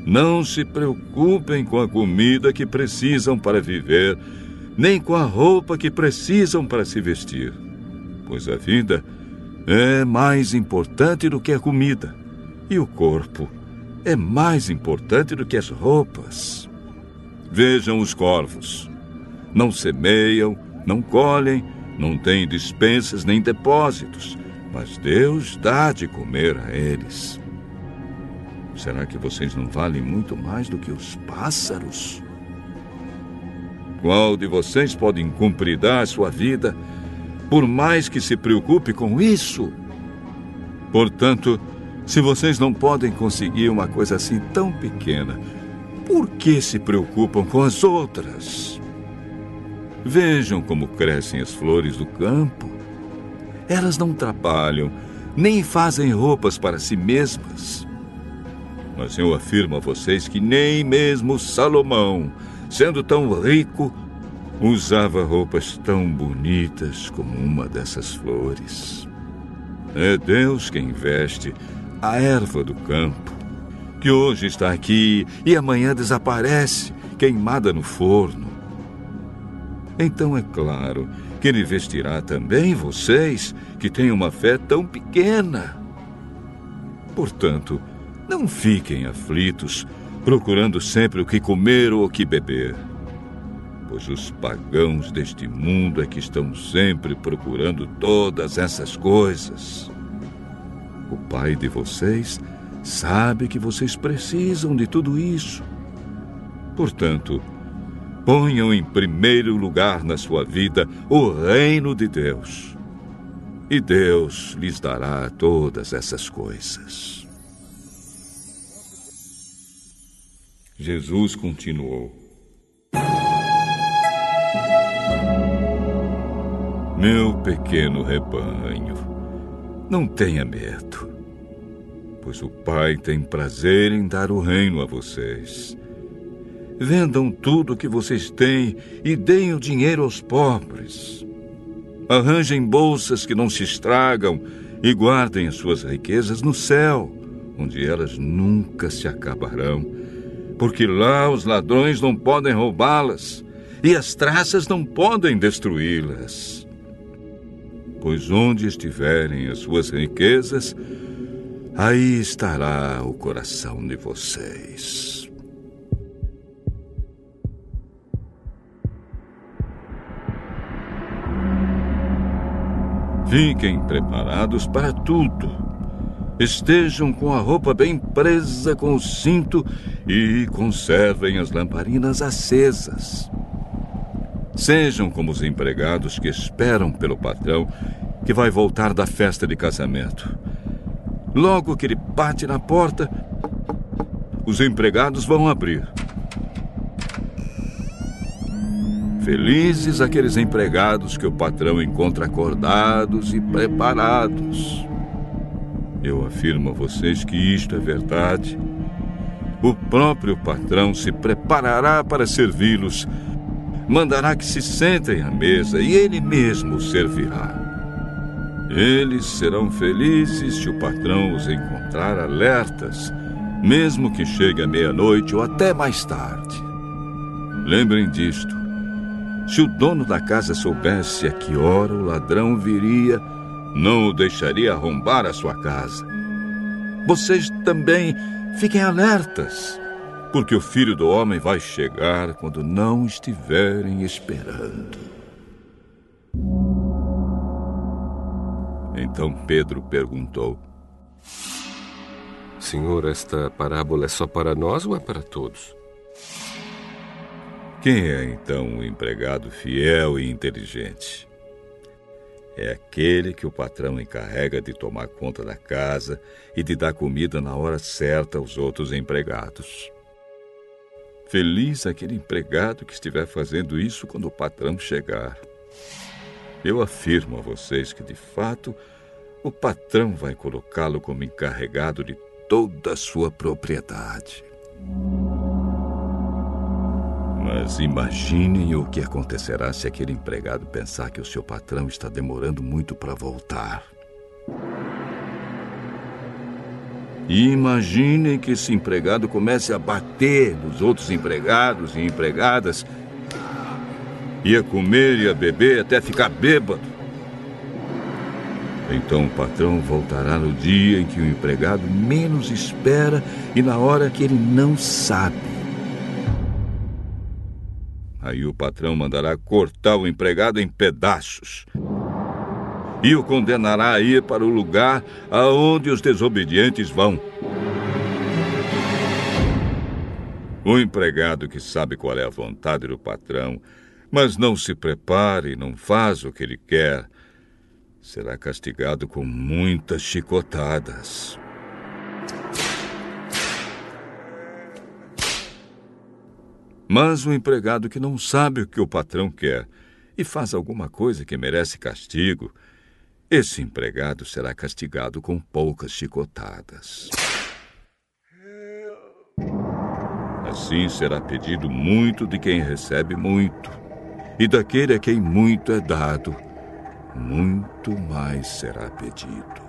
não se preocupem com a comida que precisam para viver nem com a roupa que precisam para se vestir, pois a vida é mais importante do que a comida, e o corpo é mais importante do que as roupas. Vejam os corvos. Não semeiam, não colhem, não têm dispensas nem depósitos, mas Deus dá de comer a eles. Será que vocês não valem muito mais do que os pássaros? Qual de vocês pode cumpridar sua vida, por mais que se preocupe com isso? Portanto, se vocês não podem conseguir uma coisa assim tão pequena, por que se preocupam com as outras? Vejam como crescem as flores do campo. Elas não trabalham, nem fazem roupas para si mesmas. Mas eu afirmo a vocês que nem mesmo Salomão, sendo tão rico, usava roupas tão bonitas como uma dessas flores. É Deus quem veste a erva do campo, que hoje está aqui e amanhã desaparece, queimada no forno. Então é claro que Ele vestirá também vocês, que têm uma fé tão pequena. Portanto, não fiquem aflitos procurando sempre o que comer ou o que beber. Pois os pagãos deste mundo é que estão sempre procurando todas essas coisas. O Pai de vocês sabe que vocês precisam de tudo isso. Portanto, ponham em primeiro lugar na sua vida o reino de Deus. E Deus lhes dará todas essas coisas. Jesus continuou: Meu pequeno rebanho, Não tenha medo, pois o Pai tem prazer em dar o reino a vocês. Vendam tudo o que vocês têm e deem o dinheiro aos pobres. Arranjem bolsas que não se estragam e guardem as suas riquezas no céu, onde elas nunca se acabarão, porque lá os ladrões não podem roubá-las e as traças não podem destruí-las. Pois onde estiverem as suas riquezas, aí estará o coração de vocês. Fiquem preparados para tudo. Estejam com a roupa bem presa com o cinto e conservem as lamparinas acesas. Sejam como os empregados que esperam pelo patrão que vai voltar da festa de casamento. Logo que ele bate na porta, os empregados vão abrir. Felizes aqueles empregados que o patrão encontra acordados e preparados. Eu afirmo a vocês que isto é verdade. O próprio patrão se preparará para servi-los, mandará que se sentem à mesa e ele mesmo servirá. Eles serão felizes se o patrão os encontrar alertas, mesmo que chegue à meia-noite ou até mais tarde. Lembrem disto. Se o dono da casa soubesse a que hora o ladrão viria, não o deixaria arrombar a sua casa. Vocês também fiquem alertas, porque o filho do homem vai chegar quando não estiverem esperando. Então Pedro perguntou: Senhor, esta parábola é só para nós ou é para todos? Quem é então o empregado fiel e inteligente? É aquele que o patrão encarrega de tomar conta da casa e de dar comida na hora certa aos outros empregados. Feliz aquele empregado que estiver fazendo isso quando o patrão chegar. Eu afirmo a vocês que, de fato, o patrão vai colocá-lo como encarregado de toda a sua propriedade. Mas imaginem o que acontecerá se aquele empregado pensar que o seu patrão está demorando muito para voltar. E imaginem que esse empregado comece a bater nos outros empregados e empregadas, e a comer e a beber até ficar bêbado. Então o patrão voltará no dia em que o empregado menos espera e na hora que ele não sabe. Aí o patrão mandará cortar o empregado em pedaços e o condenará a ir para o lugar aonde os desobedientes vão. O empregado que sabe qual é a vontade do patrão, mas não se prepara e não faz o que ele quer, será castigado com muitas chicotadas. Mas o empregado que não sabe o que o patrão quer e faz alguma coisa que merece castigo, esse empregado será castigado com poucas chicotadas. Assim será pedido muito de quem recebe muito, e daquele a quem muito é dado, muito mais será pedido.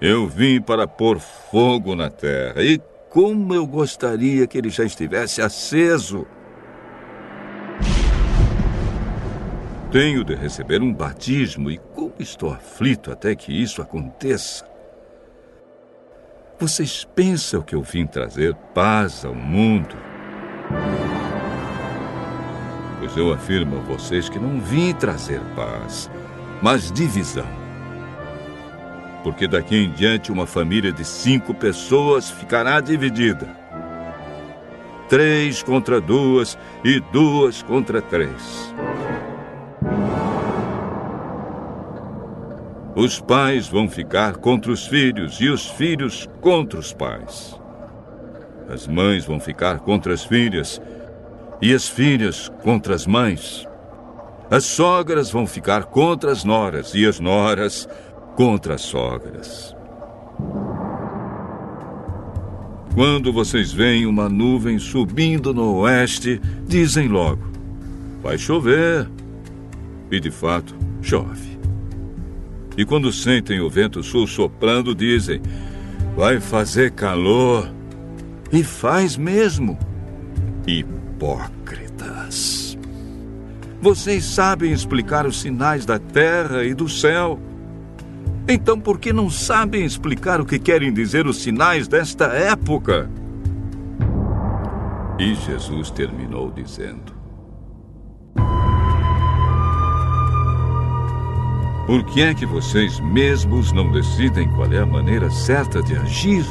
Eu vim para pôr fogo na terra, e como eu gostaria que ele já estivesse aceso. Tenho de receber um batismo e como estou aflito até que isso aconteça. Vocês pensam que eu vim trazer paz ao mundo? Pois eu afirmo a vocês que não vim trazer paz, mas divisão porque daqui em diante uma família de cinco pessoas ficará dividida. Três contra duas e duas contra três. Os pais vão ficar contra os filhos e os filhos contra os pais. as mães vão ficar contra as filhas, e as filhas contra as mães. As sogras vão ficar contra as noras, e as noras contra as sogras. Quando vocês veem uma nuvem subindo no oeste, dizem logo: vai chover. E de fato, chove. E quando sentem o vento sul soprando, dizem: vai fazer calor. E faz mesmo. Hipócritas. Vocês sabem explicar os sinais da terra e do céu. Então, por que não sabem explicar o que querem dizer os sinais desta época? E Jesus terminou dizendo: Por que é que vocês mesmos não decidem qual é a maneira certa de agir?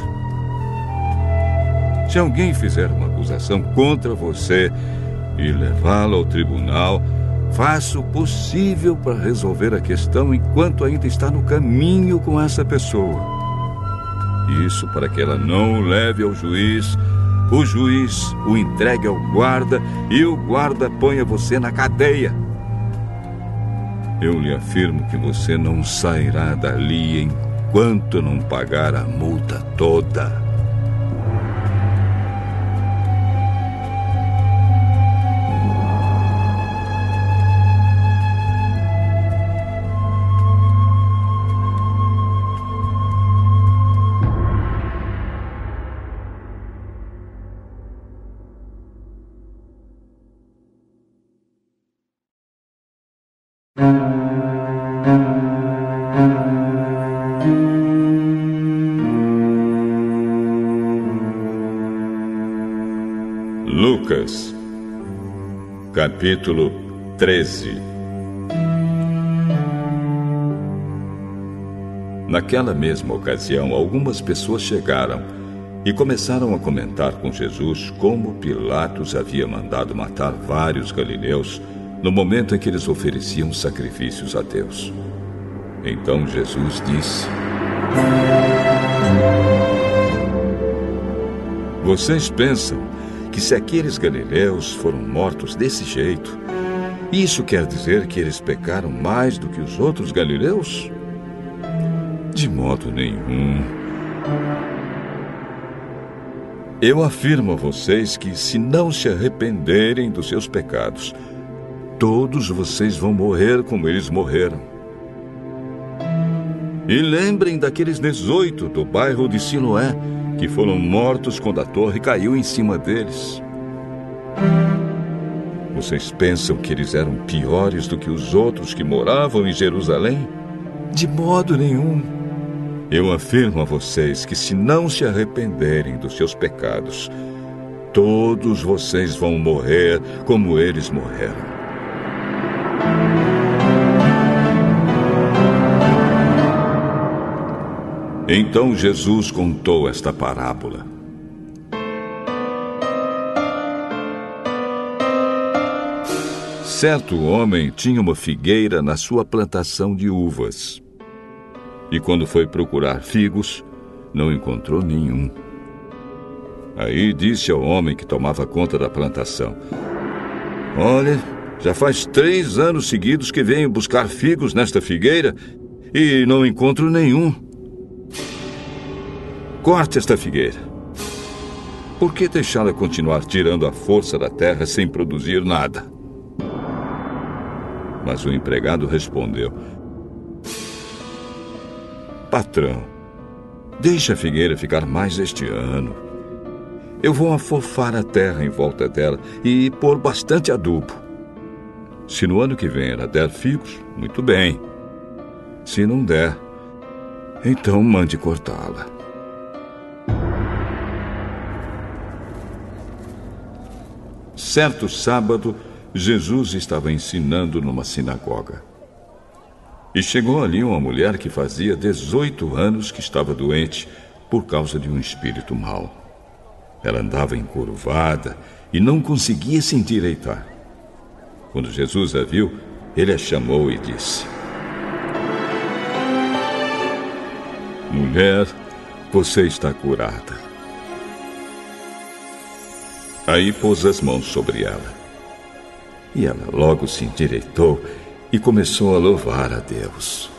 Se alguém fizer uma acusação contra você e levá-la ao tribunal, faça o possível para resolver a questão enquanto ainda está no caminho com essa pessoa. Isso para que ela não o leve ao juiz, o juiz o entregue ao guarda e o guarda ponha você na cadeia. Eu lhe afirmo que você não sairá dali enquanto não pagar a multa toda. Capítulo 13 Naquela mesma ocasião, algumas pessoas chegaram e começaram a comentar com Jesus como Pilatos havia mandado matar vários galileus no momento em que eles ofereciam sacrifícios a Deus. Então Jesus disse: Vocês pensam que se aqueles galileus foram mortos desse jeito, isso quer dizer que eles pecaram mais do que os outros galileus? De modo nenhum. Eu afirmo a vocês que, se não se arrependerem dos seus pecados, todos vocês vão morrer como eles morreram. E lembrem daqueles 18 do bairro de Siloé que foram mortos quando a torre caiu em cima deles. Vocês pensam que eles eram piores do que os outros que moravam em Jerusalém? De modo nenhum. Eu afirmo a vocês que, se não se arrependerem dos seus pecados, todos vocês vão morrer como eles morreram. Então Jesus contou esta parábola. Certo homem tinha uma figueira na sua plantação de uvas. E quando foi procurar figos, não encontrou nenhum. Aí disse ao homem que tomava conta da plantação: Olha, já faz três anos seguidos que venho buscar figos nesta figueira e não encontro nenhum. Corte esta figueira. Por que deixá-la continuar tirando a força da terra sem produzir nada? Mas o empregado respondeu: Patrão, deixe a figueira ficar mais este ano. Eu vou afofar a terra em volta dela e pôr bastante adubo. Se no ano que vem ela der figos, muito bem. Se não der, então mande cortá-la. Certo sábado, Jesus estava ensinando numa sinagoga. E chegou ali uma mulher que fazia 18 anos que estava doente por causa de um espírito mau. Ela andava encurvada e não conseguia se endireitar. Quando Jesus a viu, ele a chamou e disse: Mulher, você está curada. Aí pôs as mãos sobre ela. E ela logo se endireitou e começou a louvar a Deus.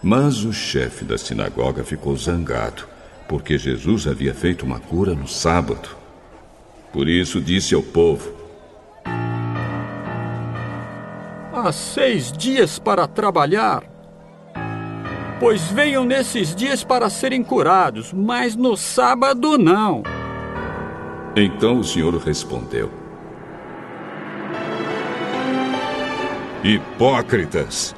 Mas o chefe da sinagoga ficou zangado, porque Jesus havia feito uma cura no sábado. Por isso disse ao povo: Há seis dias para trabalhar. Pois venham nesses dias para serem curados, mas no sábado não. Então o Senhor respondeu: Hipócritas!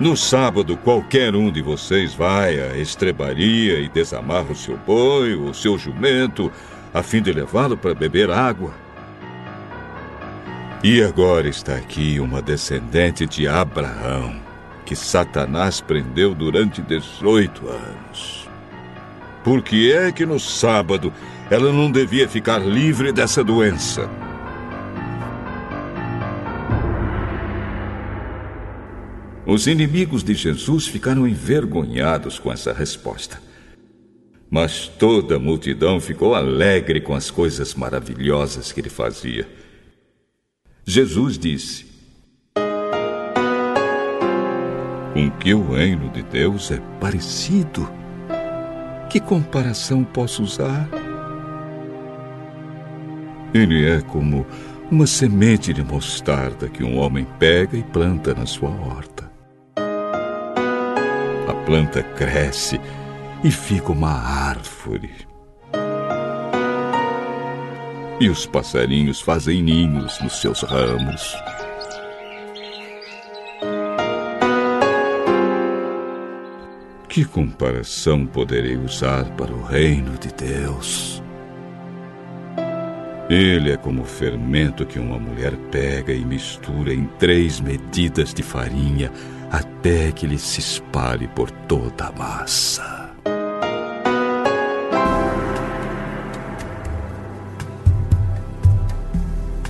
No sábado, qualquer um de vocês vai à estrebaria e desamarra o seu boi ou o seu jumento, a fim de levá-lo para beber água. E agora está aqui uma descendente de Abraão, que Satanás prendeu durante 18 anos. Por que é que no sábado ela não devia ficar livre dessa doença? Os inimigos de Jesus ficaram envergonhados com essa resposta. Mas toda a multidão ficou alegre com as coisas maravilhosas que ele fazia. Jesus disse: Com que o reino de Deus é parecido? Que comparação posso usar? Ele é como uma semente de mostarda que um homem pega e planta na sua horta. A planta cresce e fica uma árvore. E os passarinhos fazem ninhos nos seus ramos. Que comparação poderei usar para o reino de Deus? Ele é como o fermento que uma mulher pega e mistura em três medidas de farinha até que ele se espalhe por toda a massa.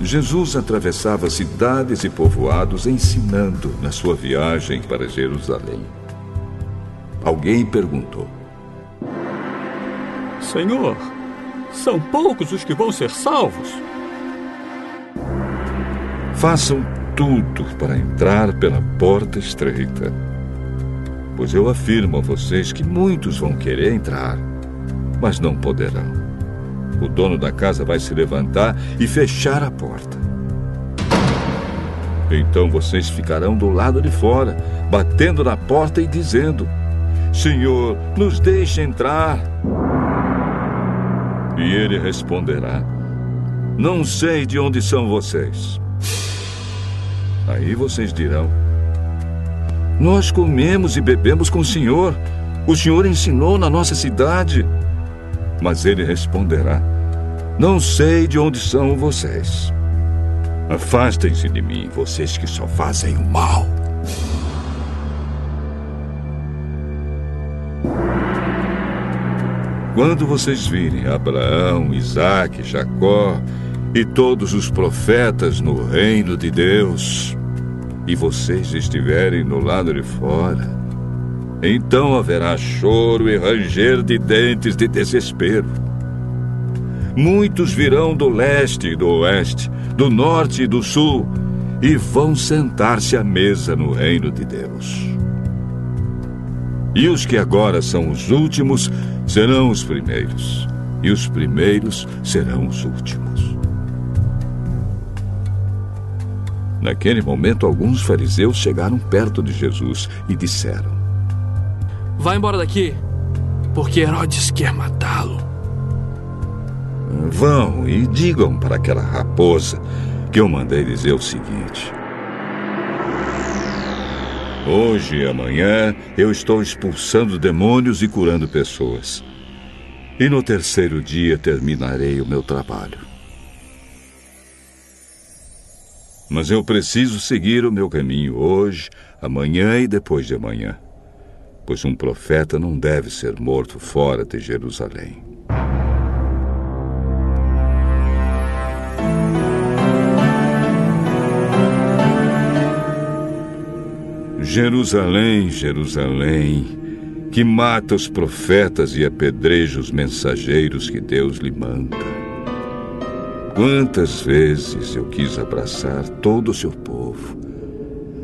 Jesus atravessava cidades e povoados ensinando na sua viagem para Jerusalém. Alguém perguntou: Senhor, são poucos os que vão ser salvos? Façam tudo para entrar pela porta estreita. Pois eu afirmo a vocês que muitos vão querer entrar, mas não poderão. O dono da casa vai se levantar e fechar a porta. Então vocês ficarão do lado de fora, batendo na porta e dizendo: Senhor, nos deixe entrar. E ele responderá: Não sei de onde são vocês. Aí vocês dirão: Nós comemos e bebemos com o Senhor. O Senhor ensinou na nossa cidade. Mas ele responderá: Não sei de onde são vocês. Afastem-se de mim, vocês que só fazem o mal. Quando vocês virem Abraão, Isaque, Jacó e todos os profetas no reino de Deus, e vocês estiverem no lado de fora, então haverá choro e ranger de dentes de desespero. Muitos virão do leste e do oeste, do norte e do sul, e vão sentar-se à mesa no reino de Deus. E os que agora são os últimos serão os primeiros, e os primeiros serão os últimos. Naquele momento, alguns fariseus chegaram perto de Jesus e disseram: Vá embora daqui, porque Herodes quer matá-lo. Vão e digam para aquela raposa que eu mandei dizer o seguinte: Hoje e amanhã eu estou expulsando demônios e curando pessoas. E no terceiro dia terminarei o meu trabalho. Mas eu preciso seguir o meu caminho hoje, amanhã e depois de amanhã. Pois um profeta não deve ser morto fora de Jerusalém. Jerusalém, Jerusalém, que mata os profetas e apedreja os mensageiros que Deus lhe manda. Quantas vezes eu quis abraçar todo o seu povo,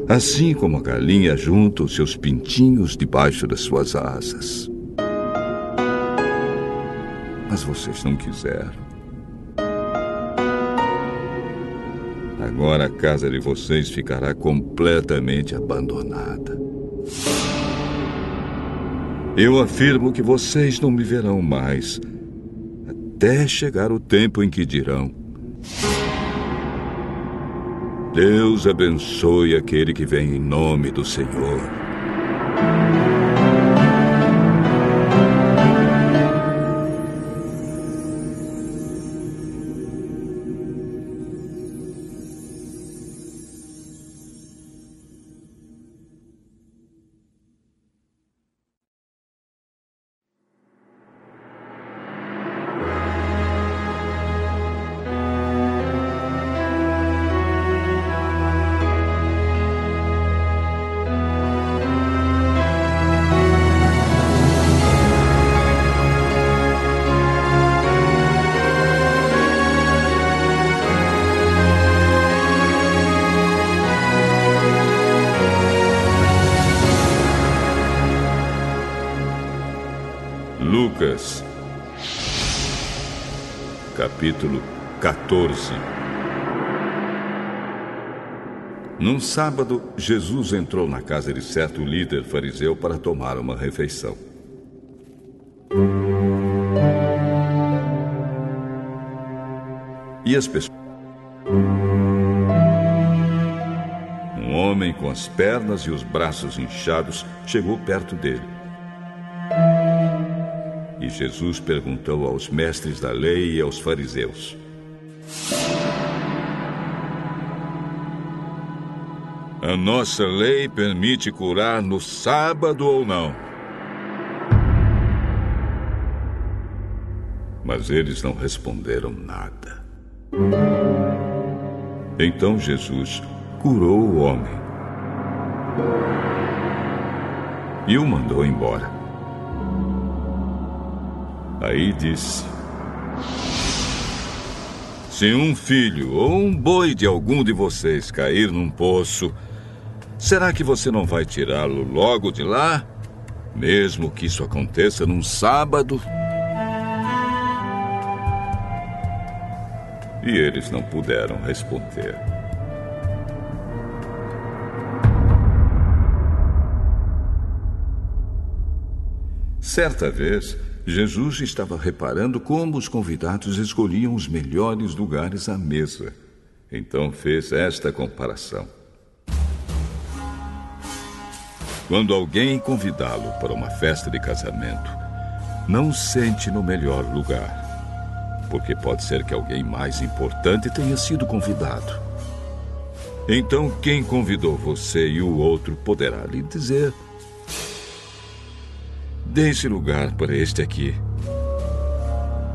assim como a galinha junta os seus pintinhos debaixo das suas asas. Mas vocês não quiseram. Agora a casa de vocês ficará completamente abandonada. Eu afirmo que vocês não me verão mais, até chegar o tempo em que dirão: Deus abençoe aquele que vem em nome do Senhor. Capítulo 14. Num sábado, Jesus entrou na casa de certo líder fariseu para tomar uma refeição. E as pessoas. Um homem com as pernas e os braços inchados chegou perto dele. Jesus perguntou aos mestres da lei e aos fariseus: A nossa lei permite curar no sábado ou não? Mas eles não responderam nada. Então Jesus curou o homem e o mandou embora. Aí disse: Se um filho ou um boi de algum de vocês cair num poço, será que você não vai tirá-lo logo de lá? Mesmo que isso aconteça num sábado? E eles não puderam responder. Certa vez, Jesus estava reparando como os convidados escolhiam os melhores lugares à mesa. Então fez esta comparação. Quando alguém convidá-lo para uma festa de casamento, não sente no melhor lugar, porque pode ser que alguém mais importante tenha sido convidado. Então, quem convidou você e o outro poderá lhe dizer: Deixe lugar para este aqui.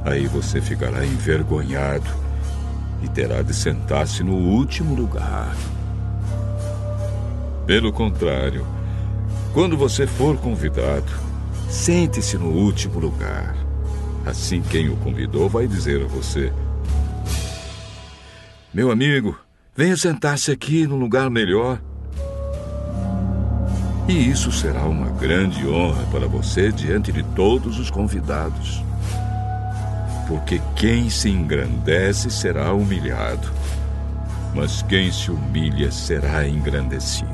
Aí você ficará envergonhado e terá de sentar-se no último lugar. Pelo contrário, quando você for convidado, sente-se no último lugar. Assim, quem o convidou vai dizer a você: Meu amigo, venha sentar-se aqui no lugar melhor. E isso será uma grande honra para você diante de todos os convidados. Porque quem se engrandece será humilhado, mas quem se humilha será engrandecido.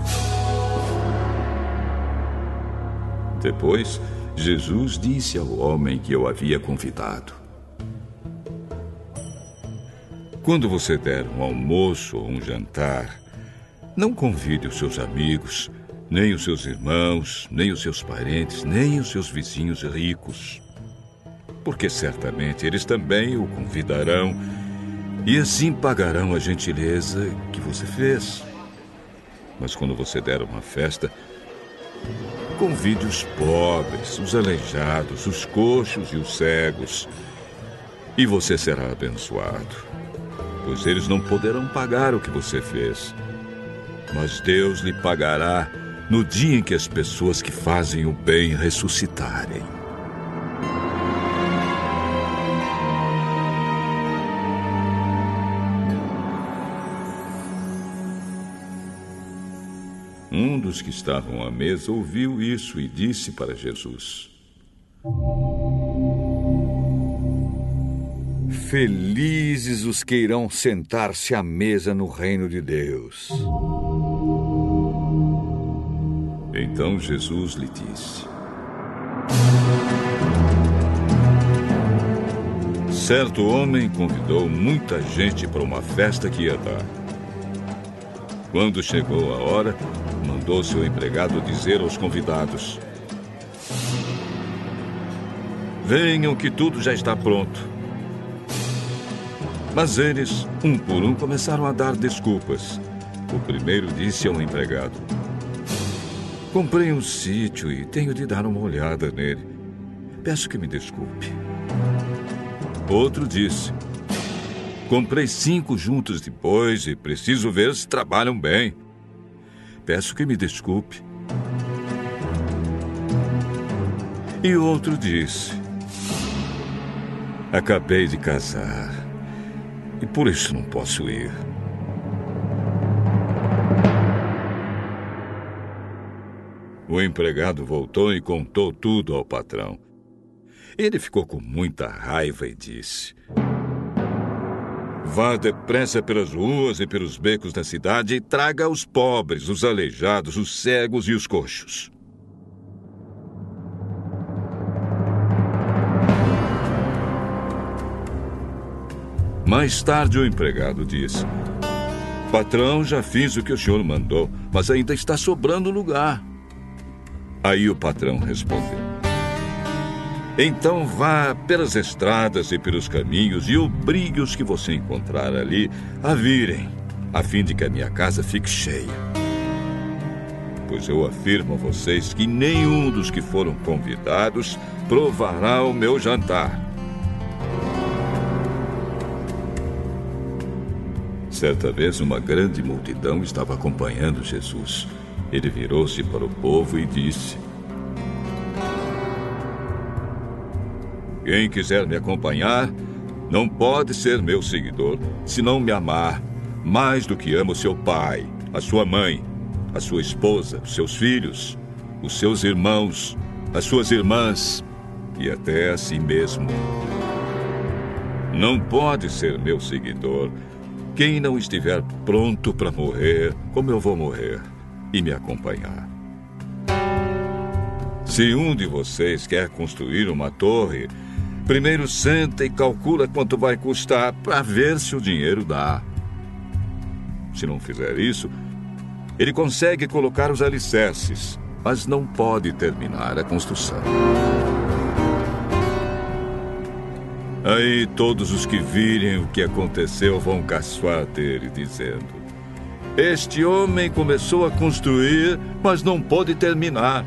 Depois, Jesus disse ao homem que eu havia convidado: Quando você der um almoço ou um jantar, não convide os seus amigos, nem os seus irmãos, nem os seus parentes, nem os seus vizinhos ricos. Porque certamente eles também o convidarão e assim pagarão a gentileza que você fez. Mas quando você der uma festa, Convide os pobres, os aleijados, os coxos e os cegos, e você será abençoado, pois eles não poderão pagar o que você fez, mas Deus lhe pagará no dia em que as pessoas que fazem o bem ressuscitarem. Um dos que estavam à mesa ouviu isso e disse para Jesus: Felizes os que irão sentar-se à mesa no reino de Deus. Então Jesus lhe disse: Certo homem convidou muita gente para uma festa que ia dar. Quando chegou a hora, mandou seu empregado dizer aos convidados: Venham, que tudo já está pronto. Mas eles, um por um, começaram a dar desculpas. O primeiro disse ao empregado: Comprei um sítio e tenho de dar uma olhada nele. Peço que me desculpe. Outro disse: Comprei cinco juntos depois e preciso ver se trabalham bem. Peço que me desculpe. E outro disse: Acabei de casar e por isso não posso ir. O empregado voltou e contou tudo ao patrão. Ele ficou com muita raiva e disse: Vá depressa pelas ruas e pelos becos da cidade e traga os pobres, os aleijados, os cegos e os coxos. Mais tarde, o empregado disse: Patrão, já fiz o que o senhor mandou, mas ainda está sobrando lugar. Aí o patrão respondeu: Então vá pelas estradas e pelos caminhos e obrigue os que você encontrar ali a virem, a fim de que a minha casa fique cheia. Pois eu afirmo a vocês que nenhum dos que foram convidados provará o meu jantar. Certa vez, uma grande multidão estava acompanhando Jesus. Ele virou-se para o povo e disse: Quem quiser me acompanhar, não pode ser meu seguidor se não me amar. Mais do que ama seu pai, a sua mãe, a sua esposa, os seus filhos, os seus irmãos, as suas irmãs e até a si mesmo. Não pode ser meu seguidor. Quem não estiver pronto para morrer, como eu vou morrer, e me acompanhar. Se um de vocês quer construir uma torre, primeiro senta e calcula quanto vai custar para ver se o dinheiro dá. Se não fizer isso, ele consegue colocar os alicerces, mas não pode terminar a construção. Aí todos os que virem o que aconteceu vão caçoar dele, dizendo: Este homem começou a construir, mas não pôde terminar.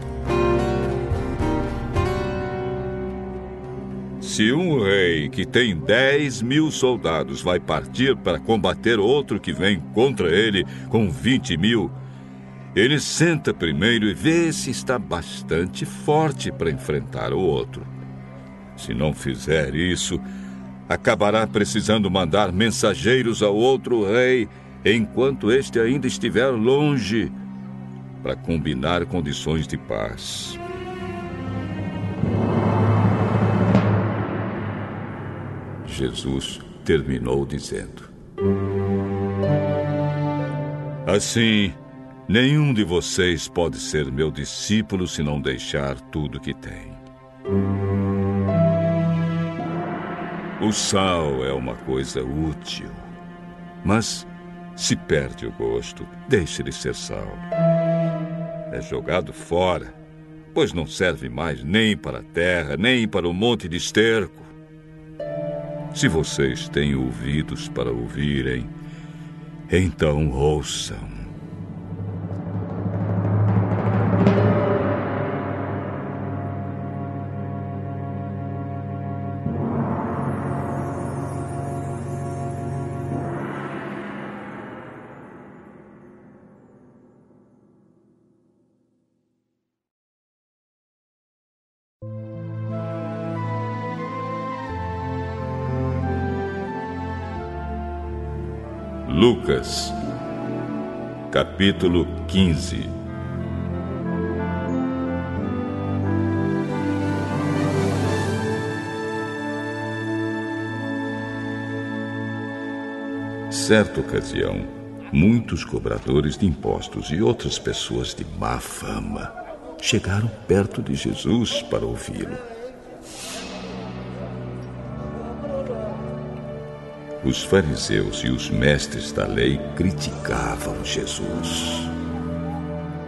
Se um rei que tem 10 mil soldados vai partir para combater outro que vem contra ele com 20 mil, ele senta primeiro e vê se está bastante forte para enfrentar o outro. Se não fizer isso, acabará precisando mandar mensageiros ao outro rei enquanto este ainda estiver longe para combinar condições de paz. Jesus terminou dizendo: Assim, nenhum de vocês pode ser meu discípulo se não deixar tudo que tem. O sal é uma coisa útil, mas se perde o gosto, deixe de ser sal. É jogado fora, pois não serve mais nem para a terra, nem para o monte de esterco. Se vocês têm ouvidos para ouvirem, então ouçam. Lucas, capítulo 15 Certa ocasião, muitos cobradores de impostos e outras pessoas de má fama chegaram perto de Jesus para ouvi-lo. Os fariseus e os mestres da lei criticavam Jesus.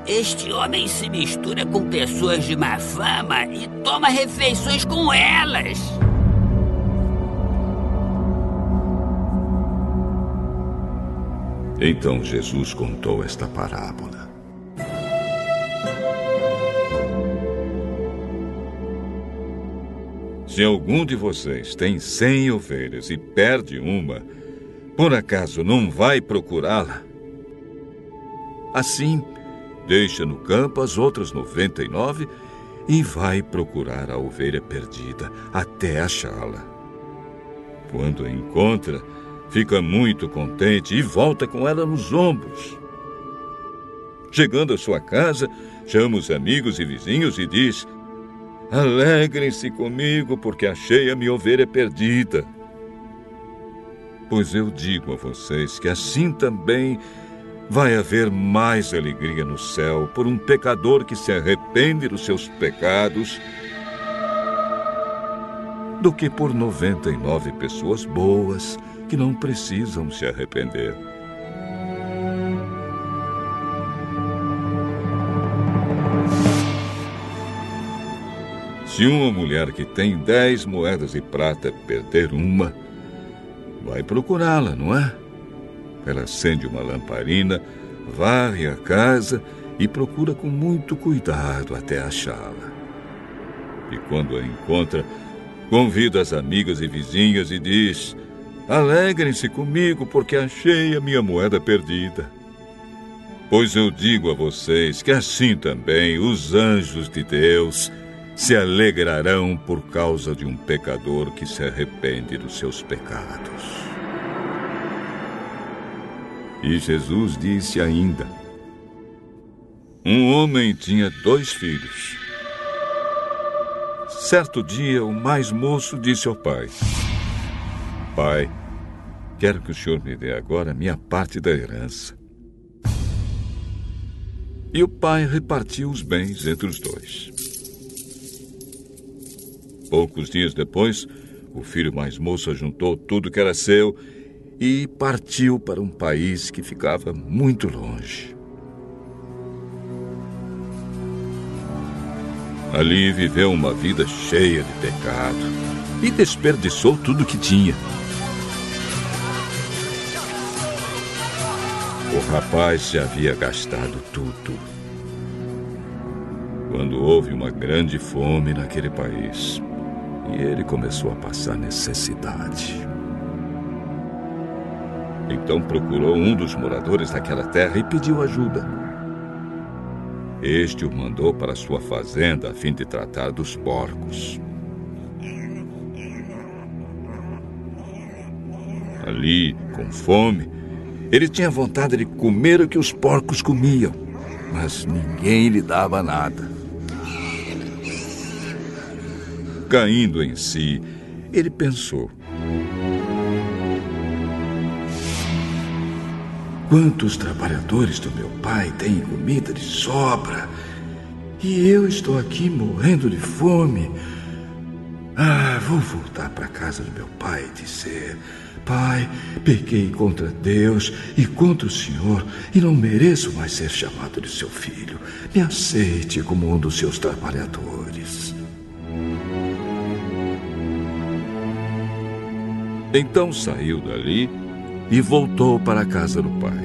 Este homem se mistura com pessoas de má fama e toma refeições com elas. Então Jesus contou esta parábola. Se algum de vocês tem cem ovelhas e perde uma, por acaso não vai procurá-la? Assim, deixa no campo as outras noventa e nove e vai procurar a ovelha perdida até achá-la. Quando a encontra, fica muito contente e volta com ela nos ombros. Chegando à sua casa, chama os amigos e vizinhos e diz: Alegrem-se comigo, porque achei a minha ovelha perdida. Pois eu digo a vocês que assim também vai haver mais alegria no céu por um pecador que se arrepende dos seus pecados do que por 99 pessoas boas que não precisam se arrepender. Se uma mulher que tem dez moedas de prata perder uma, vai procurá-la, não é? Ela acende uma lamparina, varre a casa e procura com muito cuidado até achá-la. E quando a encontra, convida as amigas e vizinhas e diz: Alegrem-se comigo, porque achei a minha moeda perdida. Pois eu digo a vocês que assim também os anjos de Deus se alegrarão por causa de um pecador que se arrepende dos seus pecados. E Jesus disse ainda: Um homem tinha dois filhos. Certo dia, o mais moço disse ao pai: Pai, quero que o senhor me dê agora minha parte da herança. E o pai repartiu os bens entre os dois. Poucos dias depois, o filho mais moço juntou tudo que era seu e partiu para um país que ficava muito longe. Ali viveu uma vida cheia de pecado e desperdiçou tudo que tinha. O rapaz já havia gastado tudo. Quando houve uma grande fome naquele país, e ele começou a passar necessidade. Então procurou um dos moradores daquela terra e pediu ajuda. Este o mandou para sua fazenda a fim de tratar dos porcos. Ali, com fome, ele tinha vontade de comer o que os porcos comiam, mas ninguém lhe dava nada. Caindo em si, ele pensou: Quantos trabalhadores do meu pai têm comida de sobra? E eu estou aqui morrendo de fome. Ah, vou voltar para casa do meu pai e dizer: Pai, pequei contra Deus e contra o Senhor e não mereço mais ser chamado de seu filho. Me aceite como um dos seus trabalhadores. Então saiu dali e voltou para a casa do pai.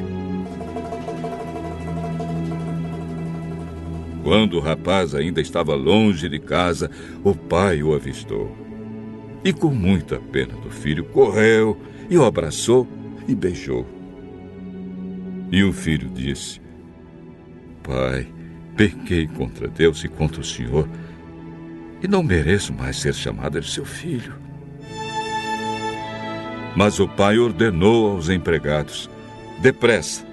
Quando o rapaz ainda estava longe de casa, o pai o avistou. E com muita pena do filho, correu e o abraçou e beijou. E o filho disse: Pai, pequei contra Deus e contra o Senhor, e não mereço mais ser chamado de seu filho. Mas o pai ordenou aos empregados: Depressa,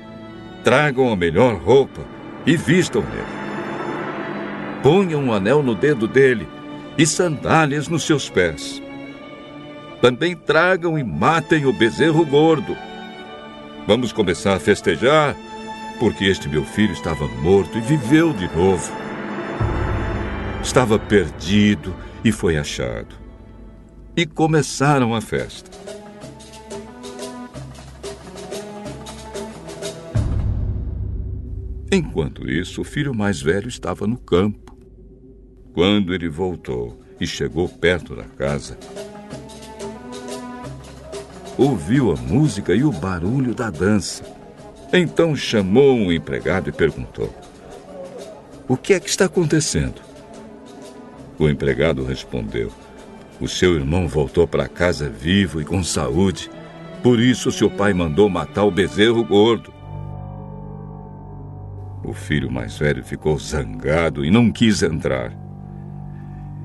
tragam a melhor roupa e vistam nele. Ponham um anel no dedo dele e sandálias nos seus pés. Também tragam e matem o bezerro gordo. Vamos começar a festejar, porque este meu filho estava morto e viveu de novo. Estava perdido e foi achado. E começaram a festa. Enquanto isso, o filho mais velho estava no campo. Quando ele voltou e chegou perto da casa, ouviu a música e o barulho da dança. Então chamou um empregado e perguntou: O que é que está acontecendo? O empregado respondeu: O seu irmão voltou para casa vivo e com saúde. Por isso seu pai mandou matar o bezerro gordo. O filho mais velho ficou zangado e não quis entrar.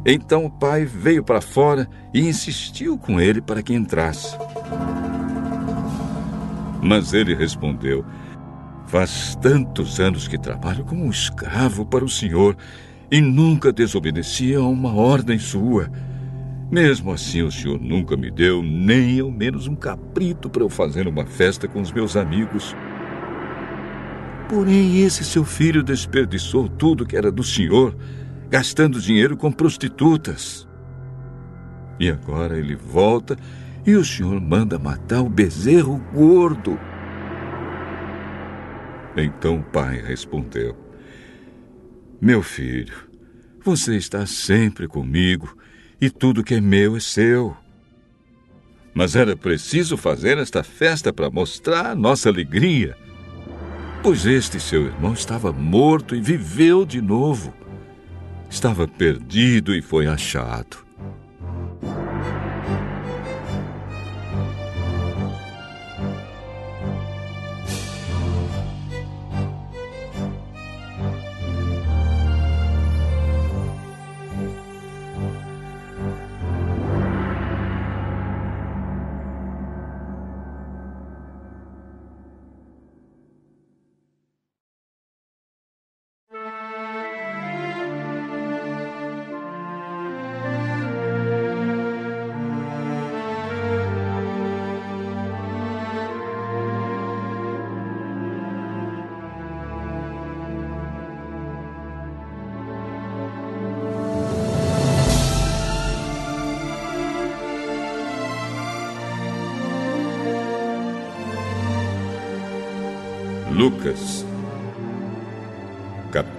Então o pai veio para fora e insistiu com ele para que entrasse. Mas ele respondeu: Faz tantos anos que trabalho como um escravo para o senhor e nunca desobedeci a uma ordem sua. Mesmo assim, o senhor nunca me deu nem ao menos um caprito para eu fazer uma festa com os meus amigos. Porém, esse seu filho desperdiçou tudo que era do senhor, gastando dinheiro com prostitutas. E agora ele volta e o senhor manda matar o bezerro gordo. Então o pai respondeu: Meu filho, você está sempre comigo e tudo que é meu é seu. Mas era preciso fazer esta festa para mostrar nossa alegria pois este seu irmão estava morto e viveu de novo. Estava perdido e foi achado.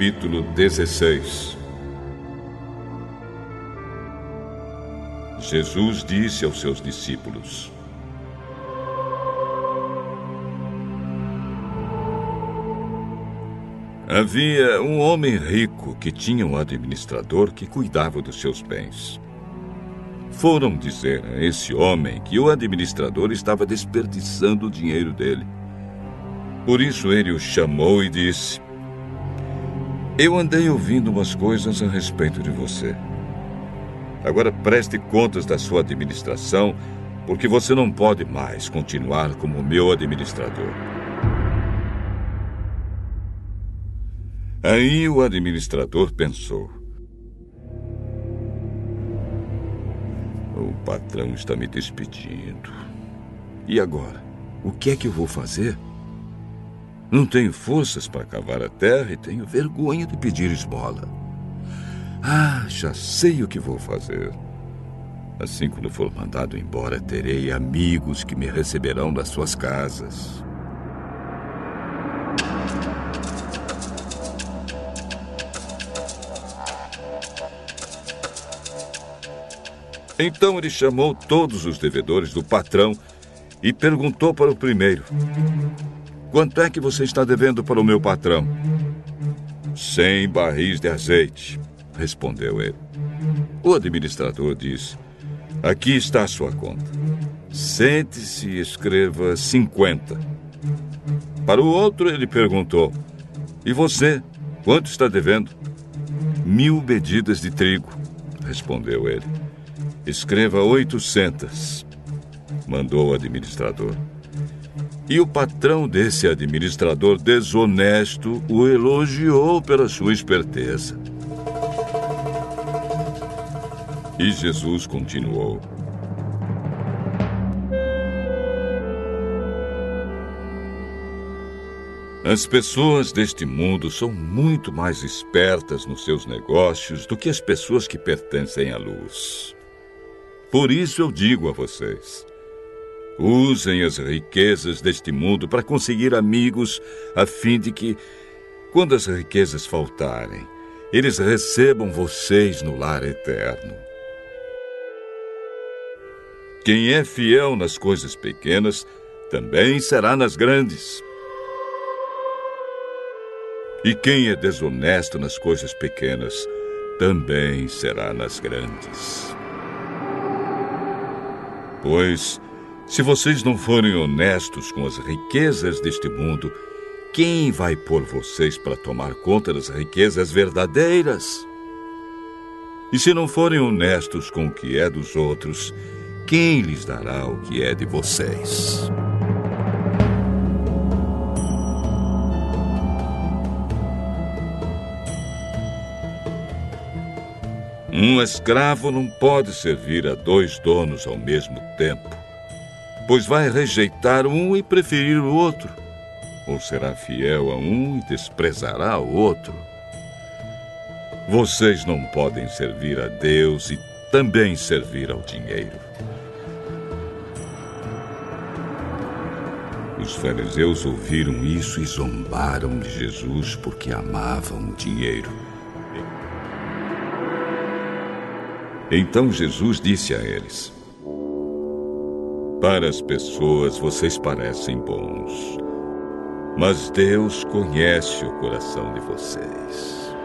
Capítulo 16. Jesus disse aos seus discípulos: Havia um homem rico que tinha um administrador que cuidava dos seus bens. Foram dizer a esse homem que o administrador estava desperdiçando o dinheiro dele. Por isso ele o chamou e disse: Eu andei ouvindo umas coisas a respeito de você. Agora preste contas da sua administração, porque você não pode mais continuar como meu administrador. Aí o administrador pensou: O patrão está me despedindo. E agora? O que é que eu vou fazer? Não tenho forças para cavar a terra e tenho vergonha de pedir esmola. Ah, já sei o que vou fazer. Assim, quando for mandado embora, terei amigos que me receberão nas suas casas. Então ele chamou todos os devedores do patrão e perguntou para o primeiro: Quanto é que você está devendo para o meu patrão? Cem barris de azeite, respondeu ele. O administrador disse: Aqui está a sua conta. Sente-se e escreva 50. Para o outro, ele perguntou: E você, quanto está devendo? Mil medidas de trigo, respondeu ele. Escreva 800, mandou o administrador. E o patrão desse administrador desonesto o elogiou pela sua esperteza. E Jesus continuou: As pessoas deste mundo são muito mais espertas nos seus negócios do que as pessoas que pertencem à luz. Por isso eu digo a vocês: usem as riquezas deste mundo para conseguir amigos, a fim de que, quando as riquezas faltarem, eles recebam vocês no lar eterno. Quem é fiel nas coisas pequenas também será nas grandes. E quem é desonesto nas coisas pequenas também será nas grandes. Pois, se vocês não forem honestos com as riquezas deste mundo, quem vai pôr vocês para tomar conta das riquezas verdadeiras? E se não forem honestos com o que é dos outros, quem lhes dará o que é de vocês? Um escravo não pode servir a dois donos ao mesmo tempo, pois vai rejeitar um e preferir o outro, ou será fiel a um e desprezará o outro. Vocês não podem servir a Deus e também servir ao dinheiro. Os fariseus ouviram isso e zombaram de Jesus porque amavam o dinheiro. Então Jesus disse a eles: Para as pessoas vocês parecem bons, mas Deus conhece o coração de vocês.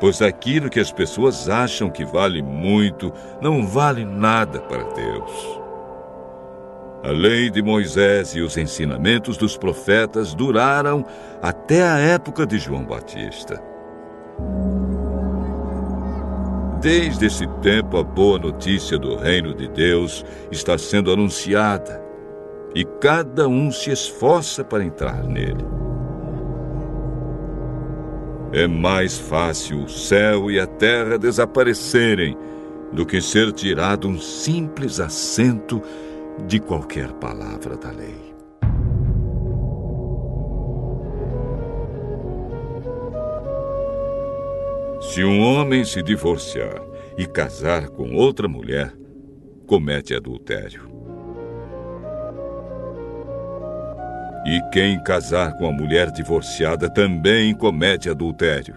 Pois aquilo que as pessoas acham que vale muito, não vale nada para Deus. A lei de Moisés e os ensinamentos dos profetas duraram até a época de João Batista. Desde esse tempo, a boa notícia do reino de Deus está sendo anunciada e cada um se esforça para entrar nele. É mais fácil o céu e a terra desaparecerem do que ser tirado um simples acento de qualquer palavra da lei. Se um homem se divorciar e casar com outra mulher, comete adultério. E quem casar com a mulher divorciada também comete adultério.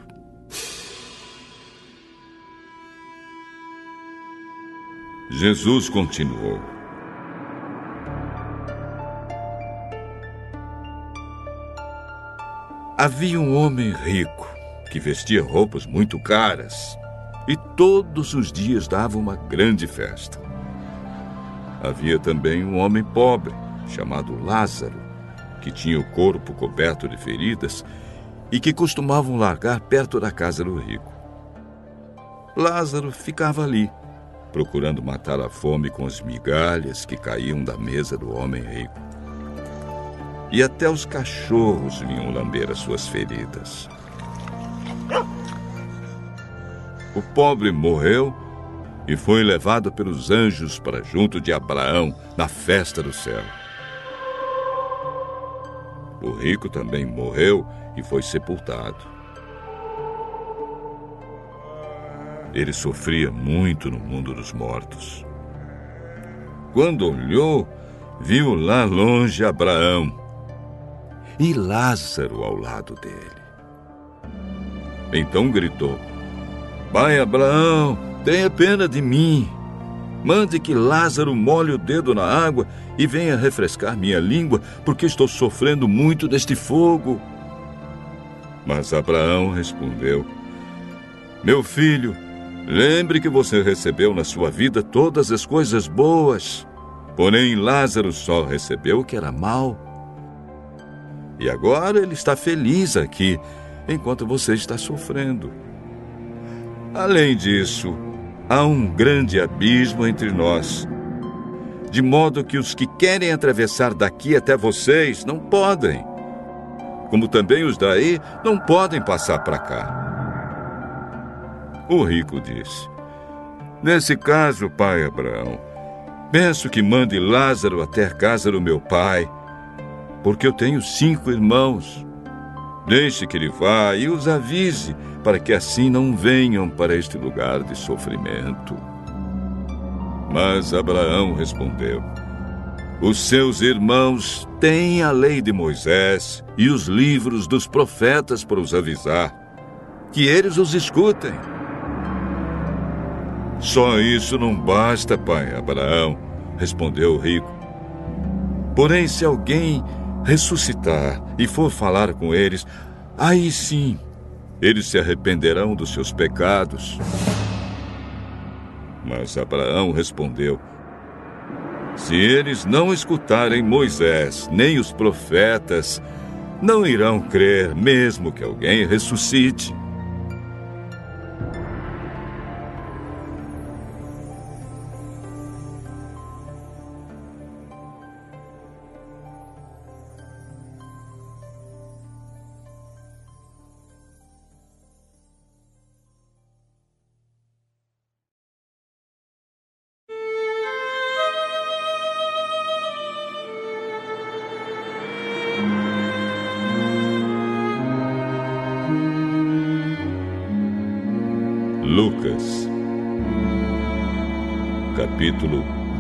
Jesus continuou. Havia um homem rico que vestia roupas muito caras e todos os dias dava uma grande festa. Havia também um homem pobre, chamado Lázaro, que tinha o corpo coberto de feridas e que costumavam largar perto da casa do rico. Lázaro ficava ali, procurando matar a fome com as migalhas que caíam da mesa do homem rico. E até os cachorros vinham lamber as suas feridas. O pobre morreu e foi levado pelos anjos para junto de Abraão na festa do céu. O rico também morreu e foi sepultado. Ele sofria muito no mundo dos mortos. Quando olhou, viu lá longe Abraão e Lázaro ao lado dele. Então gritou: Pai Abraão, tenha pena de mim. Mande que Lázaro molhe o dedo na água e venha refrescar minha língua, porque estou sofrendo muito deste fogo. Mas Abraão respondeu: Meu filho, lembre que você recebeu na sua vida todas as coisas boas, porém Lázaro só recebeu o que era mal. E agora ele está feliz aqui enquanto você está sofrendo. Além disso, há um grande abismo entre nós. de modo que os que querem atravessar daqui até vocês não podem. Como também os daí não podem passar para cá. O rico disse: Nesse caso, pai Abraão, peço que mande Lázaro até a casa do meu pai, porque eu tenho cinco irmãos. Deixe que ele vá e os avise, para que assim não venham para este lugar de sofrimento. Mas Abraão respondeu: Os seus irmãos têm a lei de Moisés e os livros dos profetas para os avisar. Que eles os escutem. Só isso não basta, pai Abraão, respondeu o rico. Porém, se alguém ressuscitar e for falar com eles, aí sim eles se arrependerão dos seus pecados. Mas Abraão respondeu: Se eles não escutarem Moisés nem os profetas, não irão crer, mesmo que alguém ressuscite.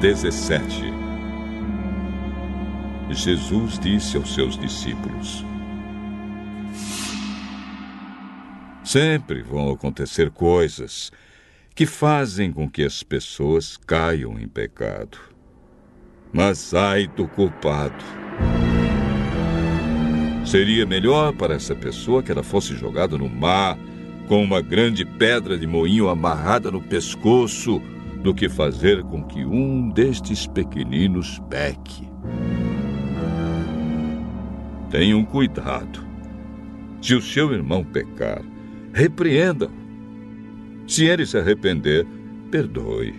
17 Jesus disse aos seus discípulos: Sempre vão acontecer coisas que fazem com que as pessoas caiam em pecado. Mas ai do culpado. Seria melhor para essa pessoa que ela fosse jogada no mar com uma grande pedra de moinho amarrada no pescoço do que fazer com que um destes pequeninos peque. Tenham cuidado. Se o seu irmão pecar, repreenda-o. Se ele se arrepender, perdoe.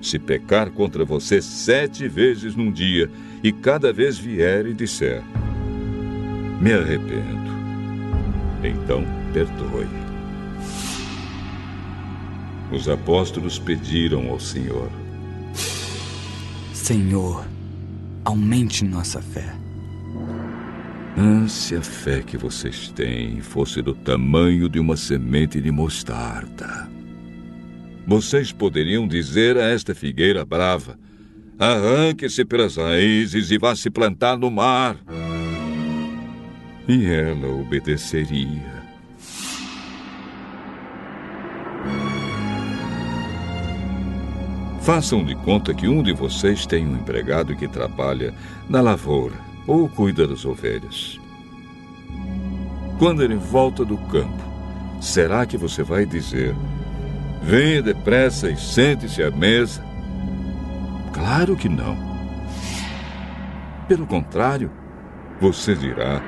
Se pecar contra você sete vezes num dia e cada vez vier e disser: Me arrependo, então perdoe. Os apóstolos pediram ao Senhor: Senhor, aumente nossa fé. Ah, se a fé que vocês têm fosse do tamanho de uma semente de mostarda. Vocês poderiam dizer a esta figueira brava: arranque-se pelas raízes e vá se plantar no mar. E ela obedeceria. Façam de conta que um de vocês tem um empregado que trabalha na lavoura ou cuida das ovelhas. Quando ele volta do campo, será que você vai dizer: Venha depressa e sente-se à mesa? Claro que não. Pelo contrário, você dirá: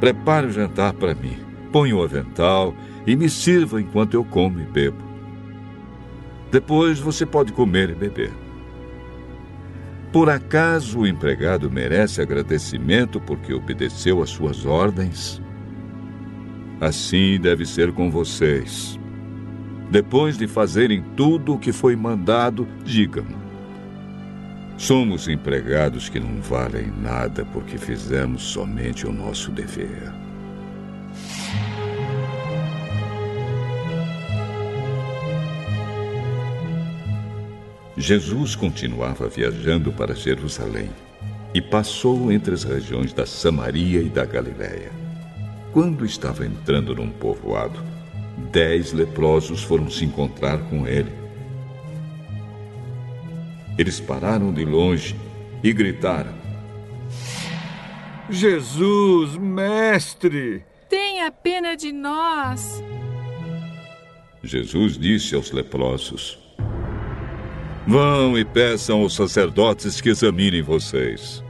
Prepare o jantar para mim, ponha o avental e me sirva enquanto eu como e bebo. Depois você pode comer e beber. Por acaso o empregado merece agradecimento porque obedeceu às suas ordens? Assim deve ser com vocês. Depois de fazerem tudo o que foi mandado, digam: Somos empregados que não valem nada porque fizemos somente o nosso dever. Jesus continuava viajando para Jerusalém e passou entre as regiões da Samaria e da Galiléia. Quando estava entrando num povoado, dez leprosos foram se encontrar com ele. Eles pararam de longe e gritaram: Jesus, mestre! Tenha pena de nós! Jesus disse aos leprosos: Vão e peçam aos sacerdotes que examinem vocês.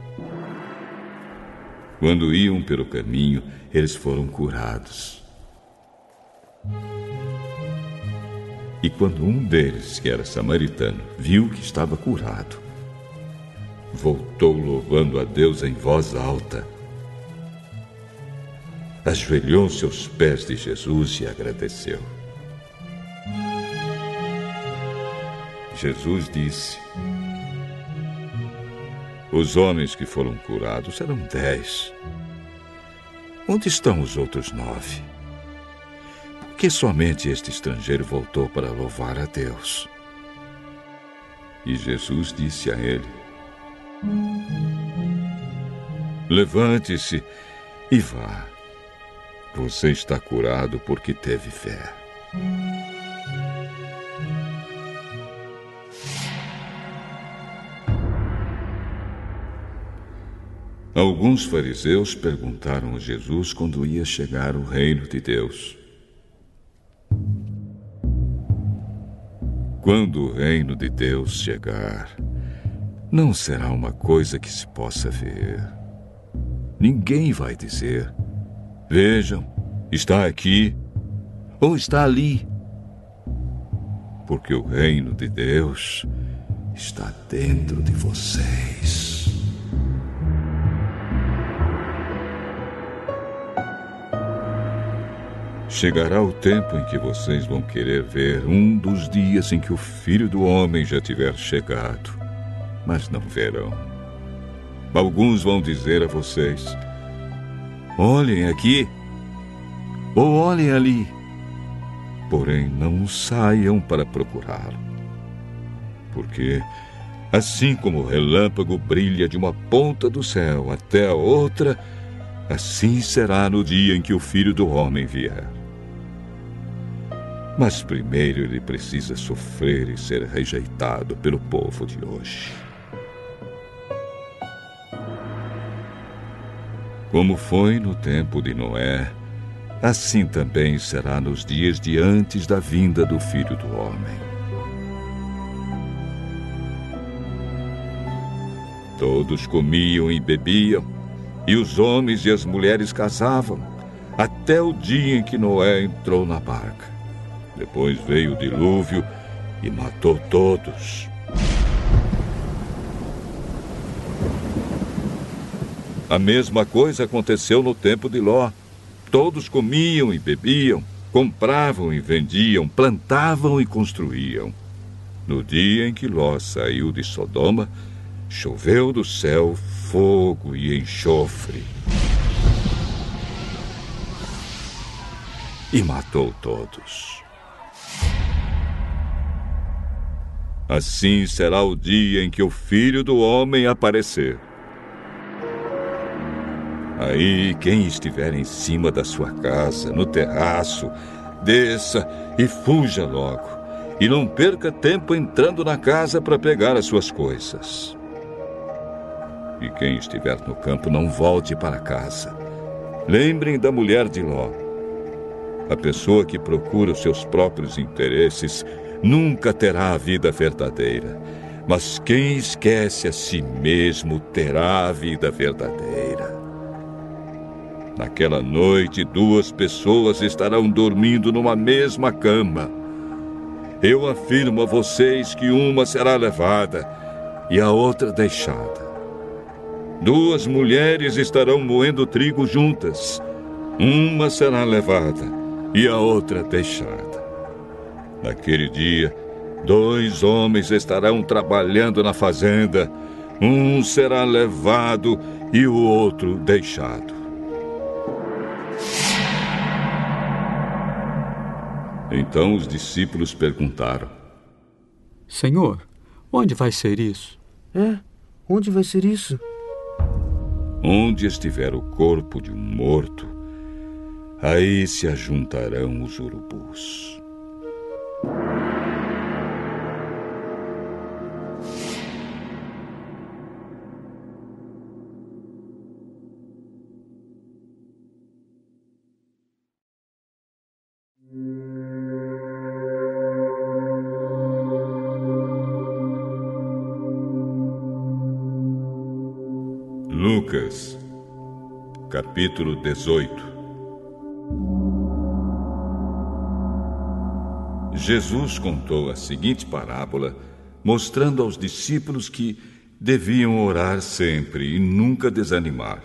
Quando iam pelo caminho, eles foram curados. E quando um deles, que era samaritano, viu que estava curado, voltou louvando a Deus em voz alta. Ajoelhou-se aos pés de Jesus e agradeceu. Jesus disse: Os homens que foram curados eram dez. Onde estão os outros nove? Por que somente este estrangeiro voltou para louvar a Deus? E Jesus disse a ele: Levante-se e vá. Você está curado porque teve fé. Alguns fariseus perguntaram a Jesus quando ia chegar o reino de Deus. Quando o reino de Deus chegar, não será uma coisa que se possa ver. Ninguém vai dizer: Vejam, está aqui ou está ali. Porque o reino de Deus está dentro de vocês. Chegará o tempo em que vocês vão querer ver um dos dias em que o Filho do Homem já tiver chegado, mas não verão. Alguns vão dizer a vocês: Olhem aqui, ou olhem ali, porém não saiam para procurá-lo. Porque, assim como o relâmpago brilha de uma ponta do céu até a outra, assim será no dia em que o Filho do Homem vier. Mas primeiro ele precisa sofrer e ser rejeitado pelo povo de hoje. Como foi no tempo de Noé, assim também será nos dias de antes da vinda do Filho do Homem. Todos comiam e bebiam, e os homens e as mulheres casavam, até o dia em que Noé entrou na barca. Depois veio o dilúvio e matou todos. A mesma coisa aconteceu no tempo de Ló. Todos comiam e bebiam, compravam e vendiam, plantavam e construíam. No dia em que Ló saiu de Sodoma, choveu do céu fogo e enxofre. E matou todos. Assim será o dia em que o filho do homem aparecer. Aí, quem estiver em cima da sua casa, no terraço, desça e fuja logo. E não perca tempo entrando na casa para pegar as suas coisas. E quem estiver no campo, não volte para casa. Lembrem da mulher de Ló. A pessoa que procura os seus próprios interesses nunca terá a vida verdadeira. Mas quem esquece a si mesmo terá a vida verdadeira. Naquela noite, duas pessoas estarão dormindo numa mesma cama. Eu afirmo a vocês que uma será levada e a outra deixada. Duas mulheres estarão moendo trigo juntas. Uma será levada e a outra deixada. Naquele dia, dois homens estarão trabalhando na fazenda. Um será levado e o outro deixado. Então os discípulos perguntaram: Senhor, onde vai ser isso? É, onde vai ser isso? Onde estiver o corpo de um morto, aí se ajuntarão os urubus. Capítulo 18 Jesus contou a seguinte parábola, mostrando aos discípulos que deviam orar sempre e nunca desanimar.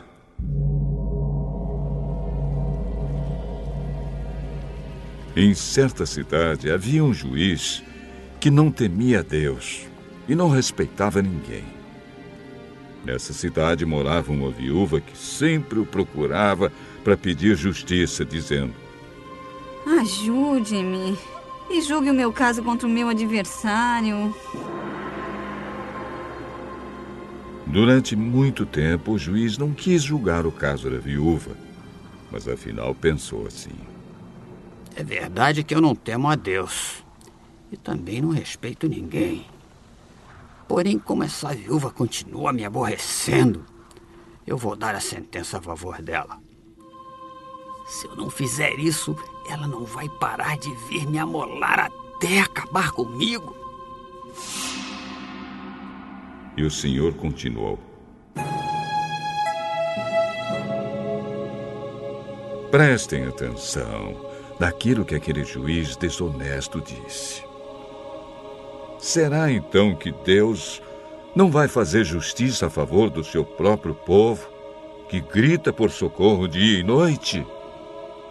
Em certa cidade havia um juiz que não temia Deus e não respeitava ninguém. Nessa cidade morava uma viúva que sempre o procurava para pedir justiça, dizendo: Ajude-me e julgue o meu caso contra o meu adversário. Durante muito tempo, o juiz não quis julgar o caso da viúva, mas afinal pensou assim: É verdade que eu não temo a Deus e também não respeito ninguém. Porém, como essa viúva continua me aborrecendo, eu vou dar a sentença a favor dela. Se eu não fizer isso, ela não vai parar de vir me amolar até acabar comigo. E o Senhor continuou: Prestem atenção naquilo que aquele juiz desonesto disse. Será então que Deus não vai fazer justiça a favor do seu próprio povo, que grita por socorro dia e noite?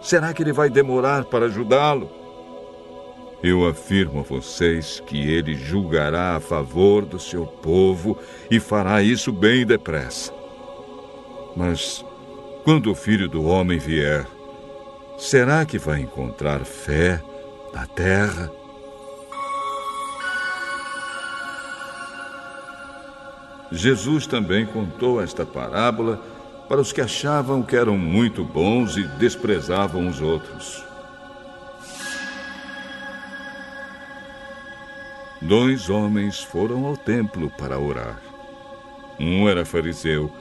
Será que ele vai demorar para ajudá-lo? Eu afirmo a vocês que ele julgará a favor do seu povo e fará isso bem depressa. Mas, quando o filho do homem vier, será que vai encontrar fé na terra? Jesus também contou esta parábola para os que achavam que eram muito bons e desprezavam os outros. Dois homens foram ao templo para orar. Um era fariseu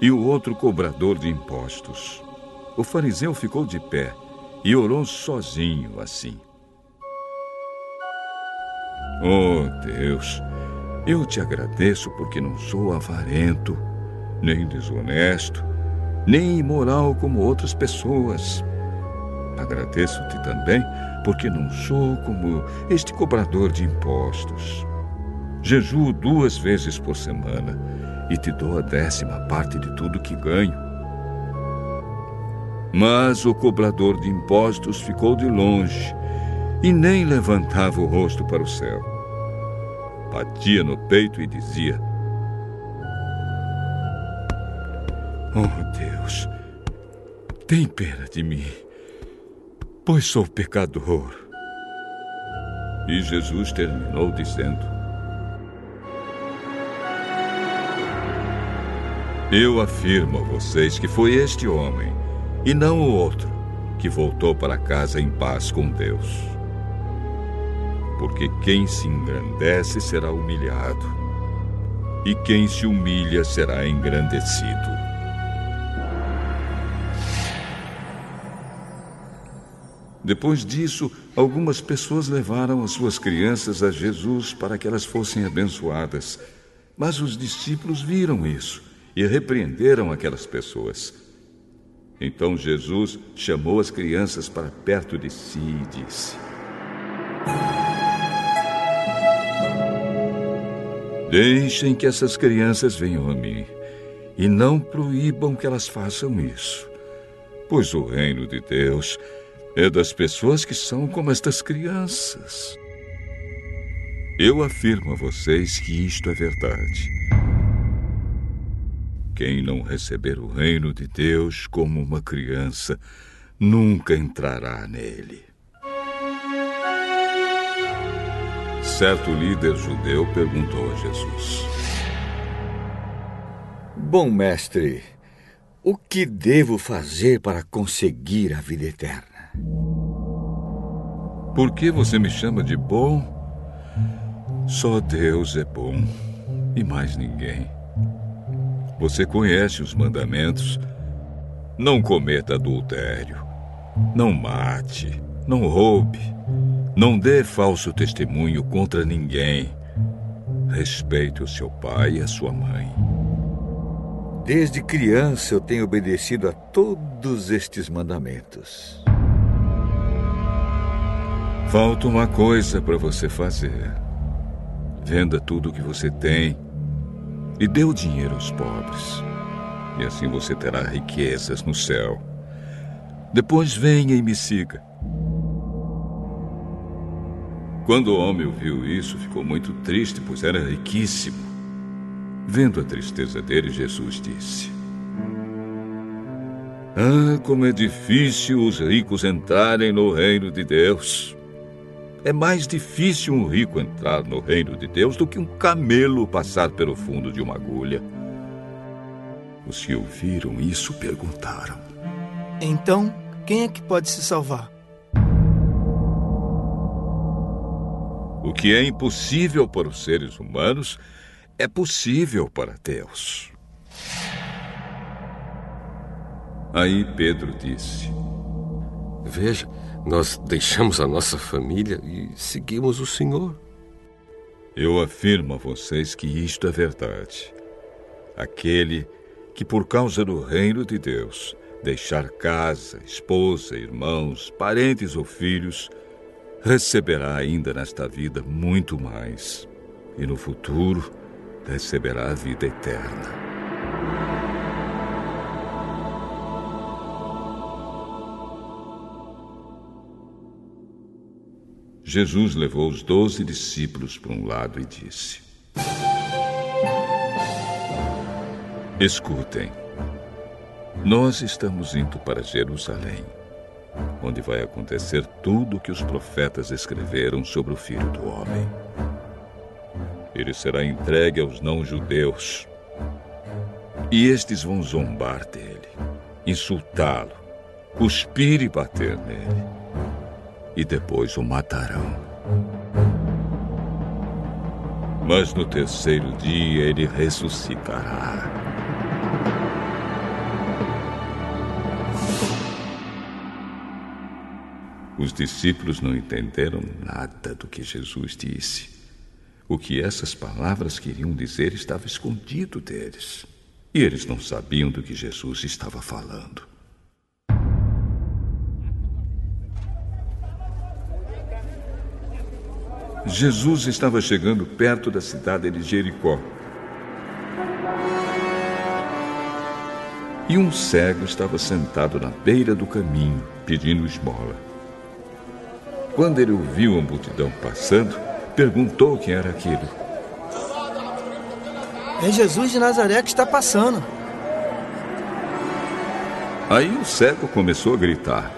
e o outro cobrador de impostos. O fariseu ficou de pé e orou sozinho assim: Oh Deus, eu te agradeço porque não sou avarento nem desonesto, nem imoral como outras pessoas. Agradeço-te também porque não sou como este cobrador de impostos. Jejuo duas vezes por semana e te dou a décima parte de tudo que ganho. Mas o cobrador de impostos ficou de longe e nem levantava o rosto para o céu. Batia no peito e dizia: Oh, Deus, tem pena de mim, pois sou pecador. E Jesus terminou dizendo: Eu afirmo a vocês que foi este homem, e não o outro, que voltou para casa em paz com Deus. Porque quem se engrandece será humilhado, e quem se humilha será engrandecido. Depois disso, algumas pessoas levaram as suas crianças a Jesus para que elas fossem abençoadas. Mas os discípulos viram isso e repreenderam aquelas pessoas. Então Jesus chamou as crianças para perto de si e disse: Deixem que essas crianças venham a mim e não proíbam que elas façam isso, pois o reino de Deus é das pessoas que são como estas crianças. Eu afirmo a vocês que isto é verdade. Quem não receber o reino de Deus como uma criança nunca entrará nele. Certo líder judeu perguntou a Jesus: Bom mestre, o que devo fazer para conseguir a vida eterna? Por que você me chama de bom? Só Deus é bom e mais ninguém. Você conhece os mandamentos. Não cometa adultério. Não mate. Não roube. Não dê falso testemunho contra ninguém. Respeite o seu pai e a sua mãe. Desde criança eu tenho obedecido a todos estes mandamentos. Falta uma coisa para você fazer. Venda tudo o que você tem e dê o dinheiro aos pobres. E assim você terá riquezas no céu. Depois venha e me siga. Quando o homem ouviu isso, ficou muito triste, pois era riquíssimo. Vendo a tristeza dele, Jesus disse: Ah, como é difícil os ricos entrarem no reino de Deus. É mais difícil um rico entrar no reino de Deus do que um camelo passar pelo fundo de uma agulha. Os que ouviram isso perguntaram: Então, quem é que pode se salvar? O que é impossível para os seres humanos é possível para Deus. Aí Pedro disse: Veja, nós deixamos a nossa família e seguimos o Senhor. Eu afirmo a vocês que isto é verdade. Aquele que, por causa do reino de Deus, deixar casa, esposa, irmãos, parentes ou filhos, receberá ainda nesta vida muito mais. E no futuro, receberá a vida eterna. Jesus levou os doze discípulos para um lado e disse: Escutem, nós estamos indo para Jerusalém, onde vai acontecer tudo o que os profetas escreveram sobre o Filho do Homem. Ele será entregue aos não-judeus, e estes vão zombar dele, insultá-lo, cuspir e bater nele e depois o matarão. Mas no terceiro dia ele ressuscitará. Os discípulos não entenderam nada do que Jesus disse. O que essas palavras queriam dizer estava escondido deles. E eles não sabiam do que Jesus estava falando. Jesus estava chegando perto da cidade de Jericó. E um cego estava sentado na beira do caminho, pedindo esmola. Quando ele ouviu a multidão passando, perguntou quem era aquilo. É Jesus de Nazaré que está passando. Aí o cego começou a gritar: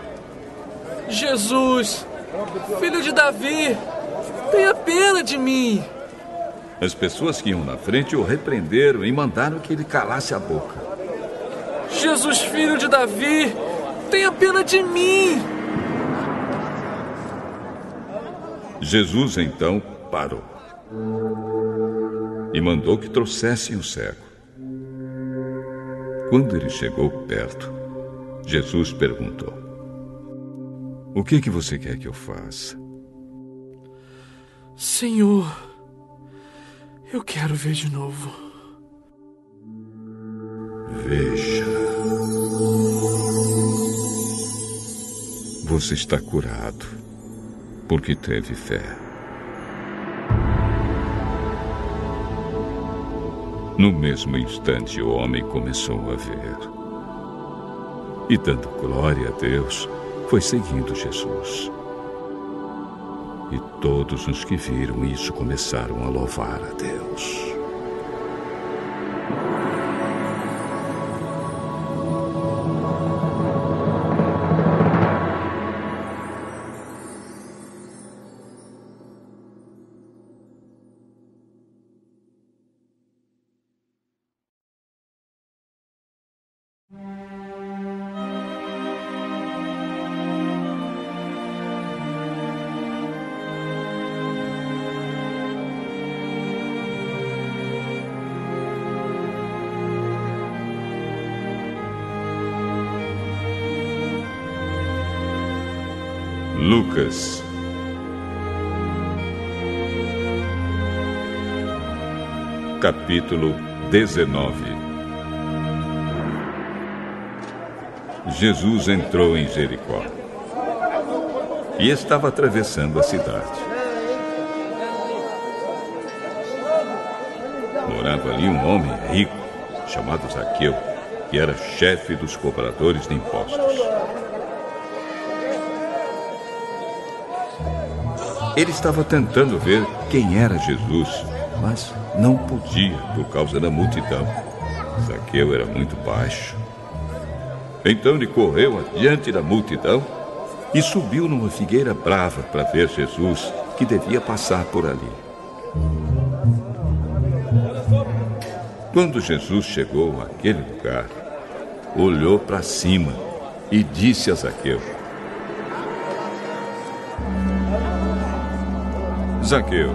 Jesus, filho de Davi, Tenha pena de mim. As pessoas que iam na frente o repreenderam e mandaram que ele calasse a boca. Jesus, filho de Davi, tenha pena de mim. Jesus então parou e mandou que trouxessem o cego. Quando ele chegou perto, Jesus perguntou: O que que você quer que eu faça? Senhor, eu quero ver de novo. Veja. Você está curado porque teve fé. No mesmo instante, o homem começou a ver. E, dando glória a Deus, foi seguindo Jesus. E todos os que viram isso começaram a louvar a Deus. Capítulo 19 Jesus entrou em Jericó. e estava atravessando a cidade. Morava ali um homem rico chamado Zaqueu, que era chefe dos cobradores de impostos. Ele estava tentando ver quem era Jesus, mas não podia por causa da multidão. Zaqueu era muito baixo. Então ele correu adiante da multidão e subiu numa figueira brava para ver Jesus, que devia passar por ali. Quando Jesus chegou àquele lugar, olhou para cima e disse a Zaqueu: Zaqueu,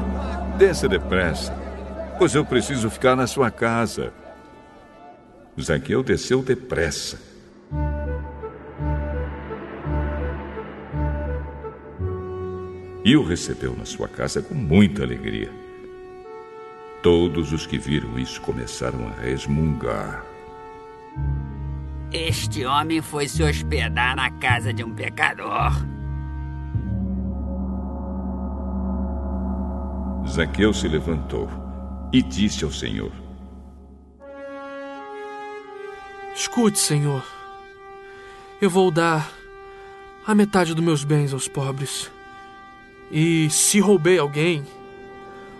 desça depressa, pois eu preciso ficar na sua casa. Zaqueu desceu depressa. E o recebeu na sua casa com muita alegria. Todos os que viram isso começaram a resmungar. Este homem foi se hospedar na casa de um pecador. Zaqueu se levantou e disse ao Senhor: Escute, Senhor. Eu vou dar a metade dos meus bens aos pobres. E se roubei alguém,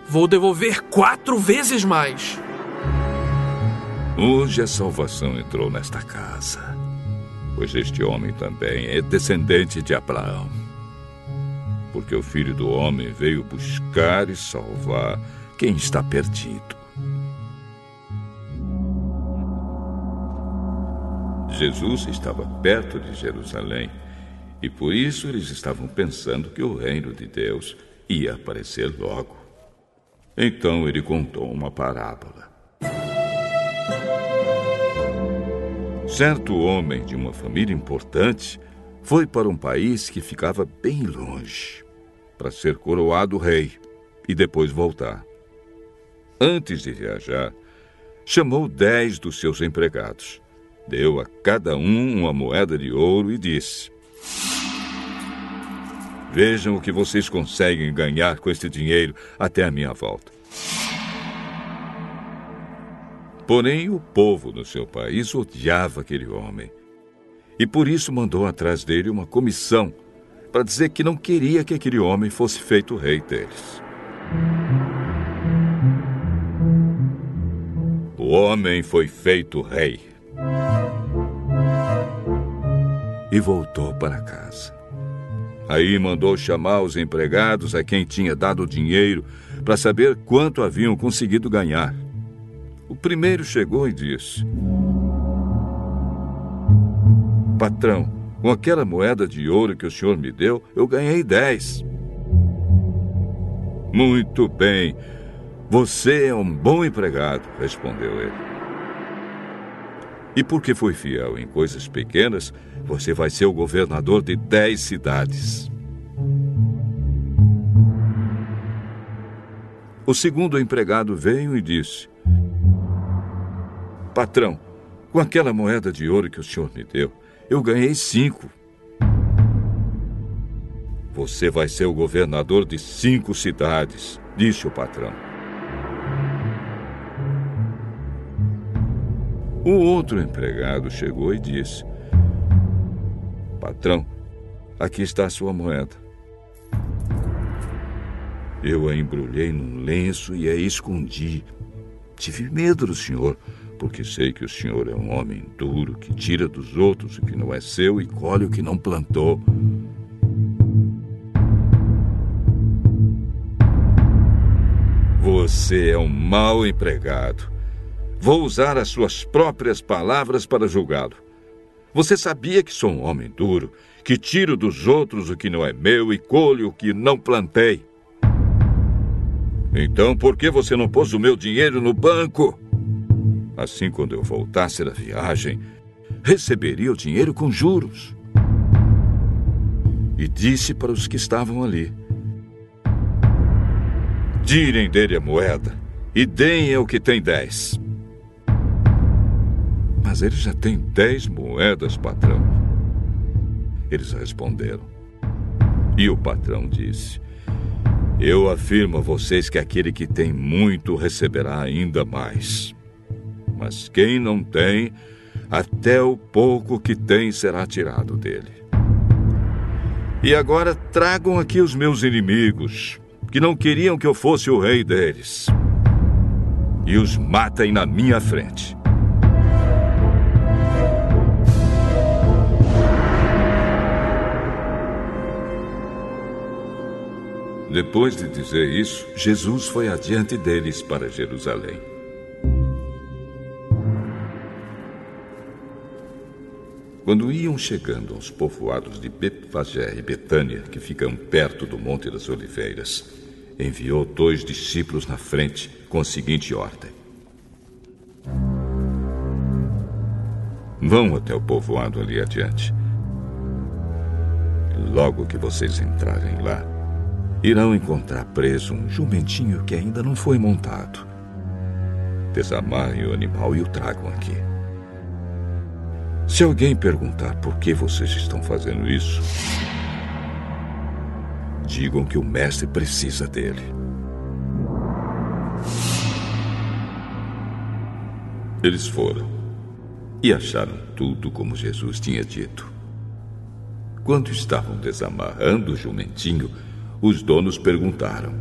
vou devolver quatro vezes mais. Hoje a salvação entrou nesta casa, pois este homem também é descendente de Abraão. Porque o filho do homem veio buscar e salvar quem está perdido. Jesus estava perto de Jerusalém e por isso eles estavam pensando que o reino de Deus ia aparecer logo. Então ele contou uma parábola. Certo homem de uma família importante foi para um país que ficava bem longe, para ser coroado rei e depois voltar. Antes de viajar, chamou dez dos seus empregados, deu a cada um uma moeda de ouro e disse: Vejam o que vocês conseguem ganhar com este dinheiro até a minha volta. Porém, o povo no seu país odiava aquele homem. E por isso mandou atrás dele uma comissão para dizer que não queria que aquele homem fosse feito rei deles. O homem foi feito rei. E voltou para casa. Aí mandou chamar os empregados a quem tinha dado o dinheiro para saber quanto haviam conseguido ganhar. O primeiro chegou e disse: Patrão, com aquela moeda de ouro que o senhor me deu, eu ganhei dez. Muito bem. Você é um bom empregado, respondeu ele. E porque foi fiel em coisas pequenas, você vai ser o governador de dez cidades. O segundo empregado veio e disse: Patrão, com aquela moeda de ouro que o senhor me deu, eu ganhei cinco. Você vai ser o governador de cinco cidades, disse o patrão. O outro empregado chegou e disse: Patrão, aqui está a sua moeda. Eu a embrulhei num lenço e a escondi. Tive medo do senhor, porque sei que o senhor é um homem duro que tira dos outros o que não é seu e colhe o que não plantou. Você é um mau empregado. Vou usar as suas próprias palavras para julgá-lo. Você sabia que sou um homem duro, que tiro dos outros o que não é meu e colho o que não plantei. Então, por que você não pôs o meu dinheiro no banco? Assim, quando eu voltasse da viagem, receberia o dinheiro com juros. E disse para os que estavam ali: Tirem dele a moeda e deem ao que tem dez. Mas ele já tem dez moedas, patrão. Eles responderam: E o patrão disse: Eu afirmo a vocês que aquele que tem muito receberá ainda mais. Mas quem não tem, até o pouco que tem será tirado dele. E agora tragam aqui os meus inimigos, que não queriam que eu fosse o rei deles. E os matem na minha frente. Depois de dizer isso, Jesus foi adiante deles para Jerusalém. Quando iam chegando aos povoados de Betfagé e Betânia, que ficam perto do Monte das Oliveiras, enviou dois discípulos na frente com a seguinte ordem: Vão até o povoado ali adiante. Logo que vocês entrarem lá, irão encontrar preso um jumentinho que ainda não foi montado. Desamarrem o animal e o tragam aqui. Se alguém perguntar por que vocês estão fazendo isso, digam que o mestre precisa dele. Eles foram e acharam tudo como Jesus tinha dito. Quando estavam desamarrando o jumentinho, os donos perguntaram: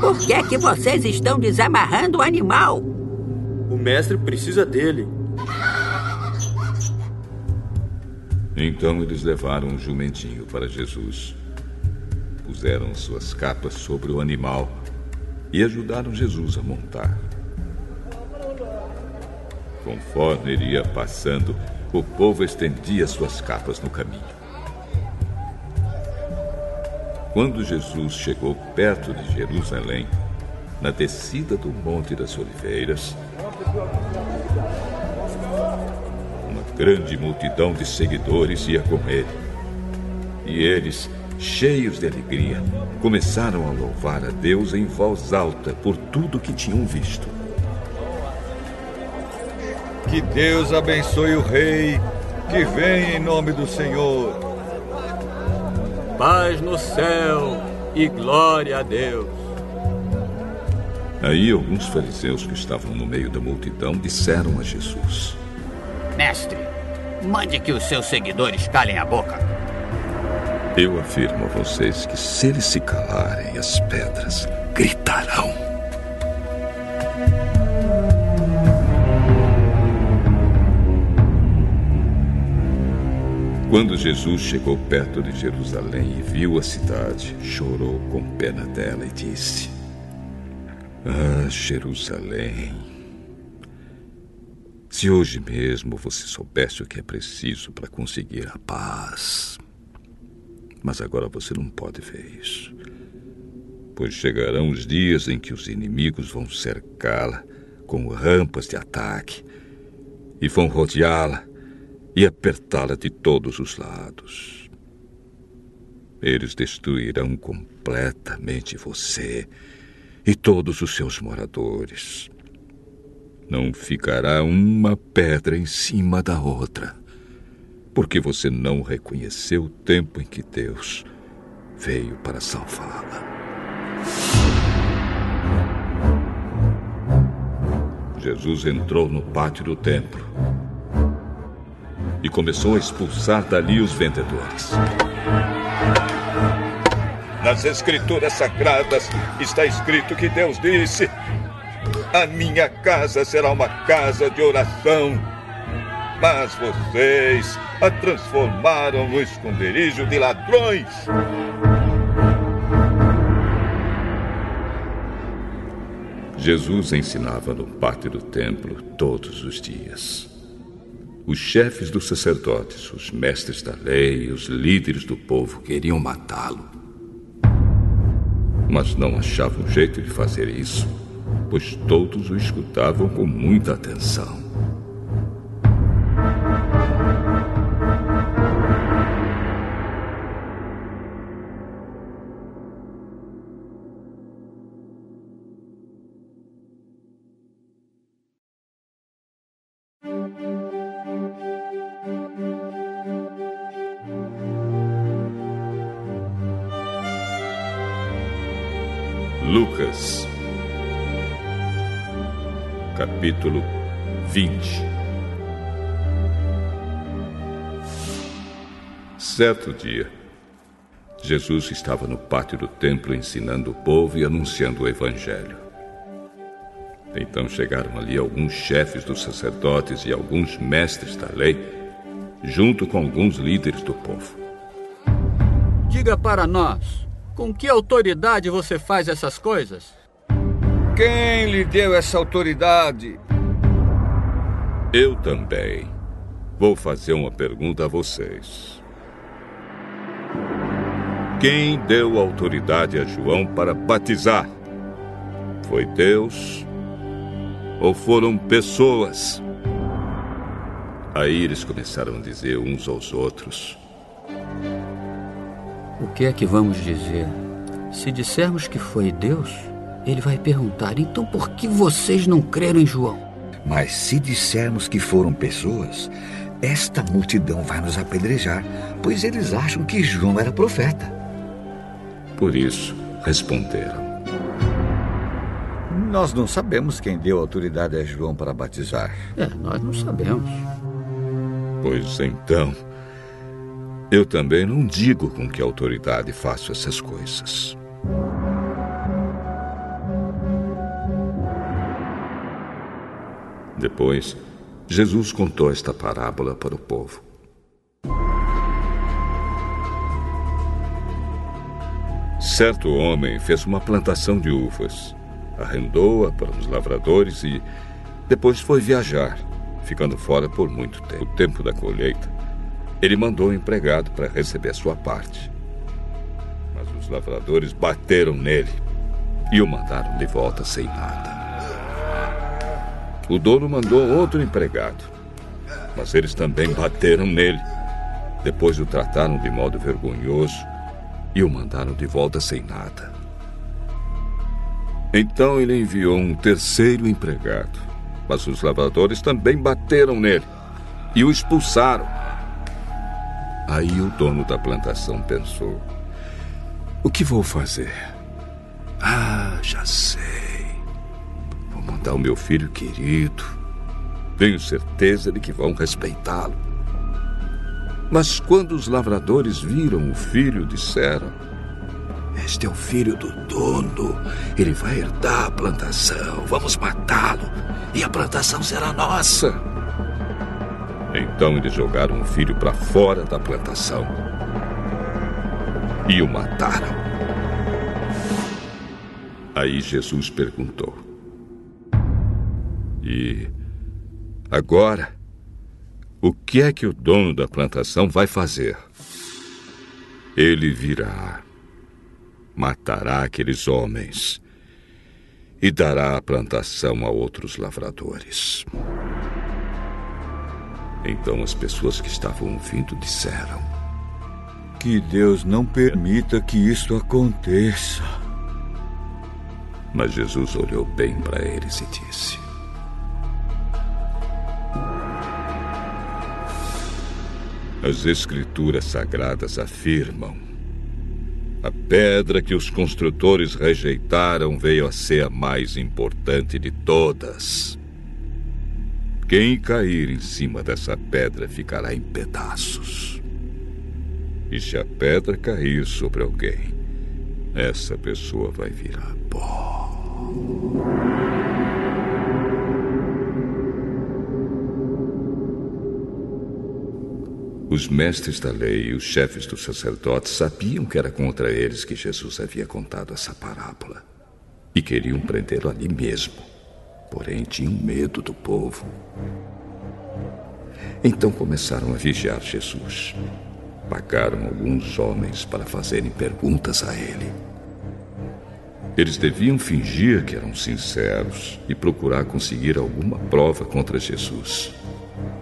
Por que é que vocês estão desamarrando o animal? O mestre precisa dele. Então eles levaram o jumentinho para Jesus. Puseram suas capas sobre o animal e ajudaram Jesus a montar. Conforme ele ia passando, o povo estendia suas capas no caminho. Quando Jesus chegou perto de Jerusalém, na descida do Monte das Oliveiras, grande multidão de seguidores ia com ele. E eles, cheios de alegria, começaram a louvar a Deus em voz alta por tudo que tinham visto. Que Deus abençoe o Rei que vem em nome do Senhor. Paz no céu e glória a Deus. Aí alguns fariseus que estavam no meio da multidão disseram a Jesus: Mestre, mande que os seus seguidores calem a boca. Eu afirmo a vocês que se eles se calarem, as pedras gritarão. Quando Jesus chegou perto de Jerusalém e viu a cidade, chorou com pena dela e disse: Ah, Jerusalém! Se hoje mesmo você soubesse o que é preciso para conseguir a paz. Mas agora você não pode ver isso. Pois chegarão os dias em que os inimigos vão cercá-la com rampas de ataque e vão rodeá-la e apertá-la de todos os lados. Eles destruirão completamente você e todos os seus moradores. Não ficará uma pedra em cima da outra, porque você não reconheceu o tempo em que Deus veio para salvá-la. Jesus entrou no pátio do templo e começou a expulsar dali os vendedores. Nas Escrituras Sagradas está escrito que Deus disse: a minha casa será uma casa de oração. Mas vocês a transformaram no esconderijo de ladrões. Jesus ensinava no pátio do templo todos os dias. Os chefes dos sacerdotes, os mestres da lei, os líderes do povo queriam matá-lo. Mas não achavam jeito de fazer isso pois todos o escutavam com muita atenção. 20. Certo dia, Jesus estava no pátio do templo ensinando o povo e anunciando o Evangelho. Então chegaram ali alguns chefes dos sacerdotes e alguns mestres da lei, junto com alguns líderes do povo. Diga para nós, com que autoridade você faz essas coisas? Quem lhe deu essa autoridade? Eu também. Vou fazer uma pergunta a vocês. Quem deu autoridade a João para batizar? Foi Deus ou foram pessoas? Aí eles começaram a dizer uns aos outros: O que é que vamos dizer? Se dissermos que foi Deus, ele vai perguntar: então por que vocês não creram em João? Mas se dissermos que foram pessoas, esta multidão vai nos apedrejar, pois eles acham que João era profeta. Por isso, responderam: Nós não sabemos quem deu autoridade a João para batizar. É, nós não sabemos. Pois então, eu também não digo com que autoridade faço essas coisas. Depois, Jesus contou esta parábola para o povo. Certo homem fez uma plantação de uvas, arrendou-a para os lavradores e depois foi viajar, ficando fora por muito tempo. O tempo da colheita, ele mandou um empregado para receber a sua parte. Mas os lavradores bateram nele e o mandaram de volta sem nada. O dono mandou outro empregado, mas eles também bateram nele. Depois o trataram de modo vergonhoso e o mandaram de volta sem nada. Então ele enviou um terceiro empregado, mas os lavradores também bateram nele e o expulsaram. Aí o dono da plantação pensou: O que vou fazer? Ah, já sei. Mandar o meu filho querido. Tenho certeza de que vão respeitá-lo. Mas quando os lavradores viram o filho, disseram: Este é o filho do dono. Ele vai herdar a plantação. Vamos matá-lo e a plantação será nossa. Então eles jogaram o filho para fora da plantação e o mataram. Aí Jesus perguntou: E agora? O que é que o dono da plantação vai fazer? Ele virá, matará aqueles homens e dará a plantação a outros lavradores. Então as pessoas que estavam ouvindo disseram: Que Deus não permita que isso aconteça. Mas Jesus olhou bem para eles e disse: As Escrituras Sagradas afirmam: a pedra que os construtores rejeitaram veio a ser a mais importante de todas. Quem cair em cima dessa pedra ficará em pedaços. E se a pedra cair sobre alguém, essa pessoa vai virar pó. Os mestres da lei e os chefes dos sacerdotes sabiam que era contra eles que Jesus havia contado essa parábola e queriam prendê-lo ali mesmo. Porém, tinham medo do povo. Então começaram a vigiar Jesus. Pagaram alguns homens para fazerem perguntas a ele. Eles deviam fingir que eram sinceros e procurar conseguir alguma prova contra Jesus.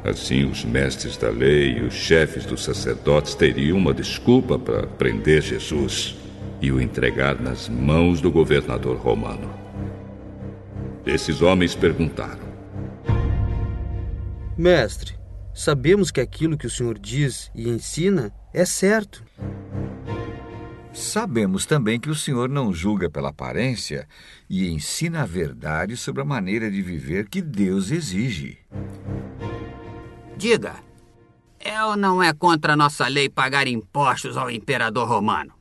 Assim, os mestres da lei e os chefes dos sacerdotes teriam uma desculpa para prender Jesus e o entregar nas mãos do governador romano. Esses homens perguntaram: Mestre, sabemos que aquilo que o senhor diz e ensina é certo. Sabemos também que o Senhor não julga pela aparência e ensina a verdade sobre a maneira de viver que Deus exige. Diga, é ou não é contra a nossa lei pagar impostos ao imperador romano?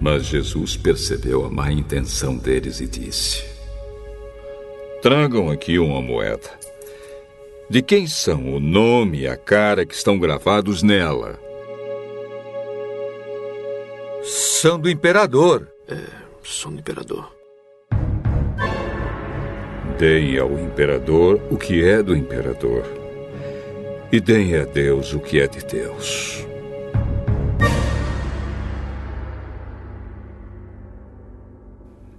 Mas Jesus percebeu a má intenção deles e disse: Tragam aqui uma moeda. De quem são o nome e a cara que estão gravados nela? São do imperador. É, são do imperador. Deem ao imperador o que é do imperador, e deem a Deus o que é de Deus.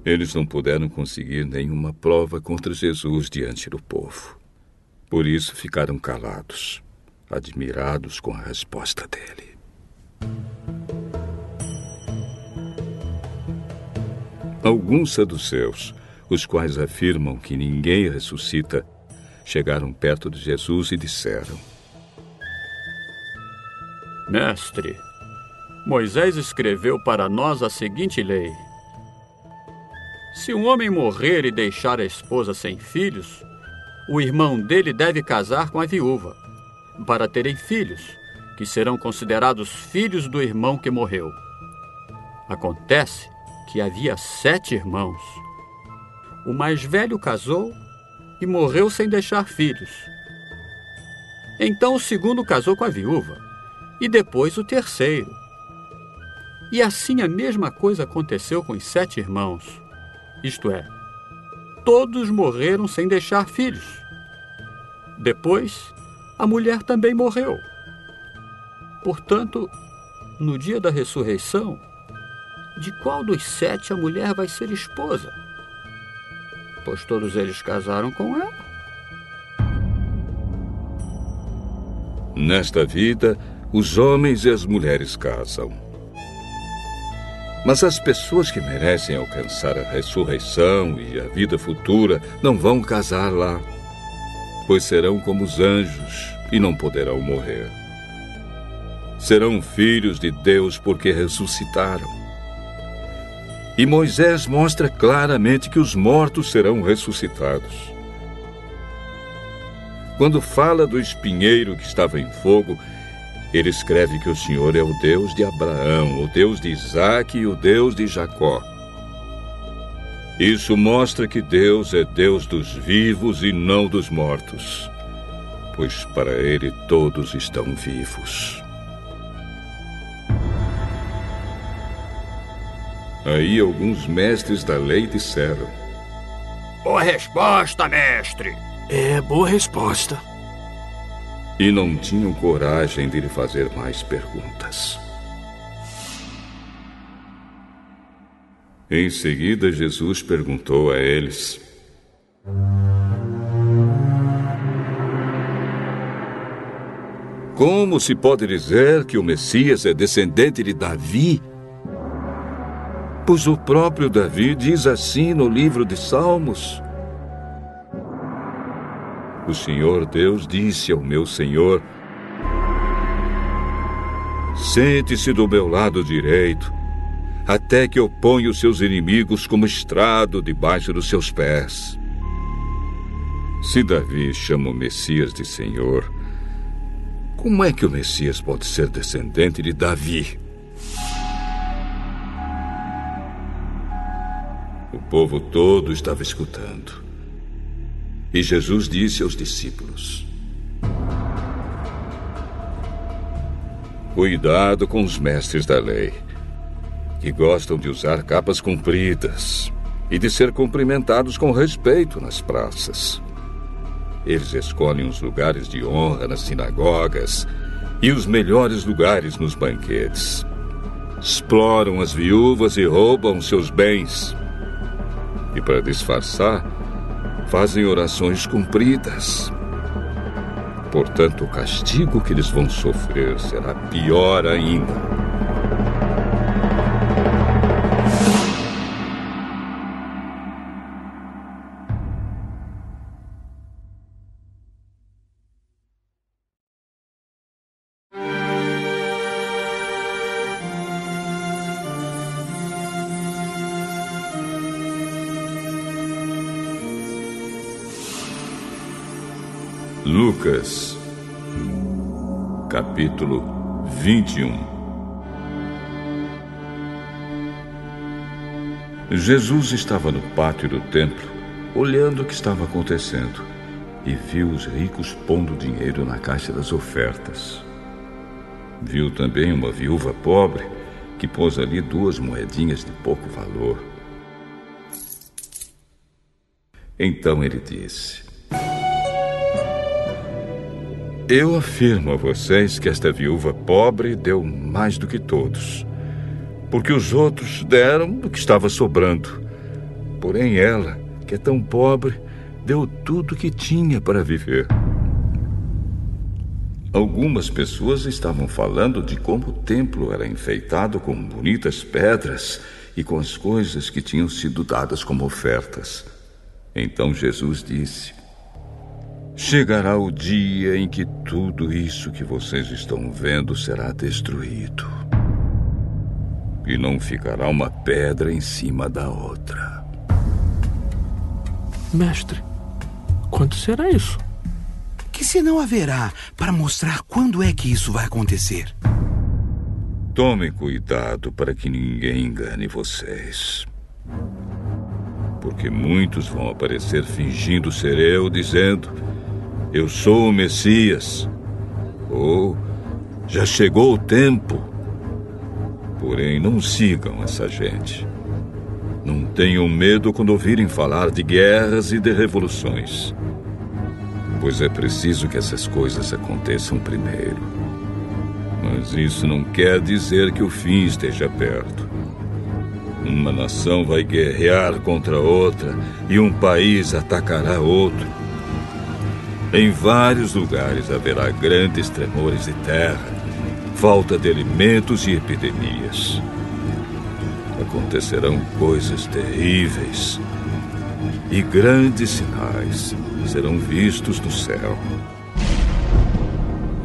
Eles não puderam conseguir nenhuma prova contra Jesus diante do povo. Por isso ficaram calados, admirados com a resposta dele. Alguns saduceus, os quais afirmam que ninguém ressuscita, chegaram perto de Jesus e disseram: Mestre, Moisés escreveu para nós a seguinte lei: Se um homem morrer e deixar a esposa sem filhos, o irmão dele deve casar com a viúva, para terem filhos, que serão considerados filhos do irmão que morreu. Acontece que havia sete irmãos. O mais velho casou e morreu sem deixar filhos. Então o segundo casou com a viúva, e depois o terceiro. E assim a mesma coisa aconteceu com os sete irmãos. Isto é, todos morreram sem deixar filhos. Depois, a mulher também morreu. Portanto, no dia da ressurreição, de qual dos sete a mulher vai ser esposa? Pois todos eles casaram com ela. Nesta vida, os homens e as mulheres casam. Mas as pessoas que merecem alcançar a ressurreição e a vida futura não vão casar lá, pois serão como os anjos e não poderão morrer. Serão filhos de Deus porque ressuscitaram. E Moisés mostra claramente que os mortos serão ressuscitados. Quando fala do espinheiro que estava em fogo, ele escreve que o Senhor é o Deus de Abraão, o Deus de Isaac e o Deus de Jacó. Isso mostra que Deus é Deus dos vivos e não dos mortos, pois para Ele todos estão vivos. Aí alguns mestres da lei disseram: Boa resposta, mestre! É, boa resposta. E não tinham coragem de lhe fazer mais perguntas. Em seguida, Jesus perguntou a eles: Como se pode dizer que o Messias é descendente de Davi? Pois o próprio Davi diz assim no livro de Salmos: O Senhor Deus disse ao meu Senhor: Sente-se do meu lado direito, até que eu ponha os seus inimigos como estrado debaixo dos seus pés. Se Davi chama o Messias de Senhor, como é que o Messias pode ser descendente de Davi? O povo todo estava escutando. E Jesus disse aos discípulos: Cuidado com os mestres da lei, que gostam de usar capas compridas e de ser cumprimentados com respeito nas praças. Eles escolhem os lugares de honra nas sinagogas e os melhores lugares nos banquetes. Exploram as viúvas e roubam seus bens. E para disfarçar, fazem orações compridas. Portanto, o castigo que eles vão sofrer será pior ainda. Capítulo 21 Jesus estava no pátio do templo, olhando o que estava acontecendo, e viu os ricos pondo dinheiro na caixa das ofertas. Viu também uma viúva pobre que pôs ali duas moedinhas de pouco valor. Então ele disse: Eu afirmo a vocês que esta viúva pobre deu mais do que todos, porque os outros deram do que estava sobrando. Porém, ela, que é tão pobre, deu tudo o que tinha para viver. Algumas pessoas estavam falando de como o templo era enfeitado com bonitas pedras e com as coisas que tinham sido dadas como ofertas. Então Jesus disse: Chegará o dia em que tudo isso que vocês estão vendo será destruído. E não ficará uma pedra em cima da outra. Mestre, quanto será isso? Que senão haverá para mostrar quando é que isso vai acontecer? Tomem cuidado para que ninguém engane vocês. Porque muitos vão aparecer fingindo ser eu, dizendo: Eu sou o Messias. Ou já chegou o tempo. Porém, não sigam essa gente. Não tenham medo quando ouvirem falar de guerras e de revoluções pois é preciso que essas coisas aconteçam primeiro. Mas isso não quer dizer que o fim esteja perto. Uma nação vai guerrear contra outra e um país atacará outro. Em vários lugares haverá grandes tremores de terra, falta de alimentos e epidemias. Acontecerão coisas terríveis e grandes sinais serão vistos no céu.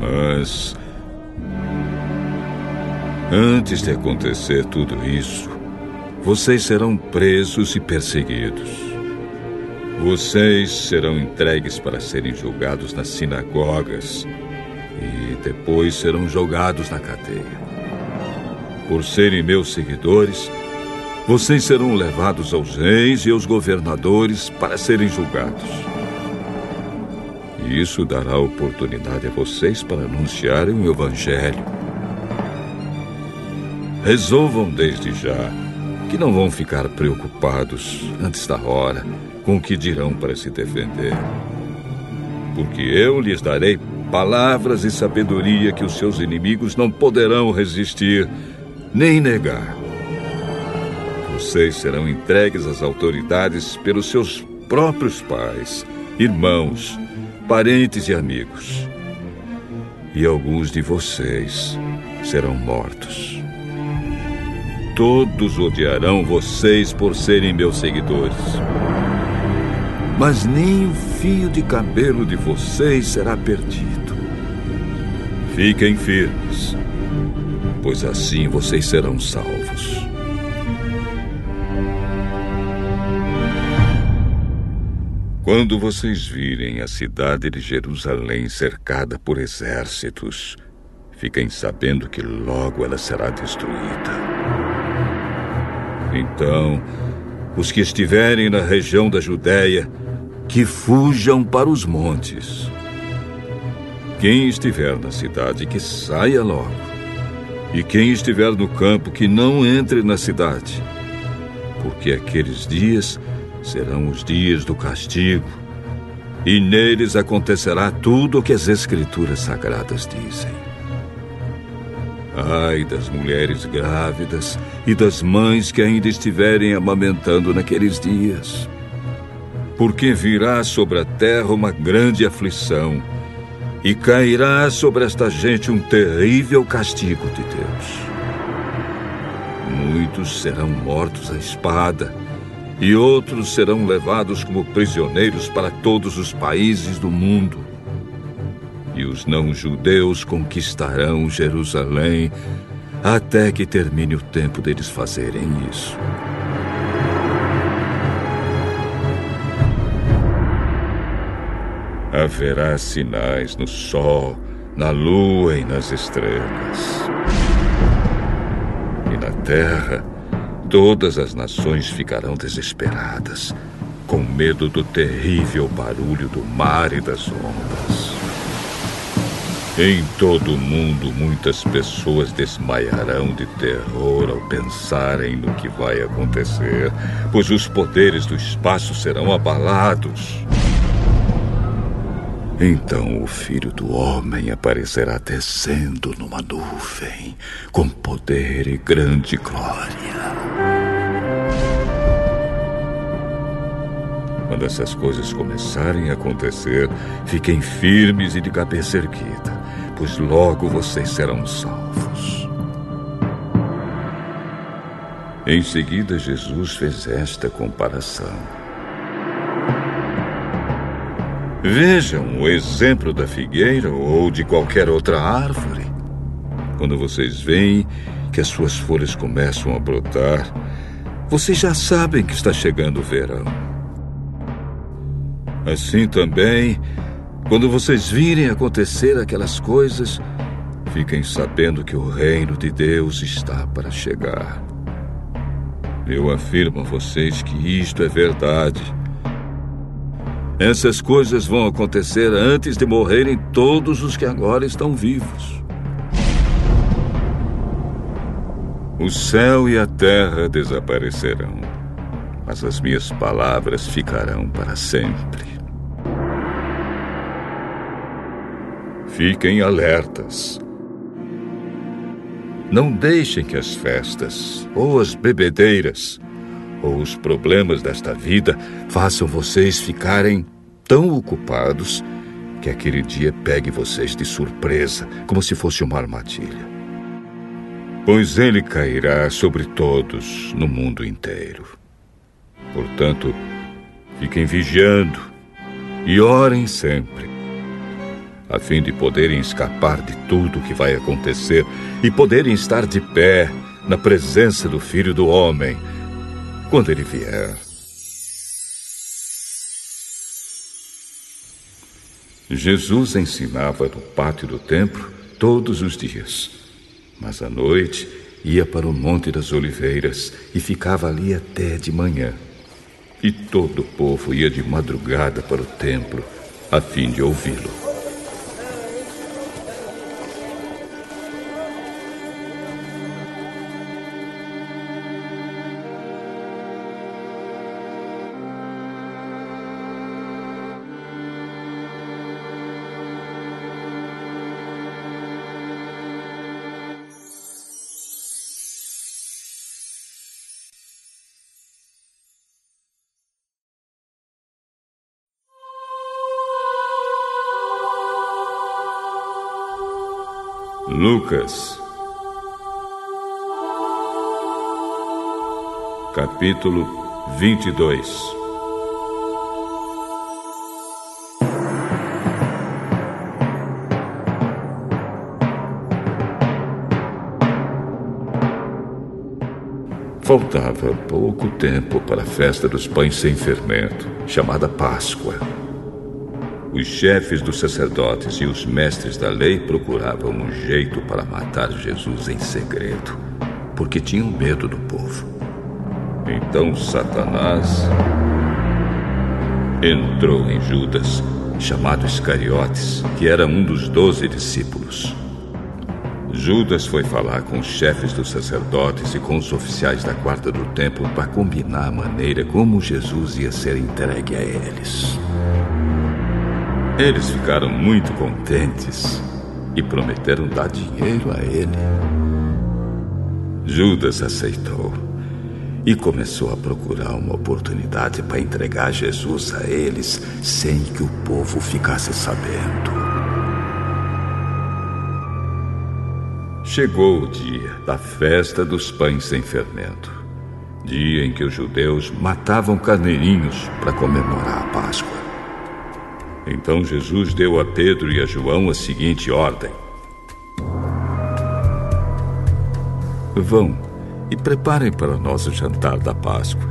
Mas. Antes de acontecer tudo isso, vocês serão presos e perseguidos. Vocês serão entregues para serem julgados nas sinagogas e depois serão jogados na cadeia. Por serem meus seguidores, vocês serão levados aos reis e aos governadores para serem julgados. E isso dará oportunidade a vocês para anunciarem o Evangelho. Resolvam desde já que não vão ficar preocupados antes da hora com o que dirão para se defender. Porque eu lhes darei palavras e sabedoria que os seus inimigos não poderão resistir nem negar. Vocês serão entregues às autoridades pelos seus próprios pais, irmãos, parentes e amigos. E alguns de vocês serão mortos. Todos odiarão vocês por serem meus seguidores. Mas nem o fio de cabelo de vocês será perdido. Fiquem firmes, pois assim vocês serão salvos. Quando vocês virem a cidade de Jerusalém cercada por exércitos, fiquem sabendo que logo ela será destruída. Então, os que estiverem na região da Judéia, que fujam para os montes. Quem estiver na cidade, que saia logo. E quem estiver no campo, que não entre na cidade. Porque aqueles dias serão os dias do castigo, e neles acontecerá tudo o que as Escrituras Sagradas dizem. Ai das mulheres grávidas e das mães que ainda estiverem amamentando naqueles dias. Porque virá sobre a terra uma grande aflição, e cairá sobre esta gente um terrível castigo de Deus. Muitos serão mortos à espada, e outros serão levados como prisioneiros para todos os países do mundo. E os não-judeus conquistarão Jerusalém até que termine o tempo deles fazerem isso. Haverá sinais no sol, na lua e nas estrelas. E na terra, todas as nações ficarão desesperadas, com medo do terrível barulho do mar e das ondas. Em todo o mundo, muitas pessoas desmaiarão de terror ao pensarem no que vai acontecer, pois os poderes do espaço serão abalados. Então o filho do homem aparecerá descendo numa nuvem, com poder e grande glória. Quando essas coisas começarem a acontecer, fiquem firmes e de cabeça erguida, pois logo vocês serão salvos. Em seguida, Jesus fez esta comparação. Vejam o exemplo da figueira ou de qualquer outra árvore. Quando vocês veem que as suas folhas começam a brotar, vocês já sabem que está chegando o verão. Assim também, quando vocês virem acontecer aquelas coisas, fiquem sabendo que o reino de Deus está para chegar. Eu afirmo a vocês que isto é verdade. Essas coisas vão acontecer antes de morrerem todos os que agora estão vivos. O céu e a terra desaparecerão, mas as minhas palavras ficarão para sempre. Fiquem alertas. Não deixem que as festas, ou as bebedeiras, ou os problemas desta vida façam vocês ficarem tão ocupados que aquele dia pegue vocês de surpresa, como se fosse uma armadilha. Pois ele cairá sobre todos no mundo inteiro. Portanto, fiquem vigiando e orem sempre a fim de poderem escapar de tudo o que vai acontecer e poderem estar de pé na presença do Filho do Homem quando ele vier. Jesus ensinava no pátio do templo todos os dias, mas à noite ia para o Monte das Oliveiras e ficava ali até de manhã. E todo o povo ia de madrugada para o templo a fim de ouvi-lo. Lucas, capítulo 22 Faltava pouco tempo para a festa dos pães sem fermento, chamada Páscoa. Os chefes dos sacerdotes e os mestres da lei procuravam um jeito para matar Jesus em segredo, porque tinham medo do povo. Então Satanás entrou em Judas, chamado Iscariotes, que era um dos doze discípulos. Judas foi falar com os chefes dos sacerdotes e com os oficiais da guarda do templo para combinar a maneira como Jesus ia ser entregue a eles. Eles ficaram muito contentes e prometeram dar dinheiro a ele. Judas aceitou e começou a procurar uma oportunidade para entregar Jesus a eles sem que o povo ficasse sabendo. Chegou o dia da festa dos pães sem fermento dia em que os judeus matavam carneirinhos para comemorar a Páscoa. Então Jesus deu a Pedro e a João a seguinte ordem: Vão e preparem para nós o jantar da Páscoa.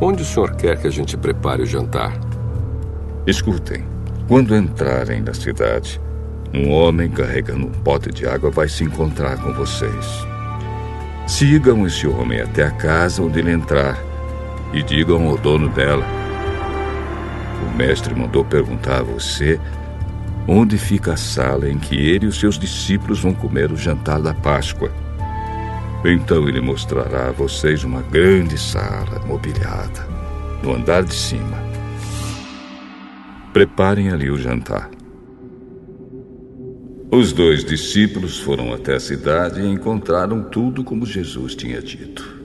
Onde o senhor quer que a gente prepare o jantar? Escutem. Quando entrarem na cidade, um homem carregando um pote de água vai se encontrar com vocês. Sigam esse homem até a casa onde ele entrar e digam ao dono dela: mestre mandou perguntar a você onde fica a sala em que ele e os seus discípulos vão comer o jantar da Páscoa. Então ele mostrará a vocês uma grande sala mobiliada, no andar de cima. Preparem ali o jantar. Os dois discípulos foram até a cidade e encontraram tudo como Jesus tinha dito.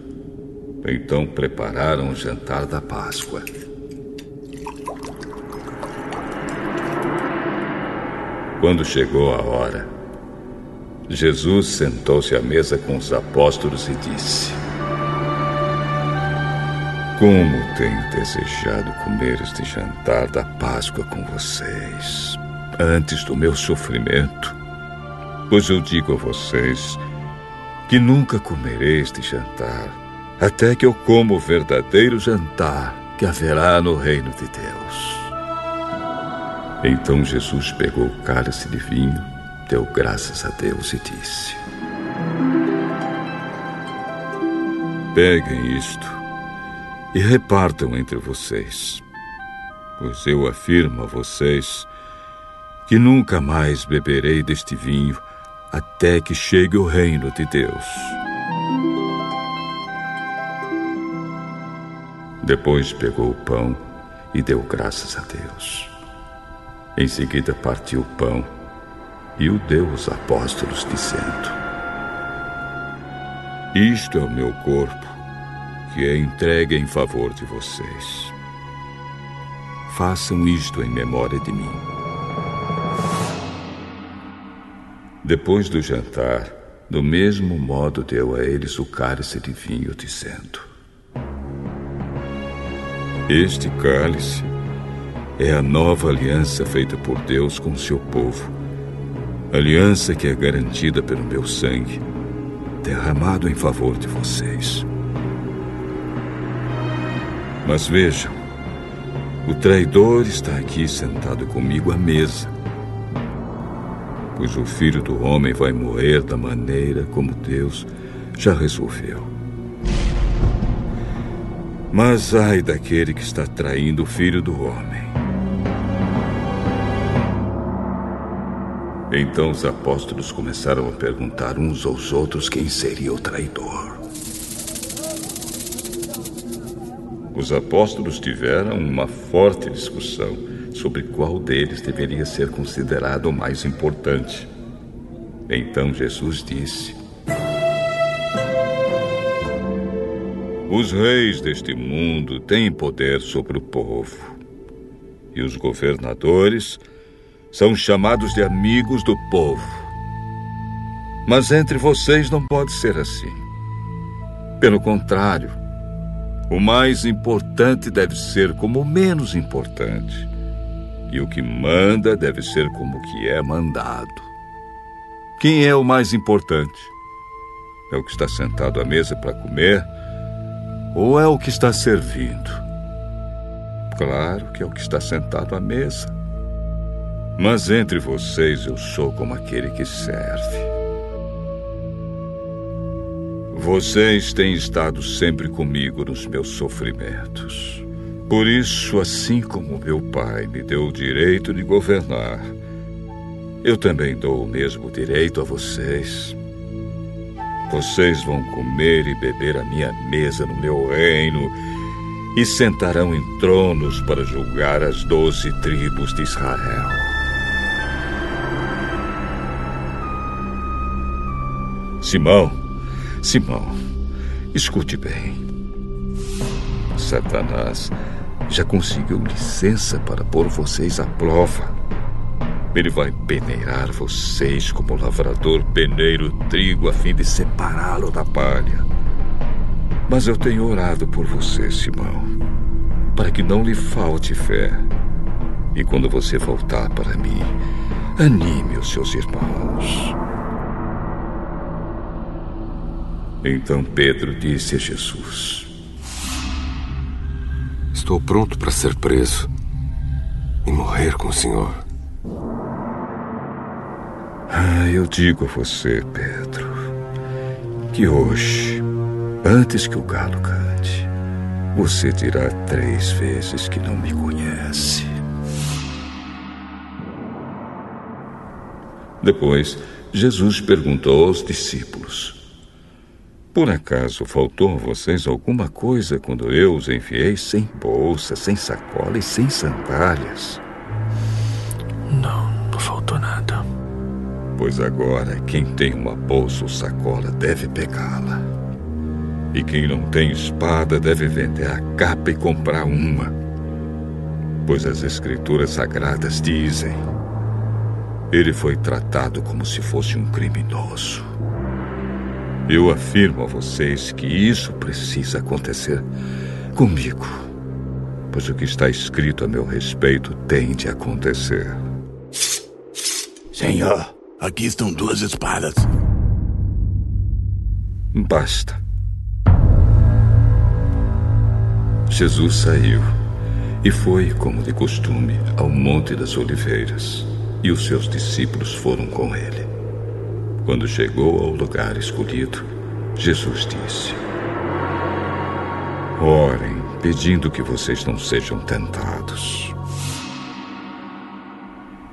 Então prepararam o jantar da Páscoa. Quando chegou a hora, Jesus sentou-se à mesa com os apóstolos e disse: Como tenho desejado comer este jantar da Páscoa com vocês, antes do meu sofrimento. Pois eu digo a vocês que nunca comerei este jantar, até que eu coma o verdadeiro jantar que haverá no reino de Deus. Então Jesus pegou o cálice de vinho, deu graças a Deus e disse: Peguem isto e repartam entre vocês, pois eu afirmo a vocês que nunca mais beberei deste vinho até que chegue o reino de Deus. Depois pegou o pão e deu graças a Deus. Em seguida partiu o pão e o deu aos apóstolos, dizendo: Isto é o meu corpo, que é entregue em favor de vocês. Façam isto em memória de mim. Depois do jantar, do mesmo modo deu a eles o cálice de vinho, dizendo: Este cálice é a nova aliança feita por Deus com seu povo. Aliança que é garantida pelo meu sangue, derramado em favor de vocês. Mas vejam, o traidor está aqui sentado comigo à mesa. Pois o filho do homem vai morrer da maneira como Deus já resolveu. Mas ai daquele que está traindo o filho do homem. Então os apóstolos começaram a perguntar uns aos outros quem seria o traidor. Os apóstolos tiveram uma forte discussão sobre qual deles deveria ser considerado o mais importante. Então Jesus disse: Os reis deste mundo têm poder sobre o povo, e os governadores são chamados de amigos do povo. Mas entre vocês não pode ser assim. Pelo contrário, o mais importante deve ser como o menos importante. E o que manda deve ser como o que é mandado. Quem é o mais importante? É o que está sentado à mesa para comer? Ou é o que está servindo? Claro que é o que está sentado à mesa. Mas entre vocês eu sou como aquele que serve. Vocês têm estado sempre comigo nos meus sofrimentos. Por isso, assim como meu pai me deu o direito de governar, eu também dou o mesmo direito a vocês. Vocês vão comer e beber à minha mesa no meu reino e sentarão em tronos para julgar as doze tribos de Israel. Simão, Simão, escute bem. Satanás já conseguiu licença para pôr vocês à prova. Ele vai peneirar vocês como lavrador peneira o trigo a fim de separá-lo da palha. Mas eu tenho orado por você, Simão, para que não lhe falte fé. E quando você voltar para mim, anime os seus irmãos. Então Pedro disse a Jesus: Estou pronto para ser preso. e morrer com o senhor. Ah, eu digo a você, Pedro, que hoje, antes que o galo cante, você dirá três vezes que não me conhece. Depois, Jesus perguntou aos discípulos: Por acaso faltou a vocês alguma coisa quando eu os enviei sem bolsa, sem sacola e sem sandálias? Não, não faltou nada. Pois agora, quem tem uma bolsa ou sacola deve pegá-la. E quem não tem espada deve vender a capa e comprar uma. Pois as Escrituras Sagradas dizem: Ele foi tratado como se fosse um criminoso. Eu afirmo a vocês que isso precisa acontecer comigo. Pois o que está escrito a meu respeito tem de acontecer. Senhor, aqui estão duas espadas. Basta. Jesus saiu e foi, como de costume, ao Monte das Oliveiras, e os seus discípulos foram com ele. Quando chegou ao lugar escolhido, Jesus disse: Orem, pedindo que vocês não sejam tentados.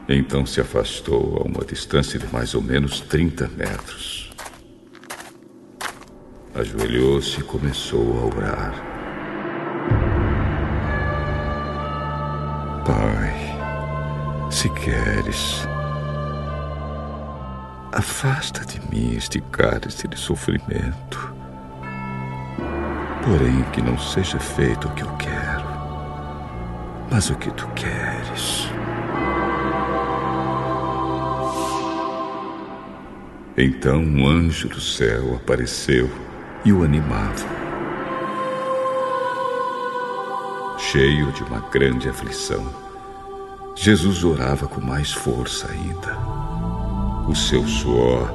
Então se afastou a uma distância de mais ou menos 30 metros. Ajoelhou-se e começou a orar. Pai, se queres, afasta de mim este cálice de sofrimento. Porém, que não seja feito o que eu quero, mas o que tu queres. Então um anjo do céu apareceu e o animava. Cheio de uma grande aflição, Jesus orava com mais força ainda. O seu suor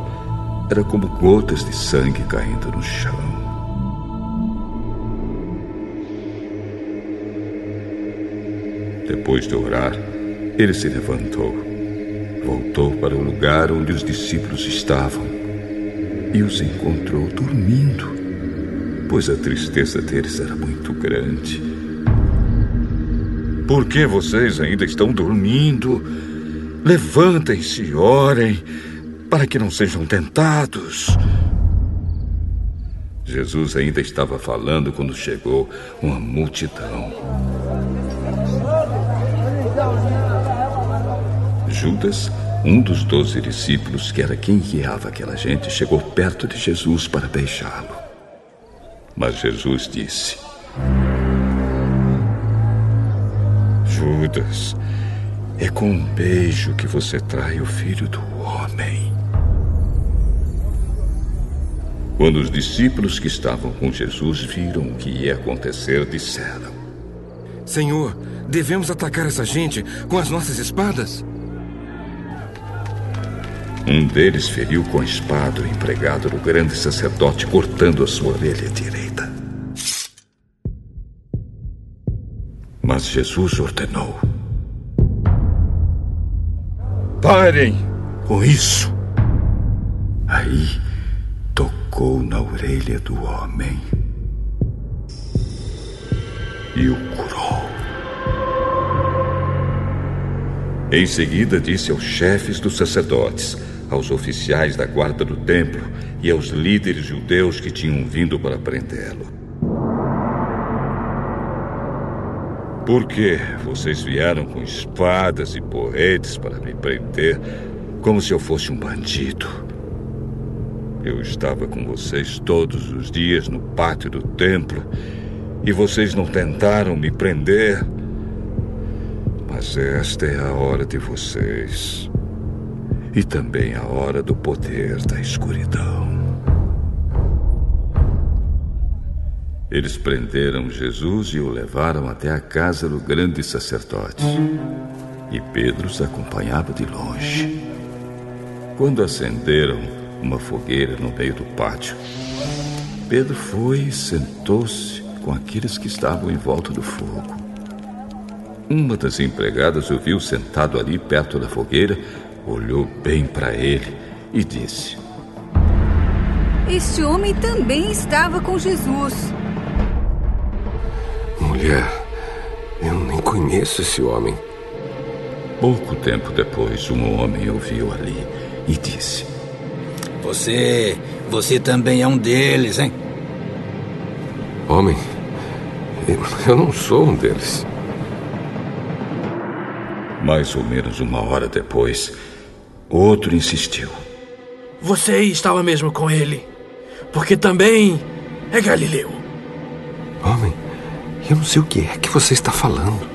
era como gotas de sangue caindo no chão. Depois de orar, ele se levantou, voltou para o lugar onde os discípulos estavam e os encontrou dormindo, pois a tristeza deles era muito grande. Por que vocês ainda estão dormindo? Levantem-se e orem, para que não sejam tentados. Jesus ainda estava falando quando chegou uma multidão. Judas, um dos doze discípulos, que era quem guiava aquela gente, chegou perto de Jesus para beijá-lo. Mas Jesus disse: Judas, é com um beijo que você trai o filho do homem. Quando os discípulos que estavam com Jesus viram o que ia acontecer, disseram: Senhor, devemos atacar essa gente com as nossas espadas? Um deles feriu com a espada o empregado do grande sacerdote, cortando a sua orelha direita. Mas Jesus ordenou: Parem com isso. Aí tocou na orelha do homem e o curou. Em seguida, disse aos chefes dos sacerdotes, aos oficiais da guarda do templo e aos líderes judeus que tinham vindo para prendê-lo: Por que vocês vieram com espadas e porretes para me prender, como se eu fosse um bandido? Eu estava com vocês todos os dias no pátio do templo e vocês não tentaram me prender. Mas esta é a hora de vocês. E também a hora do poder da escuridão. Eles prenderam Jesus e o levaram até a casa do grande sacerdote. E Pedro os acompanhava de longe. Quando acenderam uma fogueira no meio do pátio, Pedro foi e sentou-se com aqueles que estavam em volta do fogo. Uma das empregadas o viu sentado ali perto da fogueira, olhou bem para ele e disse: Este homem também estava com Jesus. Mulher, eu nem conheço esse homem. Pouco tempo depois, um homem o viu ali e disse: Você. Você também é um deles, hein? Homem, eu não sou um deles. Mais ou menos uma hora depois, outro insistiu. Você estava mesmo com ele, porque também é Galileu. Homem, eu não sei o que é que você está falando.